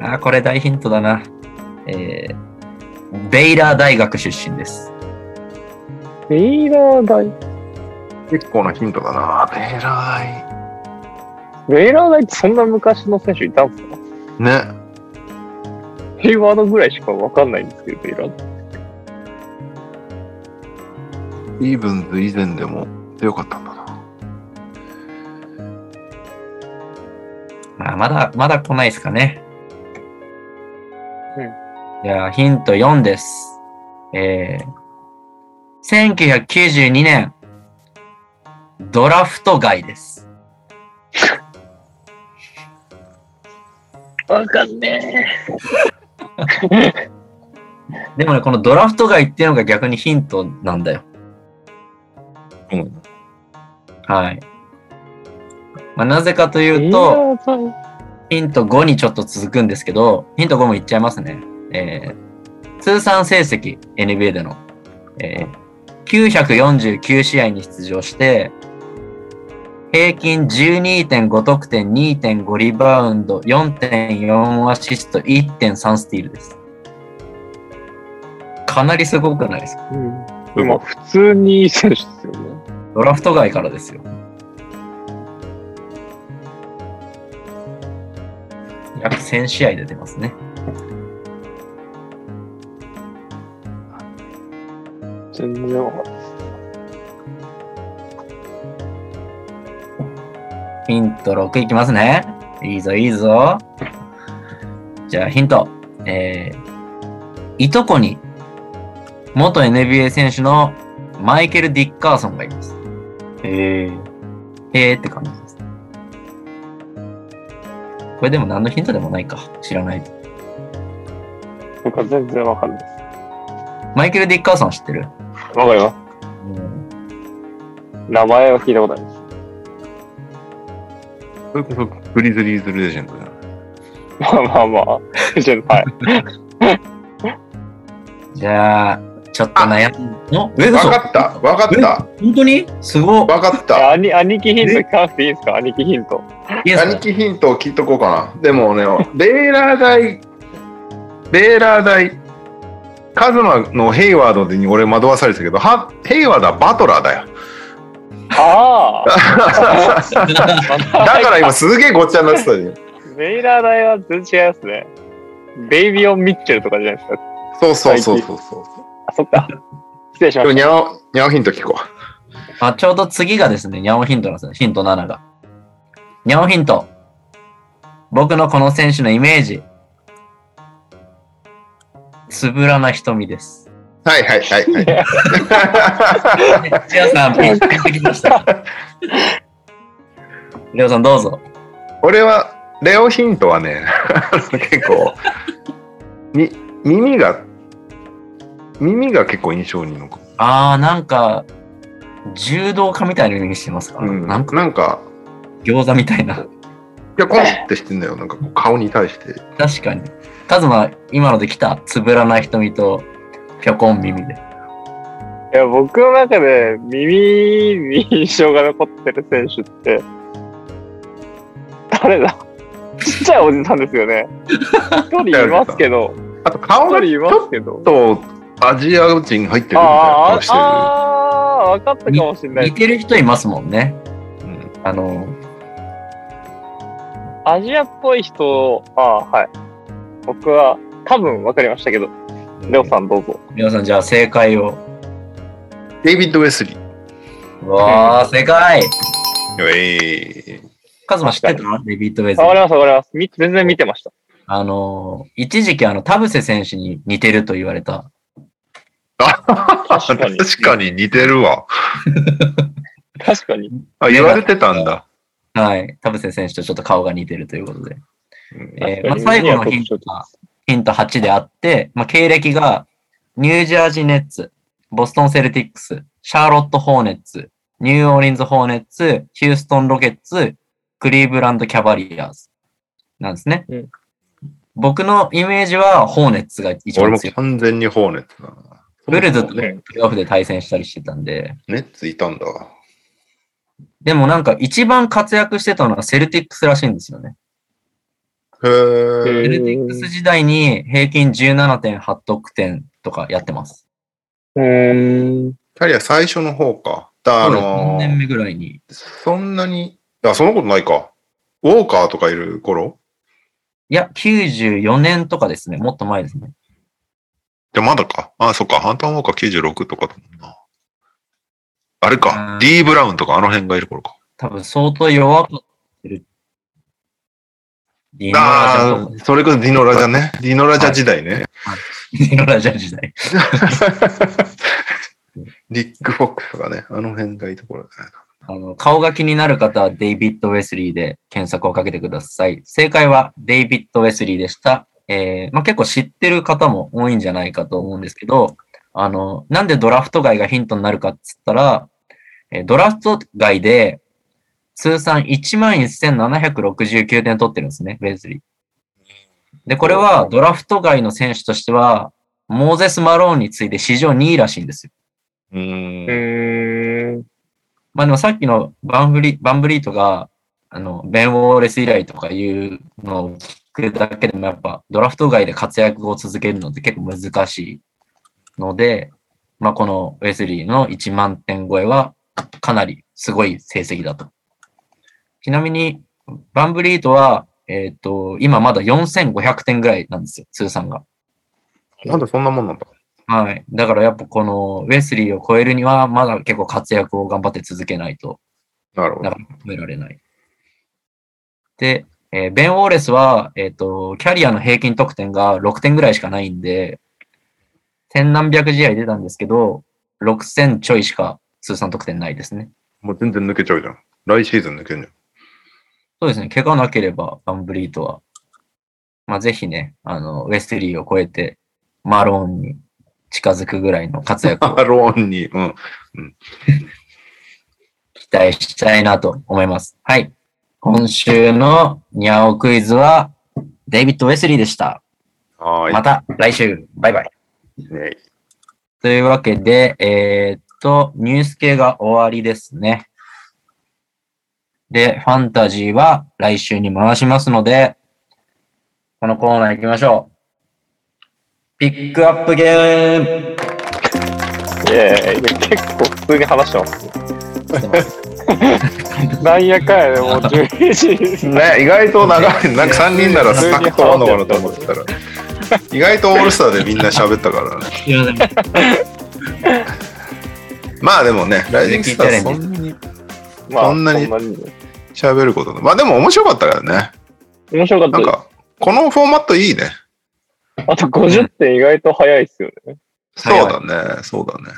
あーこれ大ヒントだな。えー、ベイラー大学出身です。ベイラー大。結構なヒントだな。ベーラベイラー大ってそんな昔の選手いたんですか？ーね。ヘイワードぐらいしかわかんないんですけど、バトラー大。スティーブンス以前でも強かったんだな。まあ、まだ、まだ来ないですかね。うん。じゃあ、ヒント4です。えー、1992年、ドラフト外です。わかんね でもね、このドラフト外っていうのが逆にヒントなんだよ。うん。はい。まあ、なぜかとえ。いうと、ヒント5にちょっと続くんですけど、ヒント5も言っちゃいますね。えー、通算成績、NBA での、えー、949試合に出場して、平均12.5得点、2.5リバウンド、4.4アシスト、1.3スティールです。かなりすごくないですか？うん。まあ、普通にいい選手ですよね。ドラフト外からですよ。約1000試合出てますね。全然わかんなヒント6いきますね。いいぞ、いいぞ。じゃあヒント。えー、いとこに、元 NBA 選手のマイケル・ディッカーソンがいます。ええへーって感じです。これでも何のヒントでもないか。知らないと。僕は全然わかんないです。マイケル・ディッカーソン知ってる？わかります。名前は聞いたことあります。それこそグリズリーズレジェンドじゃん。まあまあまあ。じゃあはい。じゃあ、ちょっと悩むのえ、わ嘘かったわかった本当に？すごい。わかった兄兄貴ヒント聞かなくていいですか？兄貴ヒント。兄貴ヒントを聞いとこうかな。でもね、ベーラー大、ベーラー大、カズマのヘイワードに俺惑わされてたけど、はヘイワードはバトラーだよ。ああだから今すげえごっちゃになってたじゃん。メイラー大は全然違いますね。ベイビーオン・ミッチェルとかじゃないですか。そうそうそうそうそう。あ、そっか。失礼しまし今日ニャオ、ニャオヒント聞こあ、ちょうど次がですね、ニャオヒントなんですよ。ヒント7が。ニャオヒント。僕のこの選手のイメージ。つぶらな瞳です。う。はいはいはいはい。レオさん、ピンときました。レオさん、どうぞ。俺は、レオヒントはね、結構、み、耳が、耳が結構印象に残る。あー、なんか、柔道家みたいな意味してますか、うん、なんかなんか、餃子みたいな。いや、コンってしてんだよ。なんか顔に対して。確かに。カズマ、今ので来た？つぶらな瞳と、ぴょこん耳で。いや、僕の中で耳に印象が残ってる選手って、誰だちっちゃいおじさんですよね。一人いますけど、あと顔がちょっ。とアジア人入ってるみたいな顔してる。ああ、分かったかもしれない似。てる人いますもんね。うんあの、アジアっぽい人、ああ、はい。僕は多分分かりましたけど、レオさんどうぞ。皆さん、じゃあ正解を。デイビッド・ウェスリー。うわー、正解よえーカズマ知ってた？デビッド・ウェズわかります、わかります。み全然見てました。あの、一時期あの、田臥選手に似てると言われた。あ確かに確かに似てるわ。確かに。あ、言われてたんだ。はい。田臥選手とちょっと顔が似てるということで。うんえーまあ、最後のヒントが、ヒント8であって、まあ、経歴が、ニュージャージーネッツ、ボストンセルティックス、シャーロット・ホーネッツ、ニューオーリンズ・ホーネッツ、ヒューストン・ロケッツ、クリーブランド・キャバリアーズ。なんですね。うん僕のイメージは、ホーネッツが一俺も番強い。完全にホーネットだな。ブルズとプねレーオフで対戦したりしてたんで、ネッツいたんだ。でもなんか一番活躍してたのはセルティックスらしいんですよね。へルティックス時代に平均17.8得点とかやってます。うーん。キャリア最初の方か。だあ3のー年目ぐらいに。そんなに、あ、そんなことないか。ウォーカーとかいる頃？いや、94年とかですね。もっと前ですね。じゃまだか。あ、そっか。ハンターウォーカー96とかだもんな。あれかう。ん D・ ブラウンとかあの辺がいる頃か。多分相当弱かったる。ディノラジャそれこそディノラジャね。ディノラジャ時代ね。ディノラジャ時代。リック・フォックスとかね。あの辺がいいところ。あの顔が気になる方はデイビッド・ウェスリーで検索をかけてください。正解はデイビッド・ウェスリーでした。えーまあ、結構知ってる方も多いんじゃないかと思うんですけど、あの、なんでドラフト外がヒントになるかっつったら、えードラフト外で通算11,769点取ってるんですね、ウェスリー。で、これはドラフト外の選手としては、モーゼス・マローンに次いで史上2位らしいんですよ。うんーん。まあでもさっきのバンブリバンブリートが、あの、ベン・ウォーレス以来とかいうのを聞くだけでもやっぱドラフト外で活躍を続けるのって結構難しいので、まあこのウェスリーの1万点超えはかなりすごい成績だと。ちなみに、バンブリートは、えっ、と、今まだ4500点ぐらいなんですよ、通算が。なんでそんなもんなんだ？はい。だからやっぱこのウェスリーを超えるにはまだ結構活躍を頑張って続けないとなるほどなか。なか止められない。で、えーベン・ウォーレスは、えっ、と、キャリアの平均得点が6点ぐらいしかないんで、千何百試合出たんですけど、6000ちょいしか通算得点ないですね。もう全然抜けちゃうじゃん。来シーズン抜けんじゃん。そうですね。怪我なければ、バンブリートは。まあ、ぜひね、あの、ウェスリーを超えて、マローンに近づくぐらいの活躍を アローンに、うん。期待したいなと思います。はい。今週のニャオクイズは、デイビッド・ウェスリーでした。はまた来週。バイバイ。というわけで、えーっと、ニュース系が終わりですね。で、ファンタジーは来週に回しますので、このコーナー行きましょう。ピックアップゲームいやいや結構普通に話してます。なんやかんやでもう11時。ね、意外と長い。なんか3人ならサクッと終わんのかなと思ってたら。意外とオールスターでみんな喋ったからね。まあでもね、ライジングスターそんなにまあ、そんなにそんなに喋ることの。まあでも面白かったからね。面白かった。なんか、このフォーマットいいね。あと50点意外と早いっすよね。そうだね、そうだね。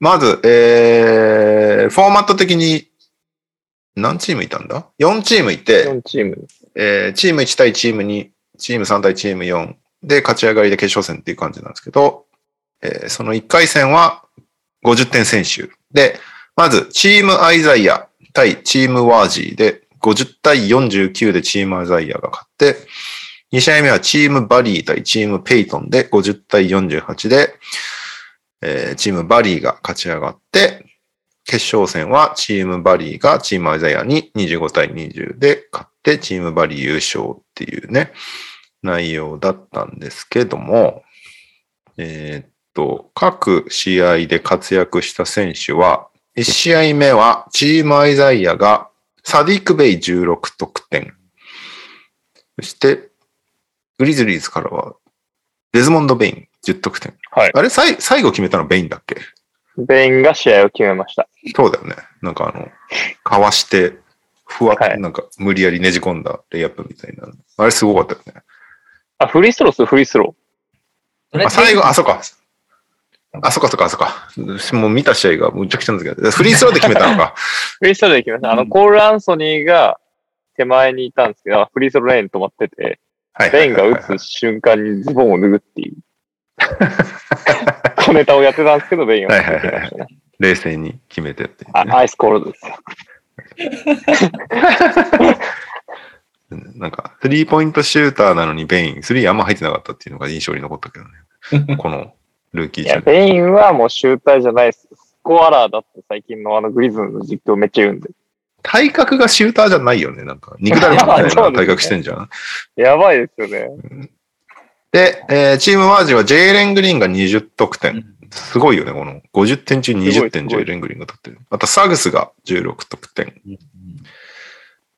まず、えー、フォーマット的に何チームいたんだ ?4 チームいて、4チーム。えーチーム1対チーム2、チーム3対チーム4で勝ち上がりで決勝戦っていう感じなんですけど、えーその1回戦は50点選手で、まずチームアイザイア対チームワージーで50対49でチームアザイアが勝って、2試合目はチームバリー対チームペイトンで50対48で、えーチームバリーが勝ち上がって、決勝戦はチームバリーがチームアザイアに25対20で勝ってチームバリー優勝っていうね、内容だったんですけども、えーっと、各試合で活躍した選手は、1試合目はチームアイザイアがサディック・ベイ16得点。そして、グリズリーズからはデズモンド・ベイン10得点。はいあれさい最後決めたのベインだっけ？ベインが試合を決めました。そうだよね。なんかあの、かわして、ふわっ、はいなんか無理やりねじ込んだレイアップみたいな。あれすごかったよね。あ、フリースローっす、フリースロあ、最後、あ、そうか。あ、そっかそっかそっか。もう見た試合がむちゃくちゃなんですけど、フリースローで決めたのか。ー。フリースローで決めました。あの、コール・アンソニーが手前にいたんですけど、フリースローレーンに止まってて、はい。ベインが打つ瞬間にズボンを脱ぐっていう。小ネタをやってたんですけど、ベインは決めてましたね。冷静に決めてって。あ ice cold ですよ。なんか、スリーポイントシューターなのにベイン、スリーあんま入ってなかったっていうのが印象に残ったけどね。このルーキーいや、中で。ベインはもうシューターじゃないです。スコアラーだって最近のあのグリズの実況めっちゃ言うんで。体格がシューターじゃないよね。なんか、肉だるまみたいな体格してんじゃん。やばいですよね。で、えーチームウォージーはジェイレン・グリーンが20得点。すごいよね、この50点中20点ジェイレン・グリーンが取ってる。あと、サグスが16得点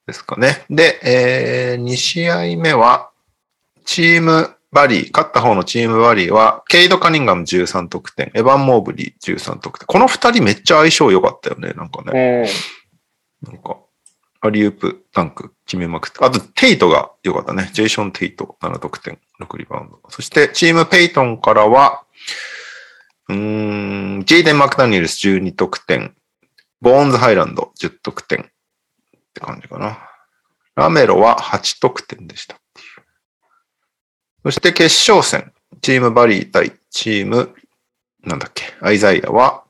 ですかね。で、え2試合目は、チームバリー、勝った方のチームバリーは、ケイド・カニンガム13得点、エヴァン・モーブリー13得点。この二人めっちゃ相性良かったよね、なんかね。うん。なんか、アリウープ、ダンク決めまくって。あと、テイトが良かったね。ジェイション・テイト、7得点、6リバウンド。そして、チームペイトンからは、うーん、ジェイデン・マクダニエルス12得点、ボーンズ・ハイランド10得点って感じかな。ラメロは8得点でした。そして決勝戦、チームバリー対チーム、なんだっけ、アイザイアは、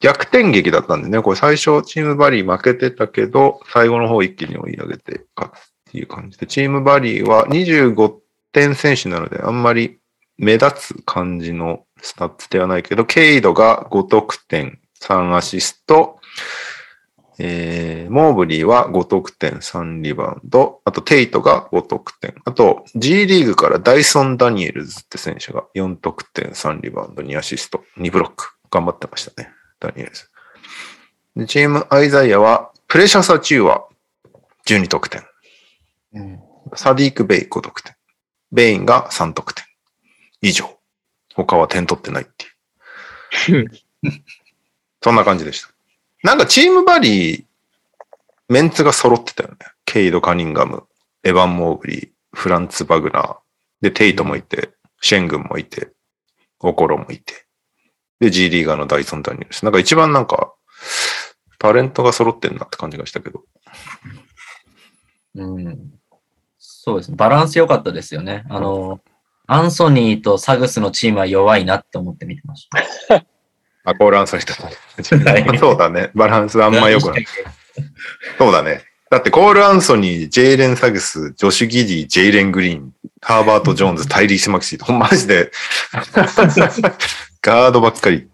逆転劇だったんでね、これ最初チームバリー負けてたけど、最後の方一気に追い上げて勝つっていう感じで、チームバリーは25点先取なので、あんまり目立つ感じのスタッツではないけど、ケイドが5得点、3アシスト、えー、モーブリーは5得点、3リバウンド、あとテイトが5得点、あと G リーグからダイソン・ダニエルズって選手が4得点、3リバウンド、2アシスト、2ブロック、頑張ってましたね。ダニエルズ。でチームアイザイアは、プレシャス・アチューワ12得点。サディーク・ベイ5得点。ベインが3得点。以上。他は点取ってないっていう。そんな感じでした。なんかチームバリー、メンツが揃ってたよね。ケイド・カニンガム、エヴァン・モーブリー、フランツ・バグナー、で、テイトもいて、シェングンもいて、オコロもいて、で、G リーガーのダイソン・ダニエルス。なんか一番なんか、タレントが揃ってんなって感じがしたけど。うん。そうですね。バランス良かったですよね。あの、アンソニーとサグスのチームは弱いなって思って見てました。あ、コールアンソニーと。は いそうだね。バランスあんま良くない。そうだね。だってコール・アンソニー、ジェイレン・サグス、ジョシュ・ギディ、ジェイレン・グリーン、ハーバート・ジョーンズ、タイリース・マキシーと、マジで、ガードばっかり。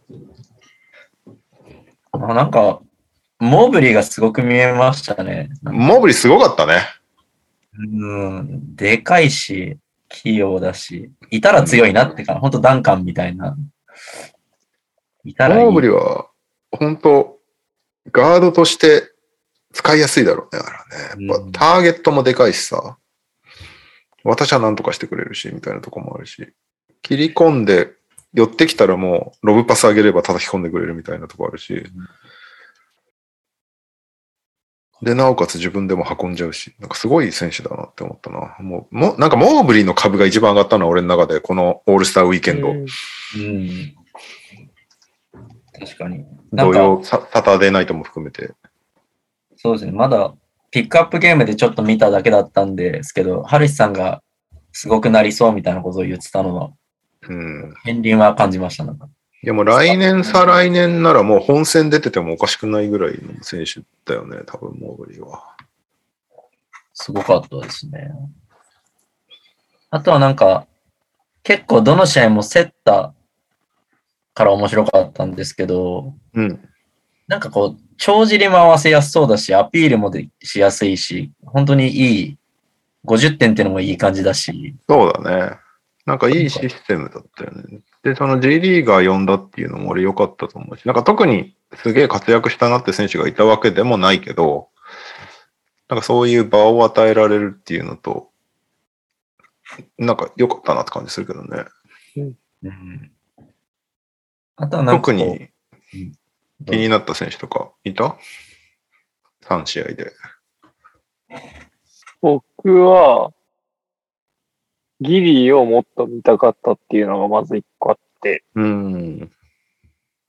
あなんか、モーブリーがすごく見えましたね。モーブリすごかったね。うん、でかいし、器用だし、いたら強いなってか、本当ダンカンみたいな。いたらいい。モーブリは、本当ガードとして使いやすいだろうね。だからね。やっうんぱターゲットもでかいしさ、私は何とかしてくれるし、みたいなとこもあるし、切り込んで、寄ってきたらもう、ロブパス上げれば叩き込んでくれるみたいなとこあるし、で、なおかつ自分でも運んじゃうし、なんかすごい選手だなって思ったな。もう、もなんかモーブリーの株が一番上がったのは俺の中で、このオールスターウィーケンド、うんうん。確かに。同様、ササタデーナイトも含めて。そうですね。まだ、ピックアップゲームでちょっと見ただけだったんですけど、ハルシさんがすごくなりそうみたいなことを言ってたのは、うん。片鱗は感じました。なんかいやもう来年、再来年ならもう本戦出ててもおかしくないぐらいの選手だよね、多分モーブリーは。すごかったですね。あとはなんか、結構どの試合も競ったから面白かったんですけど、うん。なんかこう、帳尻も合わせやすそうだし、アピールもでしやすいし、本当にいい、50点っていうのもいい感じだし、そうだね。なんかいいシステムだったよね。で、その J リーガー呼んだっていうのも俺良かったと思うし、なんか特にすげえ活躍したなって選手がいたわけでもないけど、なんかそういう場を与えられるっていうのと、なんか良かったなって感じするけどね。うんあとはなんかこう特に気になった選手とかいた ?3 試合で。僕は、ギリをもっと見たかったっていうのがまず一個あって、うん。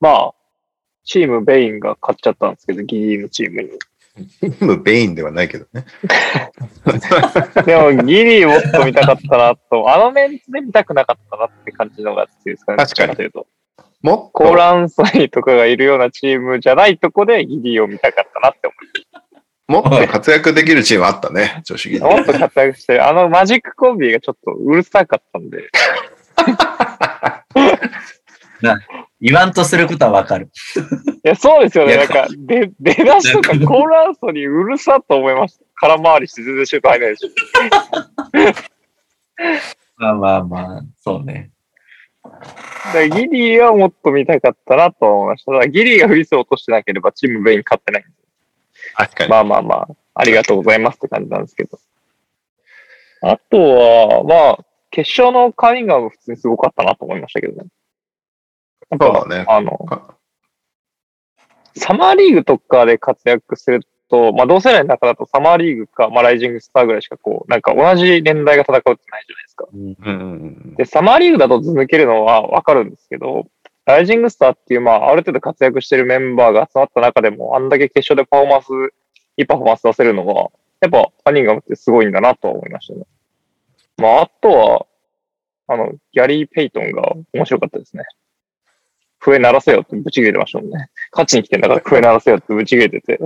まあ、チームベインが勝っちゃったんですけど、ギリのチームに。チームベインではないけどね。でも、ギリもっと見たかったなと、あのメンツで見たくなかったなって感じのが強いですかね。確かにどっちというと。もっコーランソニーとかがいるようなチームじゃないとこでギリを見たかったなって思もっと活躍できるチームあったね、女子ギリ。う。もっと活躍してる。あのマジックコンビがちょっとうるさかったんで。言わんとすることはわかる。いや、そうですよね。なんか、で、出だしとかコーランソニーうるさと思いました。空回りして全然シュート入らないし。まあまあまあ、そうね。だギリはもっと見たかったなと思いました。だギリがフリースを落としてなければチームベイン勝ってないんで確かに。まあまあまあ、ありがとうございますって感じなんですけど。あとは、まあ、決勝のカーニンガム普通にすごかったなと思いましたけどね。やっぱねあの、かサマーリーグとかで活躍すると、まあ同世代の中だとサマーリーグか、まあライジングスターぐらいしかこう、なんか同じ年代が戦うってないじゃないですか。うんうんうんうんで、サマーリーグだと図抜けるのはわかるんですけど、ライジングスターっていう、まあ、ある程度活躍してるメンバーが集まった中でも、あんだけ決勝でパフォーマンス、いいパフォーマンス出せるのが、やっぱ、カニンガムってすごいんだなとは思いましたね。まあ、あとは、あの、ギャリー・ペイトンが面白かったですね。笛鳴らせよってぶち切れてましたもんね。勝ちに来てんだから笛鳴らせよってぶち切れてて、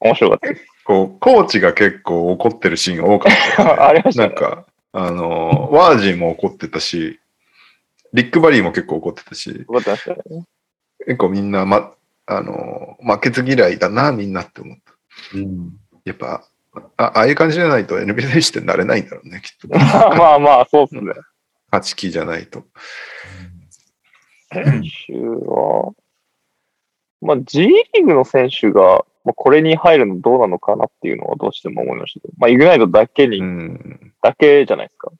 面白かったです。こう、コーチが結構怒ってるシーンが多かったよね、ありましたね。なんか、あの、ワージーも怒ってたし、リック・バリーも結構怒ってたし、怒ってましたね。結構みんな、ま、あの、負けず嫌いだな、みんなって思った。うんやっぱ、あああいう感じじゃないと NBA 選手ってなれないんだろうね、きっと。まあまあ、そうっすね。勝ち気じゃないと。選手は、まあ、G リーグの選手が、まあ、これに入るのどうなのかなっていうのはどうしても思いましたけど、まあ、イグナイトだけに、うん。だけじゃないですか。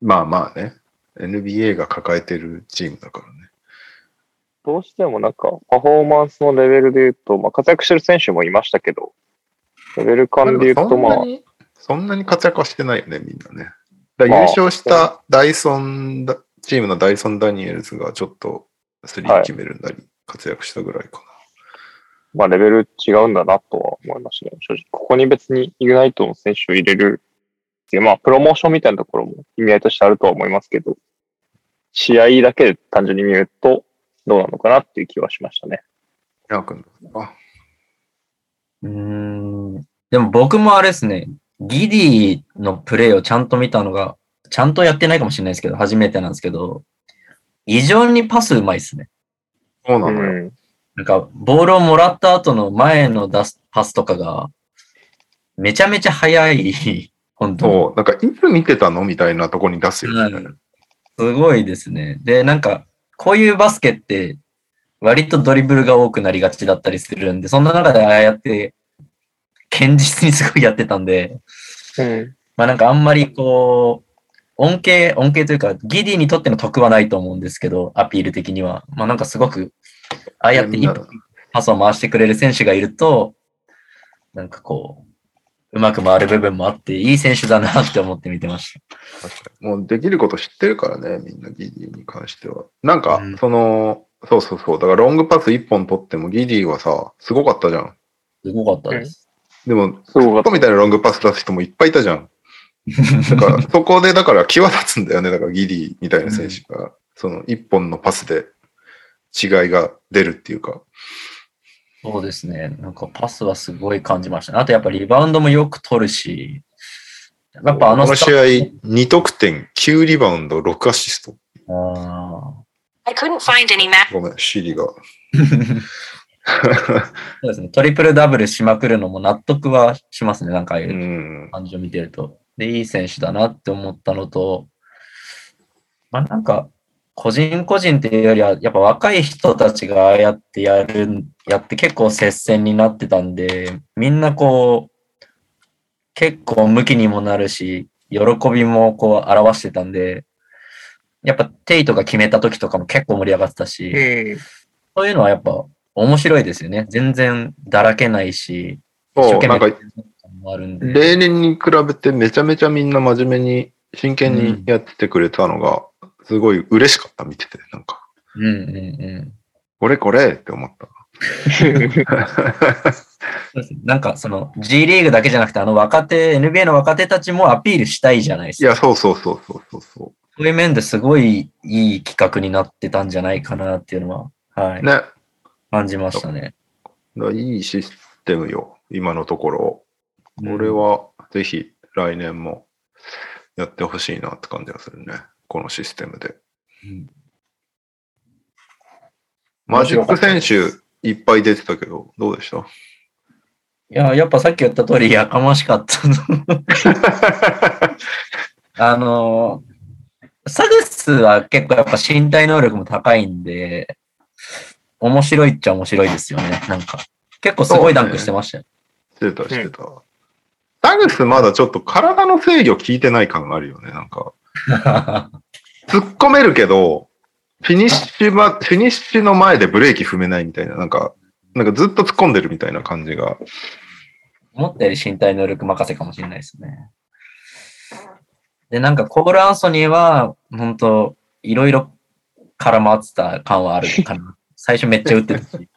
まあまあね。NBA が抱えてるチームだからね。どうしてもなんか、パフォーマンスのレベルで言うと、まあ、活躍してる選手もいましたけど、レベル感で言うと、まあそんな、に、活躍はしてないよね、みんなね。だ優勝したダイソンだ、チームのダイソン・ダニエルズがちょっとスリー決めるなり、活躍したぐらいかまあレベル違うんだなとは思いましたね。正直。ここに別にイグナイトの選手を入れるっていう、まあプロモーションみたいなところも意味合いとしてあるとは思いますけど、試合だけで単純に見るとどうなのかなっていう気はしましたね。ヤー君あ、うーん。でも僕もあれですね、ギディのプレイをちゃんと見たのが、ちゃんとやってないかもしれないですけど、初めてなんですけど、異常にパスうまいですね。そうなのよ。うん。なんか、ボールをもらった後の前の出すパスとかが、めちゃめちゃ速い、本当なんかいつ見てたのみたいなとこに出すよね。うんすごいですね。で、なんか、こういうバスケって、割とドリブルが多くなりがちだったりするんで、そんな中でああやって、堅実にすごいやってたんで、うん。まあなんかあんまりこう、恩恵、恩恵というか、ギディにとっての得はないと思うんですけど、アピール的には。まあなんかすごく、ああやって一歩パスを回してくれる選手がいると、なんかこう、うまく回る部分もあって、いい選手だなって思って見てました。確かに。もうできること知ってるからね、みんなギディに関しては。なんかうん、その、そうそうそう。だからロングパス1本取ってもギディはさ、すごかったじゃん。すごかったです。でも、すごかったみたいなロングパス出す人もいっぱいいたじゃん。だから、そこで、だから際立つんだよね。だからギディみたいな選手が、その1本のパスで違いが出るっていうか。そうですね。なんかパスはすごい感じましたね。あとやっぱリバウンドもよく取るし、やっぱあの試合、2得点、9リバウンド、6アシスト。あ I couldn't find any map. ごめん、シリが。ー そうですね。トリプルダブルしまくるのも納得はしますね。なんかああいううん感じを見てると。で、いい選手だなって思ったのと、まあなんか、個人個人っていうよりは、やっぱ若い人たちがああやってやる、やって結構接戦になってたんで、みんなこう、結構向きにもなるし、喜びもこう表してたんで、やっぱテイトが決めた時とかも結構盛り上がってたし、うん。そういうのはやっぱ面白いですよね。全然だらけないし、一生懸命あるんで。例年に比べてめちゃめちゃみんな真面目に、真剣にやってくれたのが、すごい嬉しかった、見てて。なんか、うんうんうん。これこれって思った。なんかその G リーグだけじゃなくて、あの若手、NBA の若手たちもアピールしたいじゃないですか。いや、そうそうそうそうそうそそういう面ですごいいい企画になってたんじゃないかなっていうのは、はい、う。ね。感じましたね。らいいシステムよ、今のところ。これはぜひ来年もやってほしいなって感じがするね。このシステムで。うんマジック選手いっぱい出てたけど、どうでした？いや、やっぱさっき言った通りやかましかった。あの、サグスは結構やっぱ身体能力も高いんで、面白いっちゃ面白いですよね。なんか、結構すごいダンクしてましたよ。してた、してた。サグスまだちょっと体の制御効いてない感があるよね。なんか、突っ込めるけど、フィニッシュま、フィニッシュの前でブレーキ踏めないみたいな、なんか、なんかずっと突っ込んでるみたいな感じが。思ったより身体能力任せかもしれないですね。で、なんかコール・アンソニーは、本当いろいろ絡まってた感はあるかな。最初めっちゃ打ってたし。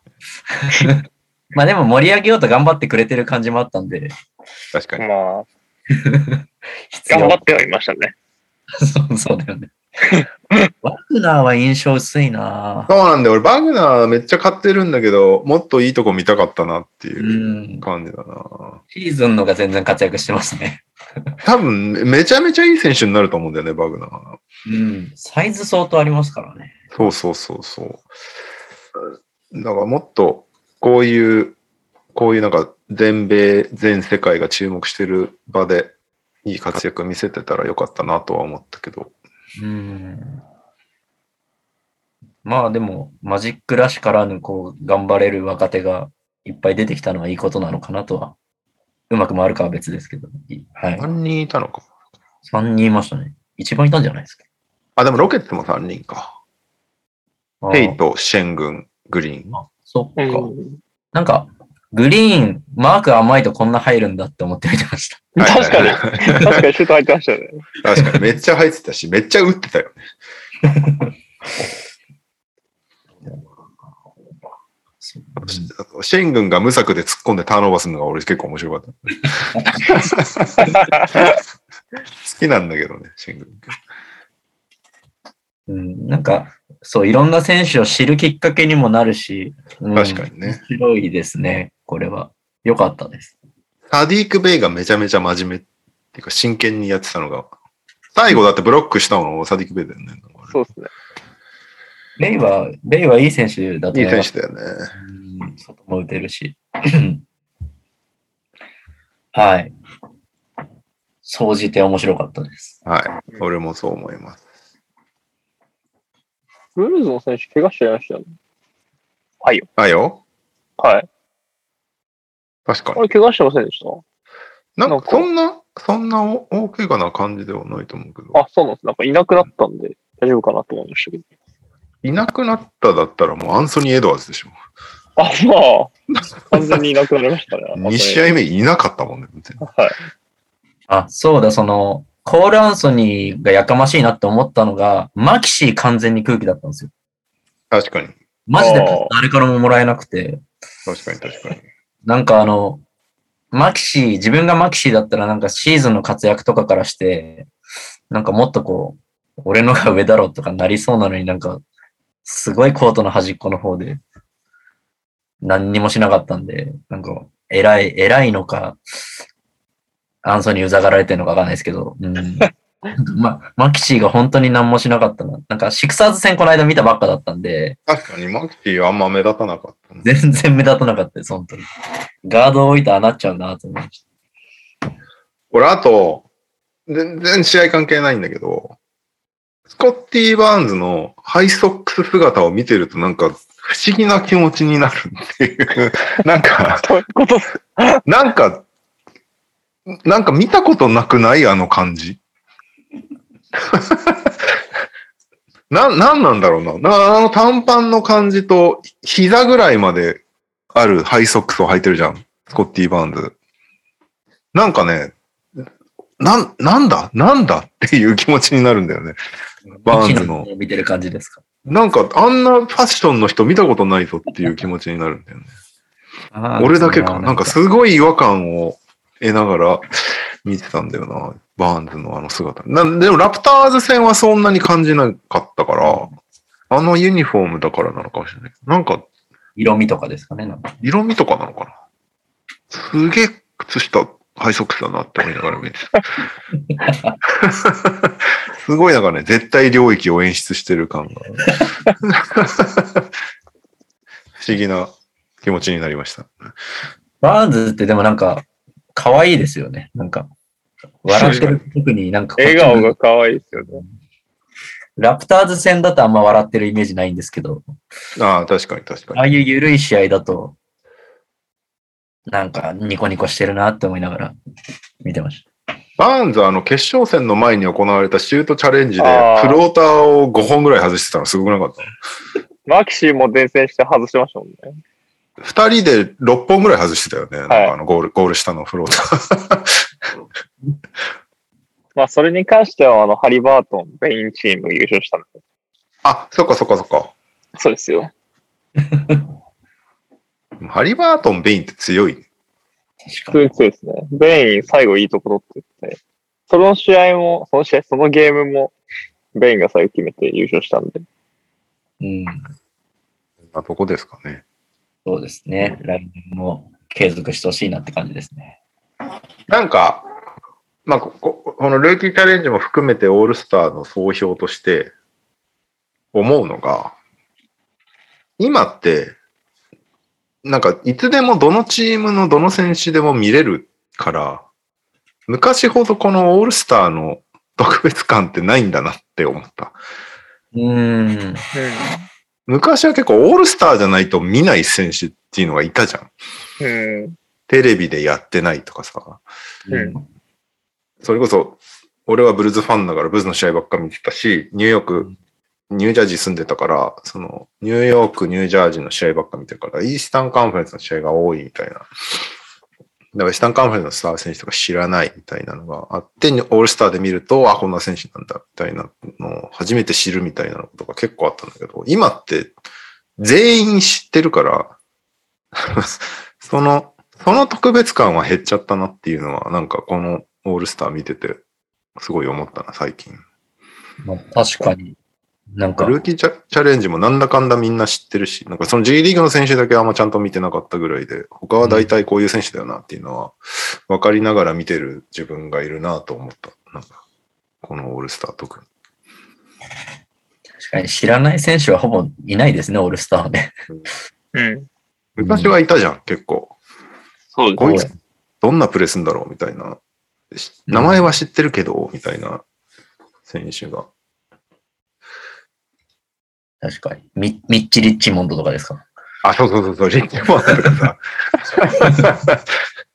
まあでも盛り上げようと頑張ってくれてる感じもあったんで、確かに。まあ、頑張ってはいましたね。そうそうだよね。ワグナーは印象薄いなそうなんだよ。俺、バグナーめっちゃ買ってるんだけど、もっといいとこ見たかったなっていううん感じだな。シーズンのが全然活躍してますね。多分、めちゃめちゃいい選手になると思うんだよね、バグナー。うん。サイズ相当ありますからね。そうそうそうそう。だからもっと、こういう、こういうなんか全米、全世界が注目してる場で、いい活躍見せてたらよかったなとは思ったけど。うん。まあでも、マジックらしからぬ、こう、頑張れる若手がいっぱい出てきたのはいいことなのかなとは。うまく回るかは別ですけど。いはい。何人いたのか。3人いましたね。一番いたんじゃないですか。あ、でもロケッツも3人か。ヘイト、シェングン、グリーン。あそっか。うんなんか、グリーン、マーク甘いとこんな入るんだって思って見てました。確かに、はいはいはい確かにシュート入ってましたよね。確かに、めっちゃ入ってたし、めっちゃ打ってたよね。シェン軍が無策で突っ込んでターンオーバーするのが俺結構面白かった。好きなんだけどね、シェン軍。うん、なんか、そう、いろんな選手を知るきっかけにもなるし、うん確かにね。面白いですね、これは。よかったです。サディーク・ベイがめちゃめちゃ真面目っていうか真剣にやってたのが、最後だってブロックしたのサディーク・ベイだよね。そうですね。ベイは、ベイはいい選手だといい思います。選手だよね。うん外も打てるし。はい。総じて面白かったです。はい。俺もそう思います。ブルーズの選手、怪我しちゃいましたよね。はいよ。あよはい。確かにあ。れ、怪我してませんでした？なんかそんな、そんな大怪我な感じではないと思うけど、あ、そうなんです。なんかいなくなったんで、大丈夫かなと思いましたけど。いなくなっただったらもうアンソニー・エドワーズでしょ。あ、まあ、完全にいなくなりましたね。2試合目いなかったもんね。はい。あ、そうだ、その、コール・アンソニーがやかましいなって思ったのが、マキシー完全に空気だったんですよ。確かに。マジで誰からももらえなくて、確かに確かに。なんかあの、マキシー、自分がマキシーだったらなんかシーズンの活躍とかからして、なんかもっとこう、俺のが上だろうとかなりそうなのになんか、すごいコートの端っこの方で、何にもしなかったんで、なんか、偉い、偉いのか、アンソニーうざがられてるのかわかんないですけど、うん。ま、マキシーが本当に何もしなかったな。なんか、シクサーズ戦この間見たばっかだったんで、確かにマキティはあんま目立たなかったね。全然目立たなかったです、本当に。ガードを置いたらなっちゃうなと思いました。俺、あと、全然試合関係ないんだけど、スコッティ・バーンズのハイソックス姿を見てるとなんか不思議な気持ちになるっていう。なんか、そういうことなんか、なんか見たことなくない？あの感じ。な、なんなんだろうな。なあの短パンの感じと、膝ぐらいまであるハイソックスを履いてるじゃん。スコッティ・バーンズ。なんかね、なん、なんだ？なんだっていう気持ちになるんだよね。バーンズの見てる感じですか？なんか、あんなファッションの人見たことないぞっていう気持ちになるんだよね。俺だけか。なんかすごい違和感を得ながら見てたんだよな。バーンズのあの姿。なでもラプターズ戦はそんなに感じなかったから、あのユニフォームだからなのかもしれない。なんか色味とかですかね。なんか色味とかなのかな。すげえ靴下ハイソックスだなって思いながら見てた。すごいなんかね、絶対領域を演出してる感が。不思議な気持ちになりました。バーンズってでもなんか、可愛いですよね。なんか、笑ってる時になんか笑顔が可愛いですよね。ラプターズ戦だとあんま笑ってるイメージないんですけど、ああ、確かに確かに。ああいう緩い試合だと、なんかニコニコしてるなって思いながら見てました。バーンズはあの決勝戦の前に行われたシュートチャレンジでフローターを5本ぐらい外してたのすごくなかった？マキシーも伝線して外してましたもんね。二人で6本ぐらい外してたよね。なんはいかあのゴール、ゴール下のフローター。まあ、それに関しては、あの、ハリバートン、ベインチーム優勝したんで。あ、そっかそっかそっか。そうですよ。ハリバートン、ベインって強い。確かに。普通ですね。ベイン最後いいところって言って、その試合も、その試合、そのゲームも、ベインが最後決めて優勝したんで。うん。あ、どこですかね。そうですね。来年も継続してほしいなって感じですね。なんか、まあ、こここのルーキーチャレンジも含めてオールスターの総評として思うのが、今って、なんかいつでもどのチームのどの選手でも見れるから、昔ほどこのオールスターの特別感ってないんだなって思った。うん。昔は結構オールスターじゃないと見ない選手っていうのがいたじゃん。うん。テレビでやってないとかさ。うんそれこそ、俺はブルーズファンだからブルーズの試合ばっか見てたし、ニューヨーク、ニュージャージー住んでたから、その、ニューヨーク、ニュージャージーの試合ばっか見てるから、イースタンカンファレンスの試合が多いみたいな。だから、スタンカンファレンスのスター選手とか知らないみたいなのがあって、オールスターで見ると、あ、こんな選手なんだ、みたいなのを初めて知るみたいなことが結構あったんだけど、今って全員知ってるから、その、その特別感は減っちゃったなっていうのは、なんかこのオールスター見てて、すごい思ったな、最近。まあ、確かに。なんか、ルーキーチャチャレンジもなんだかんだみんな知ってるし、なんかその G リーグの選手だけはあんまちゃんと見てなかったぐらいで、他は大体こういう選手だよなっていうのは、分かりながら見てる自分がいるなと思った。なんか、このオールスター特に。確かに知らない選手はほぼいないですね、オールスターで。うん。昔はいたじゃん、結構。そうこいつどんなプレーすんだろうみたいな。し名前は知ってるけど、みたいな選手が。確かに。ミミッチ・リッチモンドとかですか？あ、そうそうそうそう、リッチモンドとかさ。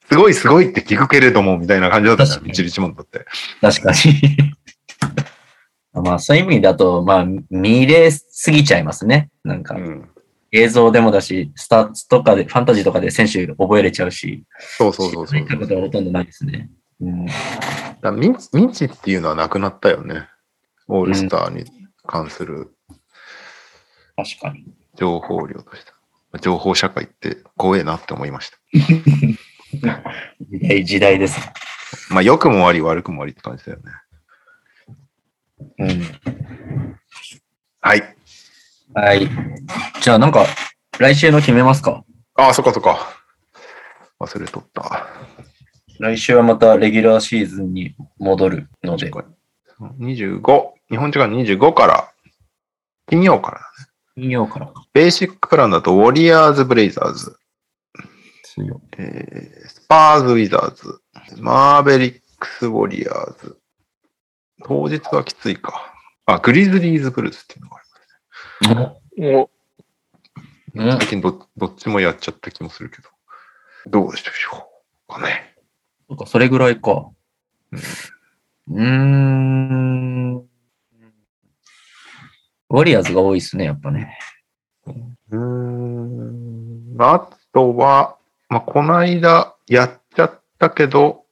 すごいすごいって聞くけれども、みたいな感じだったじゃん、確かにリッチモンドって。確かに。まあ、そういう意味だと、まあ、見れすぎちゃいますね。なんかう、ん。映像でもだし、スタッツとかで、ファンタジーとかで選手覚えれちゃうし、そうそうそうそう。いってことはほとんどないですね。うん。だミンチミンチっていうのはなくなったよね。オールスターに関する確かに。情報量として。情報社会って怖えなって思いました。時代、時代です。まあ、良くもあり悪くもありって感じだよね。うん。はい。はい。じゃあ、なんか、来週の決めますか？ああ、そっかそっか。忘れとった。来週はまたレギュラーシーズンに戻るので。25、日本時間25から、金曜からだね。金曜からか。ベーシックプランだと、ウォリアーズ・ブレイザーズ。えースパーズ・ウィザーズ、マーベリックス・ウォリアーズ。当日はきついか。あ、グリズリーズ・ブルズっていうのがあります。最近どどっちもやっちゃった気もするけど。どうでしょうかね。そっか、それぐらいか。うーん。ウォリアーズが多いですね、やっぱね。うーん。あとは、まあ、この間やっちゃったけど、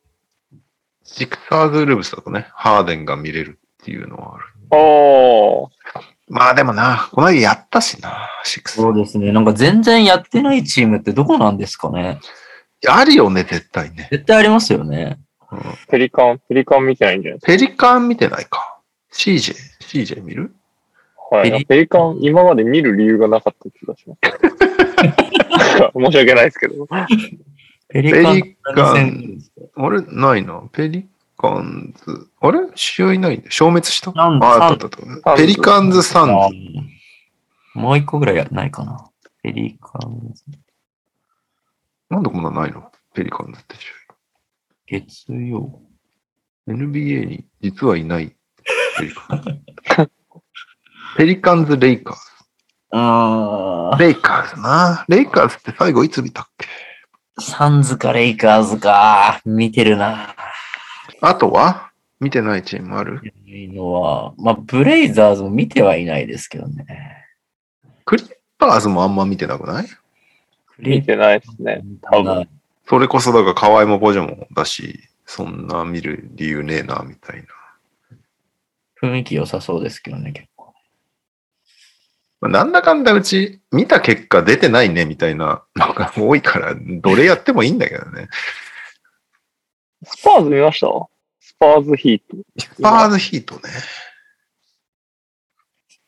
シクサーズ・ルブスだとね、ハーデンが見れるっていうのはある。ああ、まあでもな、この間やったしな、シクサーそうですね。なんか全然やってないチームってどこなんですかね。あるよね、絶対ね。絶対ありますよね。うんペリカン、ペリカン見てないんじゃないでペリカン見てないか。CJ、CJ 見る？はい。カン、今まで見る理由がなかった気がします。申し訳ないですけど。ペリカン戦あれないな。ペリカンズ。あれ？試合ない。消滅した？あ、あったあったあった。ペリカンズ・サンズ。あもう一個ぐらいやないかな。ペリカンズ、なんでこんなないの？ペリカンズって試月曜。合。NBA に実はいないペリカンズ。ペリカンズ・レイカーあズ。レイカーズな。レイカーズって最後いつ見たっけ？ー、サンズかレイカーズか。見てるな。あとは？見てないチームある？いいのは、まあ、ブレイザーズも見てはいないですけどね。クリッパーズもあんま見てなくない？見てないですね。多分。それこそだから河合もボジョもだし、そんな見る理由ねえな、みたいな。雰囲気良さそうですけどね、結なんだかんだうち見た結果出てないねみたいなのが多いから、どれやってもいいんだけどね。スパーズ見ました？スパーズヒート。スパーズヒートね。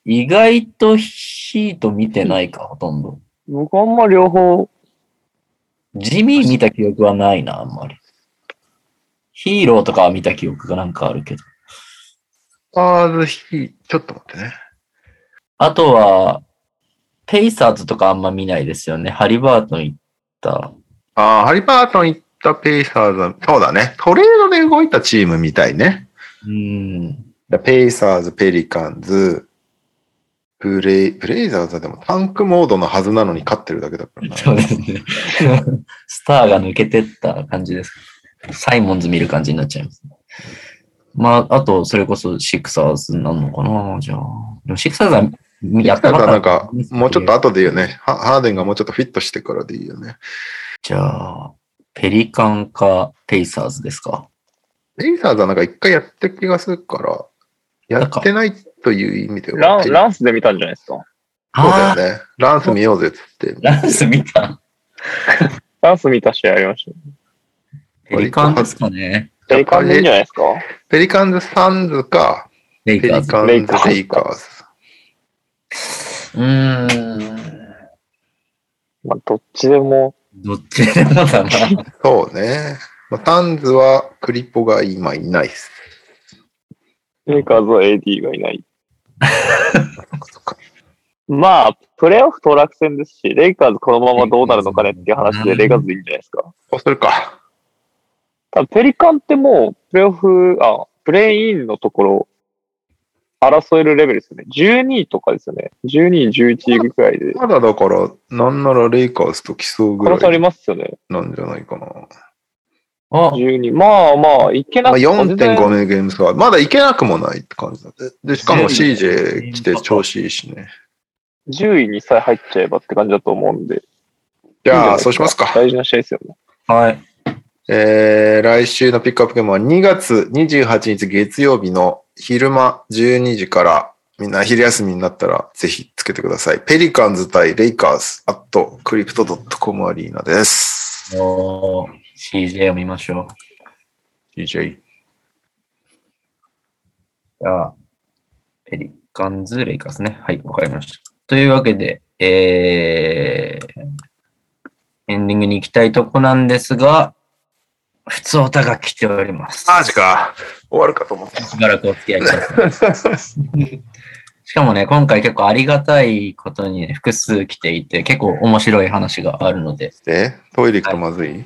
意外とヒート見てないか、ほとんど。僕あんま両方、ジミー見た記憶はないな、あんまり。ヒーローとかは見た記憶がなんかあるけど。スパーズヒート、ちょっと待ってね。あとは、ペイサーズとかあんま見ないですよね。ハリバートン行った。ああ、ハリバートン行ったペイサーズは、そうだね。トレードで動いたチームみたいね。うん。だペイサーズ、ペリカンズ、ブレイ、ブレイザーズはでもタンクモードのはずなのに勝ってるだけだからな。そうですね。スターが抜けてった感じです。サイモンズ見る感じになっちゃいます、ね。まあ、あと、それこそシクサーズなのかなじゃあ。でもシクサーズはやった。なんか、もうちょっと後でいいよね。ハハーデンがもうちょっとフィットしてからでいいよね。じゃあ、ペリカンかペイサーズですか？ペイサーズはなんか一回やってる気がするから、やってないという意味では。ランランスで見たんじゃないですか？そうだよね。ランス見ようぜっつって。ランス見た チャンス見た試合ありましたね。ペリカンですかね。ペリカンでいいんじゃないですか？ペリカンズ・サンズか、ペリ。カンズ・レイカーズ。うーん。まあ、どっちでも、どっちでもだな。そうね。まあ、タンズはクリポが今いないです。レイカーズは AD がいない。まあ、プレイオフ当落戦ですし、レイカーズこのままどうなるのかねっていう話で、レイカーズでいいんじゃないですか。そうするか。多分ペリカンってもう、プレイオフ、あ、プレイインのところ、争えるレベルですよね。12位とかですよね。12位、11位ぐらいで。まだだから、なんならレイカーズと競うぐら可能性ありいますよね。なんじゃないかな。あ、12。まあまあ、いけなまあ、くても全然4.5年ゲームスが、まだいけなくもないって感じだね。で、しかも CJ 来て調子いいしね。10位にさえ入っちゃえばって感じだと思うんで。じゃあ、そうしますか。大事な試合ですよね。はい。えー、来週のピックアップゲームは2月28日月曜日の昼間12時から、みんな昼休みになったらぜひつけてください。ペリカンズ対レイカーズ、あとクリプトドットコムアリーナです。おー CJ を見ましょう。DJ。じゃあ、ペリカンズ、レイカーズね。はい、わかりました。というわけで、えー、エンディングに行きたいとこなんですが、普通おたが来ております。マジか。終わるかと思った。しばらくお付き合いください。しかもね、今回結構ありがたいことに、ね、複数来ていて、結構面白い話があるので、で、トイレ行くとまずい、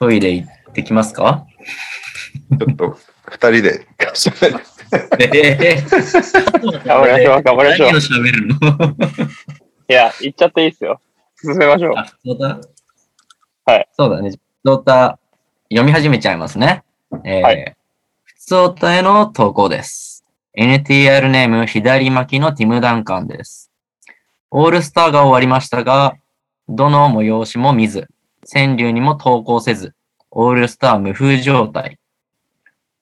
トイレ行ってきますか？ちょっと、二人で。えー、頑張りましょう、頑張りましょう何を。喋るの？いや、行っちゃっていいですよ。進めましょう。あ、そうだ？はい。そうだね。ドータ読み始めちゃいますね。えーはい普通オタへの投稿です。NTR ネーム左巻きのティム・ダンカンです。オールスターが終わりましたが、どの催しも見ず、川柳にも投稿せず、オールスター無風状態。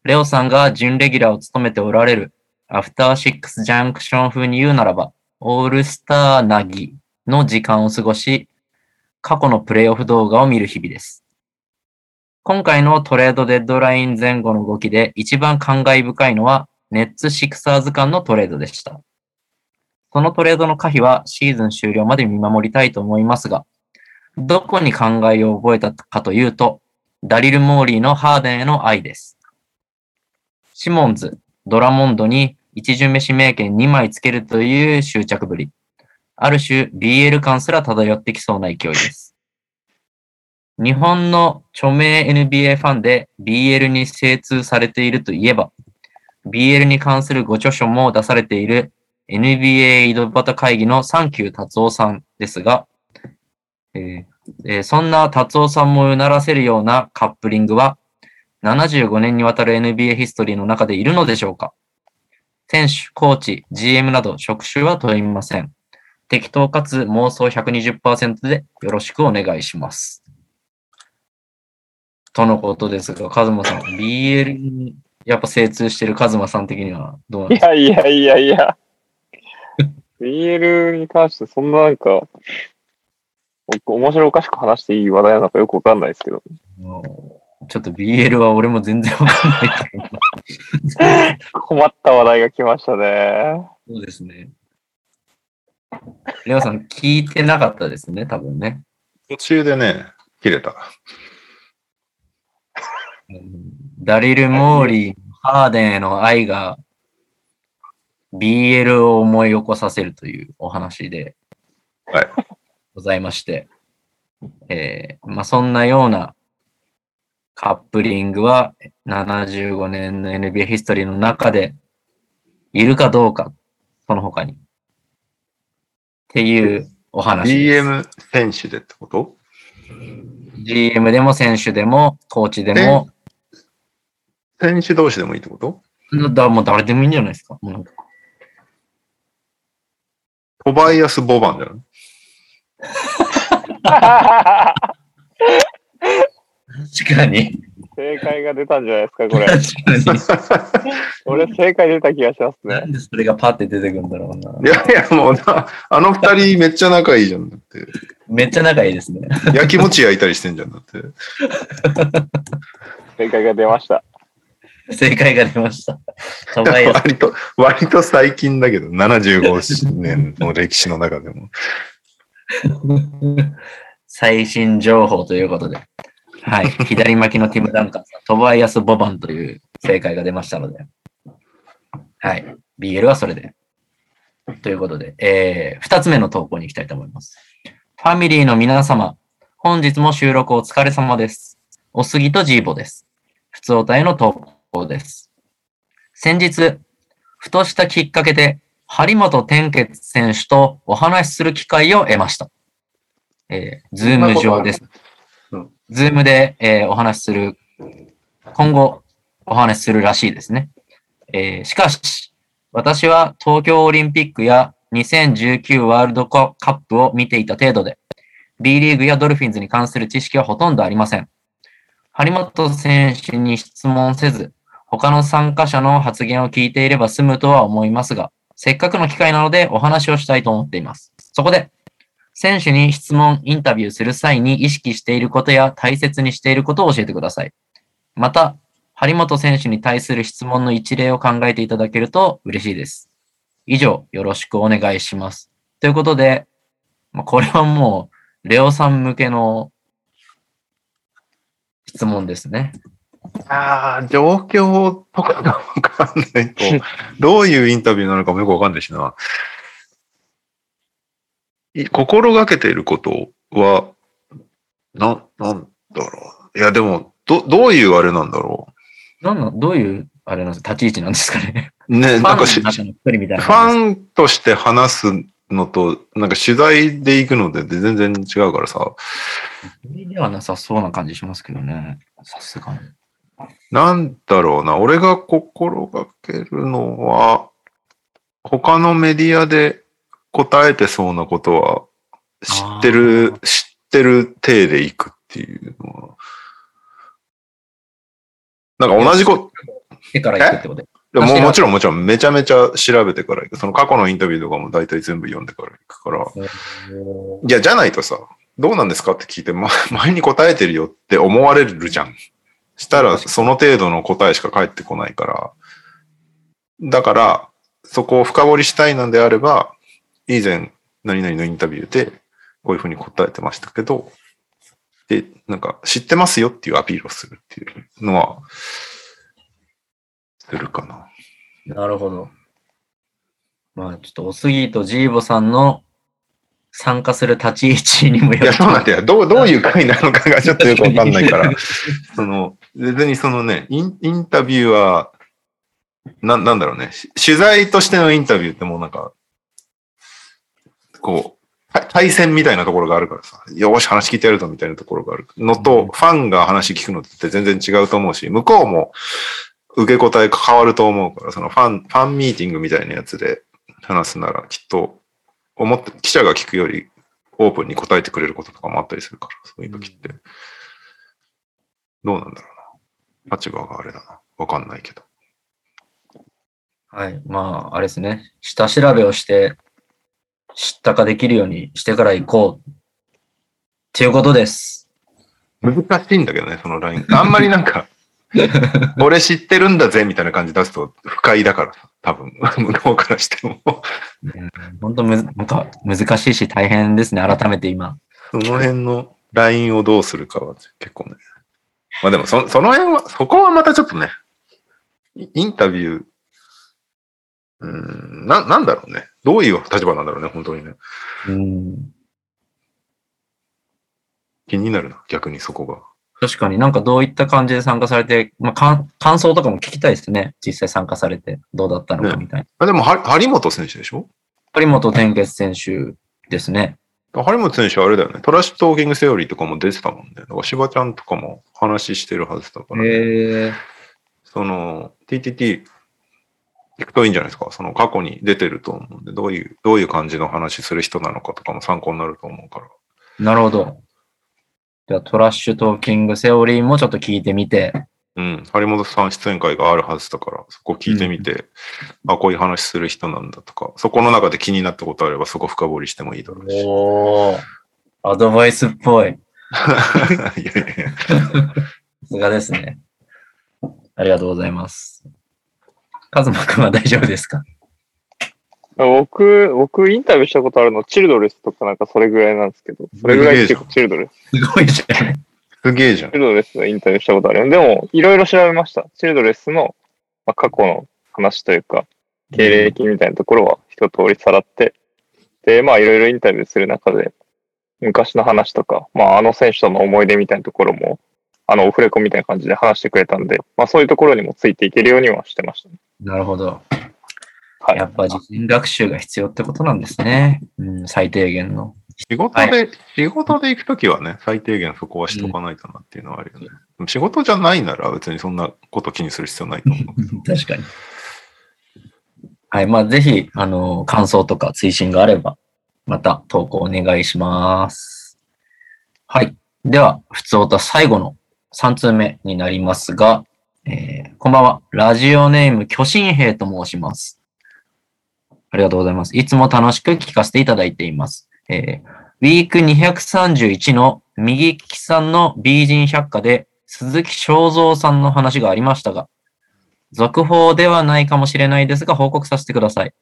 レオさんが準レギュラーを務めておられる、アフターシックスジャンクション風に言うならば、オールスターなぎの時間を過ごし、過去のプレイオフ動画を見る日々です。今回のトレードデッドライン前後の動きで一番感慨深いのは、ネッツ・シクサーズ間のトレードでした。そのトレードの可否はシーズン終了まで見守りたいと思いますが、どこに考えを覚えたかというと、ダリル・モーリーのハーデンへの愛です。シモンズ、ドラモンドに一巡目指名権2枚つけるという執着ぶり。ある種 BL 感すら漂ってきそうな勢いです。日本の著名 NBA ファンで BL に精通されているといえば、BL に関するご著書も出されている NBA 井戸端会議のサンキュー達夫さんですが、えーえーそんな達夫さんもうならせるようなカップリングは75年にわたる NBA ヒストリーの中でいるのでしょうか？選手、コーチ、GM など職種は問いません。適当かつ妄想120%でよろしくお願いします。とのことですが、カズマさん、BL にやっぱ精通してるカズマさん的にはどうなんいですか？やいやいやいや。BL に関してそんななんか、お面白おかしく話していい話題なのかよくわかんないですけど。ちょっと BL は俺も全然わかんないけど。困った話題が来ましたね。そうですね。レオさん、聞いてなかったですね、多分ね。途中でね、切れた。うんダリル・モーリー、ハーデンへの愛が BL を思い起こさせるというお話ではいございまして、えーまあ、そんなようなカップリングは75年の NBA ヒストリーの中でいるかどうか、その他に。っていうお話です。BM 選手でってこと？GM でも選手でもコーチでも、選手同士でもいいってこと？だもう誰でもいいんじゃないですか？もうなんかトバイアス・ボバンじゃない？確かに。正解が出たんじゃないですか、これ。確かに。俺正解出た気がしますね。なんでそれがパッて出てくるんだろうな。いやいや、もうな、あの二人めっちゃ仲いいじゃん。だって。めっちゃ仲いいですね。焼き餅焼いたりしてんじゃん、だって。正解が出ました。正解が出ました。トバイアス割と、割と最近だけど、75年の歴史の中でも。最新情報ということで。はい。左巻きのティム・ダンカンさん、トバイアス・ボバンという正解が出ましたので。はい。BL はそれで。ということで、えー、二つ目の投稿に行きたいと思います。ファミリーの皆様、本日も収録お疲れ様です。おすぎとジーボです。普通おたへの投稿です。先日、ふとしたきっかけで、張本天傑選手とお話しする機会を得ました。えー、ズーム上ですうん。ズームで、えーお話しする、今後お話しするらしいですね。えーしかし、私は東京オリンピックや2019ワールドカップを見ていた程度で、B リーグやドルフィンズに関する知識はほとんどありません。張本選手に質問せず、他の参加者の発言を聞いていれば済むとは思いますが、せっかくの機会なのでお話をしたいと思っています。そこで、選手に質問、インタビューする際に意識していることや大切にしていることを教えてください。また、張本選手に対する質問の一例を考えていただけると嬉しいです。以上、よろしくお願いします。ということで、まこれはもう、レオさん向けの質問ですね。ああ、状況とかがわかんないと、どういうインタビューなのかもよくわかんないしな。い心がけていることは、な、なんだろう。いや、でも、ど、どういうあれなんだろなんなん、どういう、あれなんですか、立ち位置なんですかね？う。ね、フなんかしァンの中の一人みたいなファンとして話すのと、なんか取材で行くので全然違うからさ、です。ではなさそうな感じしますけどね。さすがに。なんだろうな、俺が心がけるのは、他のメディアで答えてそうなことは知ってる、知ってる体で行くっていうのは。なんか同じこと、手から行くってことで。でももちろんもちろんめちゃめちゃ調べてから行く。その過去のインタビューとかも大体全部読んでから行くから。いや、じゃないとさ、どうなんですかって聞いて、ま、前に答えてるよって思われるじゃん。したら、その程度の答えしか返ってこないから。だから、そこを深掘りしたいのであれば、以前、何々のインタビューで、こういうふうに答えてましたけど、で、なんか、知ってますよっていうアピールをするっていうのは、するかな。なるほど。まあ、ちょっと、おすぎとジーボさんの参加する立ち位置にもよいや、そうなんだよ。どう、どういう回なのかがちょっとよくわかんないから。その、別にそのね、インインタビューは、な、なんだろうね。し取材としてのインタビューってもうなんか、こう、た対戦みたいなところがあるからさ、よーし話聞いてやるぞみたいなところがあるのと、ファンが話聞くのって全然違うと思うし、向こうも受け答え変わると思うから、そのファン、ファンミーティングみたいなやつで話すならきっと、思って、記者が聞くよりオープンに答えてくれることとかもあったりするから、そういう時って。どうなんだろうな。立場があれだな。わかんないけど。はい。まあ、あれですね。下調べをして、知ったかできるようにしてから行こう。っていうことです。難しいんだけどね、そのライン。あんまりなんか、俺知ってるんだぜみたいな感じ出すと不快だから、多分、向こうからしても。本当むず、なんか難しいし大変ですね。改めて今。その辺のラインをどうするかは結構ね。まあでもそ、その辺は、そこはまたちょっとね、イインタビュー、うーん、な、なんだろうね。どういう立場なんだろうね、本当にね。うん。気になるな、逆にそこが。確かになんかどういった感じで参加されて、まあ、か感想とかも聞きたいですね。実際参加されてどうだったのかみたいな。あでも、は張本選手でしょ？張本天傑選手ですね。張本選手はあれだよね。トラッシュトーキングセオリーとかも出てたもんね。だから柴ちゃんとかも話してるはずだから、へえ。その、TTT 行くといいんじゃないですか。その過去に出てると思うんで、どういう、どういう感じの話する人なのかとかも参考になると思うから。なるほど。じゃあトラッシュトーキングセオリーもちょっと聞いてみて。うん。張本さん出演会があるはずだから、そこ聞いてみて、あ、こういう話する人なんだとか、そこの中で気になったことあればそこ深掘りしてもいいだろうし。おー。アドバイスっぽい。いやいやいや さすがですね。ありがとうございます。カズマくんは大丈夫ですか？僕、僕インタビューしたことあるの、チルドレスとかなんかそれぐらいなんですけど、それぐらいチルドレス。すごいじゃん。すげえじゃんチ。ルドレスのインタビューしたことあるよ。でも、いろいろ調べました。チルドレスの、まあ、過去の話というか、経歴みたいなところは一通りさらって、で、まあ、いろいろインタビューする中で、昔の話とか、まあ、あの選手との思い出みたいなところも、あの、オフレコみたいな感じで話してくれたんで、まあ、そういうところにもついていけるようにはしてましたね。なるほど。はい。やっぱ事前学習が必要ってことなんですね。うん、最低限の。仕事で、仕事で行くときはね、最低限そこはしとかないとなっていうのはあるよね。でも仕事じゃないなら別にそんなこと気にする必要ないと思う。確かに。はい。まあ、ぜひ、あの、感想とか追伸があれば、また投稿お願いします。はい。では、普通歌最後の3通目になりますが、えーこんばんは。ラジオネーム、巨神兵と申します。ありがとうございます。いつも楽しく聞かせていただいています。えーウィーク231の右利きさんの美人百科で鈴木正蔵さんの話がありましたが、続報ではないかもしれないですが、報告させてください。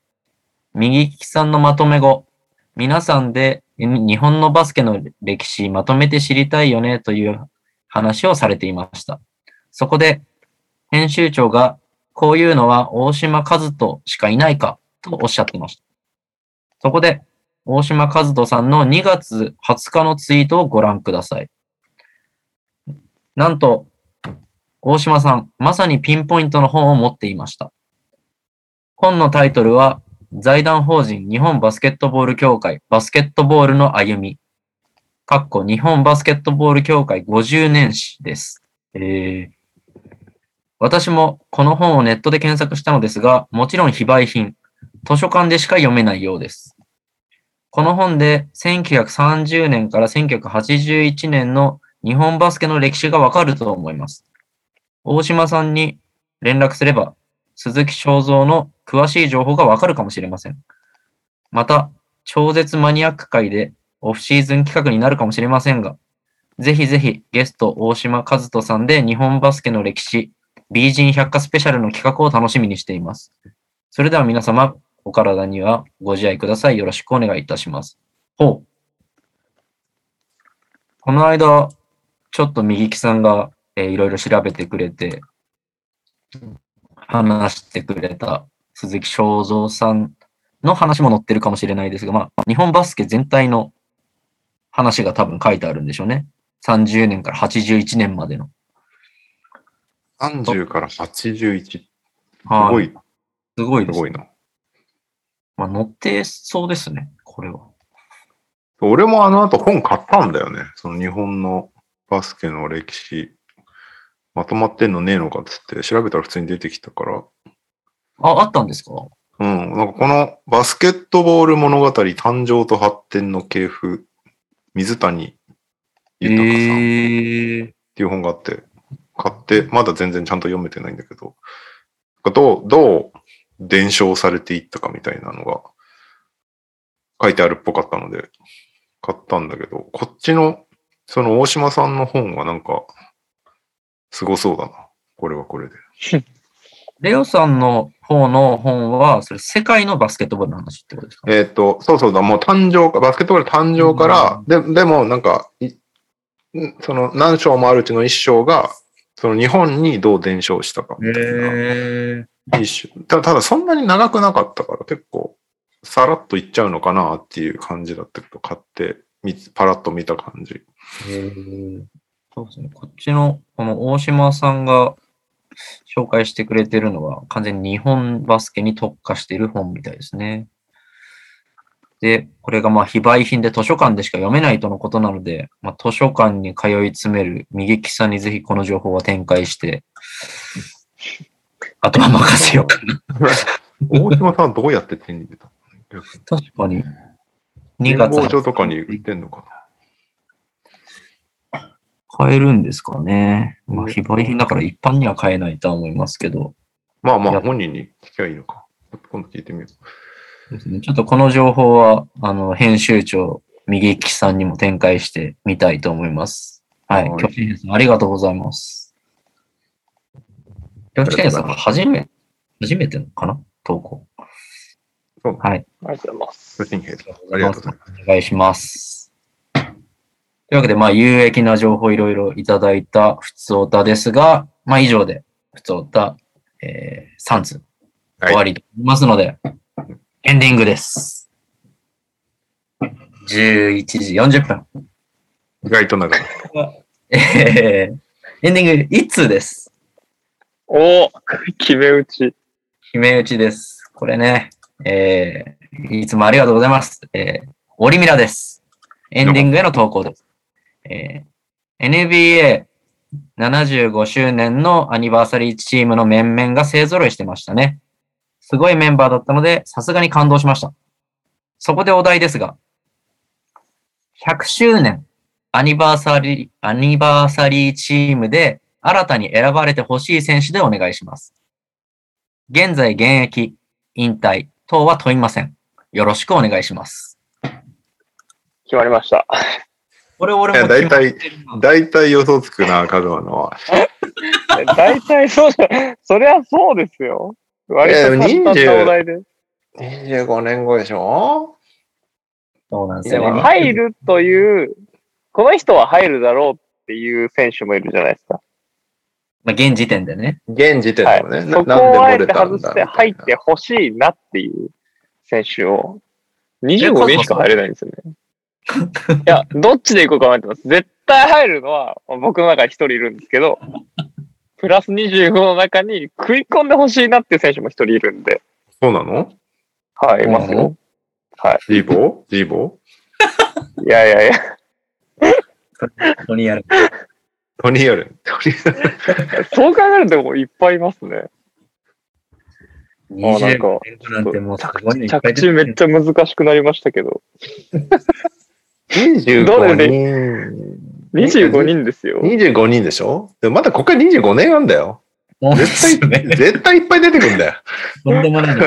右利きさんのまとめ後、皆さんで日本のバスケの歴史まとめて知りたいよねという話をされていました。そこで、編集長が、こういうのは大島和人しかいないかとおっしゃってました。そこで、大島和人さんの2月20日のツイートをご覧ください。なんと、大島さん、まさにピンポイントの本を持っていました。本のタイトルは、財団法人日本バスケットボール協会バスケットボールの歩み。かっこ日本バスケットボール協会50年史です。えー、私もこの本をネットで検索したのですが、もちろん非売品、図書館でしか読めないようです。この本で1930年から1981年の日本バスケの歴史がわかると思います。大島さんに連絡すれば、鈴木正蔵の詳しい情報がわかるかもしれません。また、超絶マニアック会でオフシーズン企画になるかもしれませんが、ぜひぜひゲスト大島和人さんで日本バスケの歴史、美人百科スペシャルの企画を楽しみにしています。それでは皆様、お体にはご自愛ください。よろしくお願いいたします。ほう。この間、ちょっと右木さんが、えーいろいろ調べてくれて、話してくれた鈴木正蔵さんの話も載ってるかもしれないですが、まあ、日本バスケ全体の話が多分書いてあるんでしょうね。30年から81年までの。30から81。すはごい、すごいです。すごいな。まあ、載ってそうですね、これは。俺もあの後本買ったんだよね。その日本のバスケの歴史。まとまってんのねえのかっつって調べたら普通に出てきたから。あ、あったんですか？うん。なんかこのバスケットボール物語誕生と発展の系譜、水谷豊さんっええていう本があって、買って、まだ全然ちゃんと読めてないんだけど、どう、どう伝承されていったかみたいなのが書いてあるっぽかったので、買ったんだけど、こっちの、その大島さんの本はなんか、すごそうだな。これはこれで。レオさんの方の本は、それ世界のバスケットボールの話ってことですか？えっ、と、そうそうだ、もう誕生か、バスケットボール誕生から、で、でもなんか、その何章もあるうちの一章が、その日本にどう伝承したかみたいな。え一章たただそんなに長くなかったから結構さらっといっちゃうのかなっていう感じだったけど、買ってみ、パラッと見た感じ。そうですね。こっちの、この大島さんが紹介してくれてるのは、完全に日本バスケに特化してる本みたいですね。で、これがまあ非売品で図書館でしか読めないとのことなので、まあ、図書館に通い詰める右利きさんにぜひこの情報は展開して、あとは任せようかな。大島さんはどうやって手に入れたの？確かに。2年月俸所とかに売ってんのか買えるんですかね。まあうん非売品だから一般には買えないとは思いますけど。なまあまあ本人に聞きゃいいのか。今度聞いてみよですね。ちょっとこの情報は、あの、編集長右利きさんにも展開してみたいと思います。はい。はいありがとうございます。巨人兵さん、初め、初めてのかな？投稿。そうはい。ありがとうございます。巨人兵さんありがとうございます。お願いします。というわけで、まあ、有益な情報いろいろいただいたふつおたですが、まあ、以上で、ふつおた、えー、3通はい終わりとなりますので、エンディングです。11時40分。意外と長い。えー、エンディング1通です？お 決め打ち。決め打ちです。これね、えー、いつもありがとうございます。えー、オリミラです。エンディングへの投稿です。えー、NBA75 周年のアニバーサリーチームの面々が勢揃いしてましたね。すごいメンバーだったので、さすがに感動しました。そこでお題ですが、100周年アニバーサリー、アニバーサリーチームで新たに選ばれてほしい選手でお願いします。現在現役、引退等は問いません。よろしくお願いします。決まりました。これ俺もいや大体大体予想つくな、カズマのは。大体そうじゃ、そりゃそうですよ。割と簡単なお題で。25年後でしょ？そうなんですよ。入るという、この人は入るだろうっていう選手もいるじゃないですか。まあ、現時点でね。現時点でもね、なそこなんで漏をあえてれたんだ外して入ってほしいなっていう選手を、25人しか入れないんですよね。いや、どっちで行こうか迷ってます。絶対入るのは僕の中に一人いるんですけど、プラス25の中に食い込んでほしいなっていう選手も一人いるんで、そうなの？はい、いますそうなよ。ジーボージーボいやいやいや、ここにやる。ートニーアルン。そう考えるともういっぱいいますね。あなんか25年後なんてもうすごいのいっぱ着地めっちゃ難しくなりましたけど、25どれで？人。25人ですよ。25人でしょ？でもまだここから25年あんだよ。絶対、ね絶対いっぱい出てくんだよ。とんでもない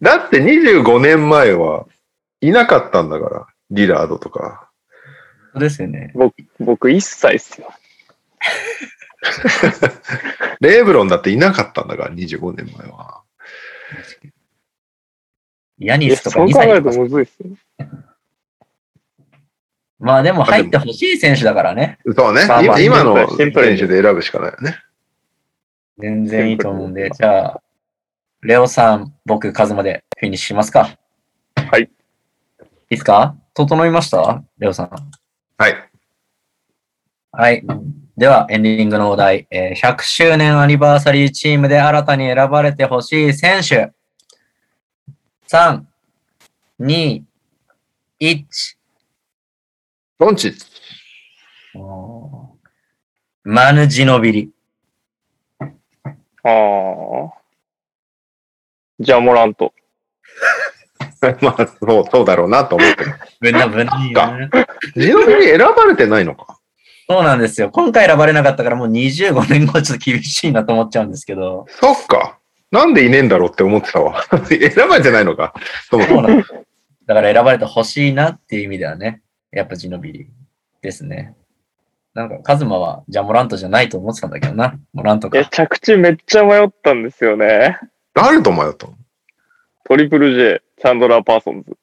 だって25年前はいなかったんだから。リラードとか。そうですよね。僕1歳っすよ。レーブロンだっていなかったんだから、25年前は。ヤニスとか2そう考えると歳とかむずいっすね。まあでも入ってほしい選手だからね。そうね。まあまあ今今の選手で選ぶしかないよね。全然いいと思うんで、じゃあ、レオさん、僕、カズマでフィニッシュしますか。はい。いいですか？整いました？レオさん。はい。はい。では、エンディングのお題、えー100周年アニバーサリーチームで新たに選ばれてほしい選手。3、2、1。ドンチッチ。マヌジノビリ。ああ。じゃあ、モラント。まあ、そう、そうだろうなと思ってる。ぶなぶないよね。ジノビリ選ばれてないのか。そうなんですよ。今回選ばれなかったからもう25年後ちょっと厳しいなと思っちゃうんですけど。そっか。なんでいねえんだろうって思ってたわ。選ばれてないのか。そうなんです。だから選ばれてほしいなっていう意味ではね、やっぱジノビリですね。なんか、カズマは、じゃあモラントじゃないと思ってたんだけどな。モラントいや、か。着地めっちゃ迷ったんですよね。誰と迷ったの？トリプル J、チャンドラー・パーソンズ。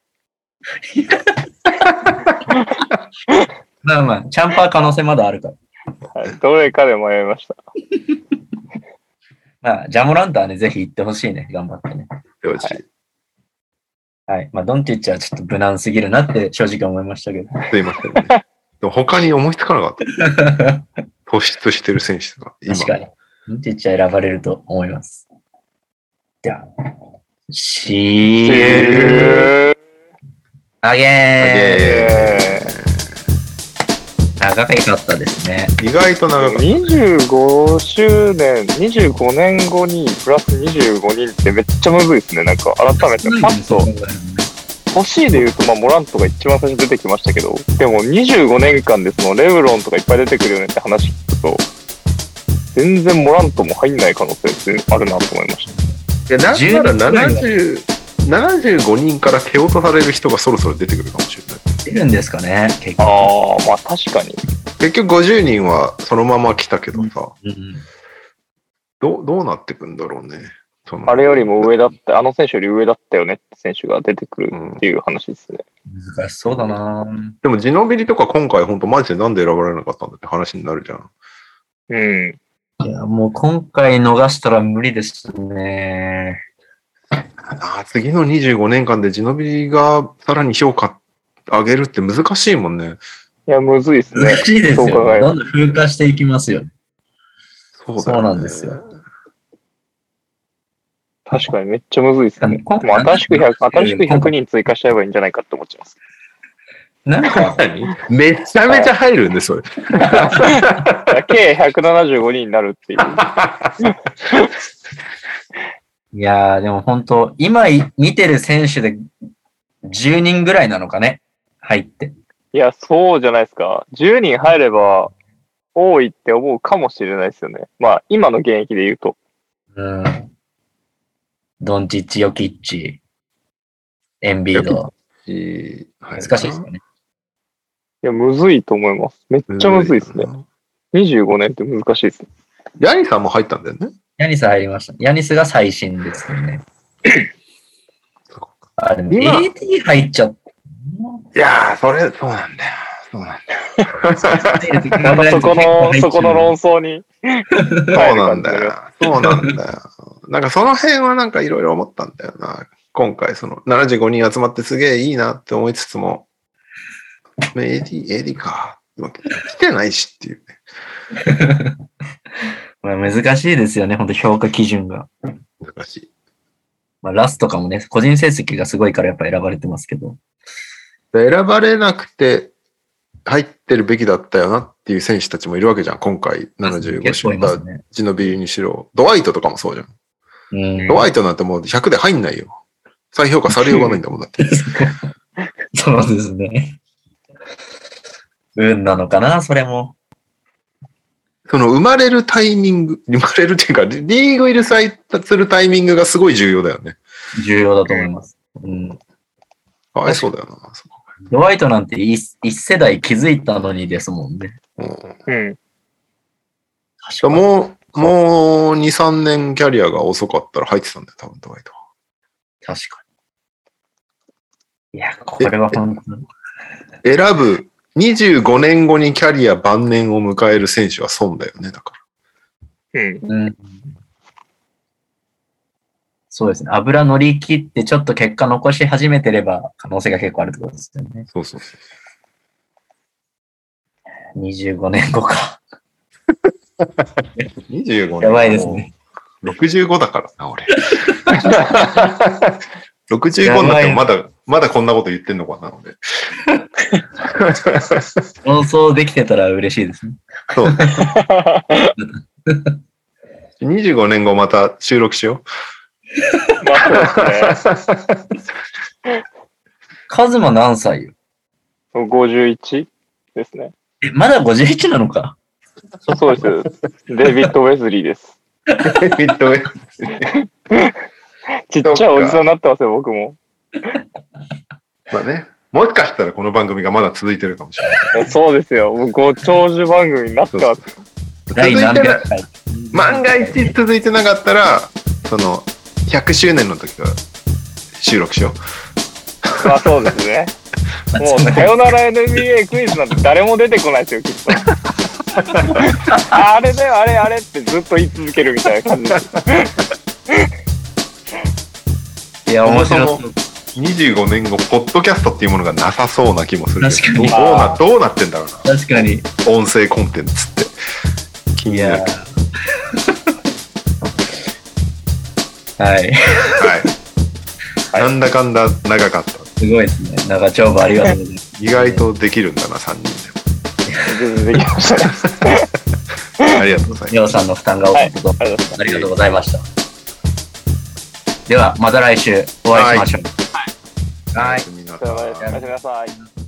まあまあ、チャンパー可能性まだあるから。はい、どれかで迷いました。まあ、ジャモラントはね、ぜひ行ってほしいね。頑張ってね。よし。はい。まあ、ドンティッチはちょっと無難すぎるなって正直思いましたけど。すいません、ね。でも他に思いつかなかった。突出してる選手が。今確かに。ドンティッチは選ばれると思います。では、シールアゲーンえ長かったですね。意外と長かー、った。25周年、25年後にプラス25人ってめっちゃむずいですね。なんか改めてパッと欲しいで言うと、まあ、モラントが一番最初に出てきましたけど、でも25年間でそのレブロンとかいっぱい出てくるよねって話聞くと、全然モラントも入んない可能性ってあるなと思いました。で、なんなら70、75人から蹴落とされる人がそろそろ出てくるかもしれない。出るんですかね結局。ああ、まあ確かに。結局50人はそのまま来たけどさ、うんどうどうなってくんだろうね。そのあれよりも上だって、あの選手より上だったよねって選手が出てくるっていう話ですね。難しそうだなでもジノビリとか今回本当マジでなんで選ばれなかったんだって話になるじゃん。うん。いや、もう今回逃したら無理ですね。ああ次の25年間でジノビリがさらに評価上げるって難しいもんね。いや、むずいですね難。しいですそう考よ。えるどんどん風化していきますよ。そうねそうなんですよ。確かにめっちゃむずいですね。新しく100、新しく100人追加しちゃえばいいんじゃないかって思っちゃいます。なんか、何めちゃめちゃ入るんで、それ。計175人になるっていう。いやー、でも本当今い見てる選手で10人ぐらいなのかね？入って。いや、そうじゃないですか。10人入れば多いって思うかもしれないですよね。まあ、今の現役で言うと。うん。ドンチッチ、ヨキッチ、エンビード。難しいですよね。いや、むずいと思います。めっちゃむずいですね。。25年って難しいですね。ヤニさんも入ったんだよね。ヤニス入りました。ヤニスが最新ですよね。あ、でも今 AD 入っちゃった。いやー、それ、そうなんだよ。そうなんだよ。そこの、そこの論争に。そうなんだよ。そうなんだよ。なんかその辺はなんかいろいろ思ったんだよな。今回その75人集まってすげえいいなって思いつつも、AD、AD か。来てないしっていうね。まあ難しいですよね、本当評価基準が。難しい。まあラスとかもね、個人成績がすごいからやっぱ選ばれてますけど。選ばれなくて入ってるべきだったよなっていう選手たちもいるわけじゃん。今回75結構いますね。ジノビリにしろ。ドワイトとかもそうじゃん。うんドワイトなんてもう100で入んないよ。再評価されようがないんだもんだって。そうですね。運なのかな、それも。その生まれるタイミング、生まれるっていうか、リリーグ入りさするタイミングがすごい重要だよね。重要だと思います。うん。かわいそうだよな。ドワイトなんて一一世代気づいたのにですもんね。うんうん。確かに。もう、もう2、3年キャリアが遅かったら入ってたんだよ、多分ドワイトは。確かに。いや、これは本当に。選ぶ25年後にキャリア晩年を迎える選手は損だよね、だから。うん。うん。そうですね。油乗り切ってちょっと結果残し始めてれば可能性が結構あるってことですよね。そうそうそう。25年後か。25年。やばいですね。65だからな、俺。65になってもまだ、まだこんなこと言ってんのかな、俺。妄想できてたら嬉しいですね。そう。25年後また収録しよまあそうですね。カズマ何歳よ？51ですね。え、まだ51なのか？そうです。デビッド・ウェズリーです。う。ミッドウェイちっちゃいおじさんになってますよ、僕も。まあね。もしかしたらこの番組がまだ続いてるかもしれない。そうですよ。もうご長寿番組になってます。続第いてな何百回万が一続いてなかったら、その、100周年の時は収録しよまあそうですね。もう、さよなら NBA クイズなんて誰も出てこないですよ、きっと。あれだよ、あれ、あれってずっと言い続けるみたいな感じです。いや、面白そそう。もう。25年後、ポッドキャストっていうものがなさそうな気もするけど。確かにどうな、どうなってんだろうな。確かに。音声コンテンツって。気いやになる。はい。はい。なんだかんだ長かった。すごいですね。長丁場ありがとうございます。意外とできるんだな、3人全然できました。ありがとうございます。りょうさんの負担が大きいこと、ありがとうございますありがとうございました。では、また来週お会いしましょう。はい。おやすみなさい。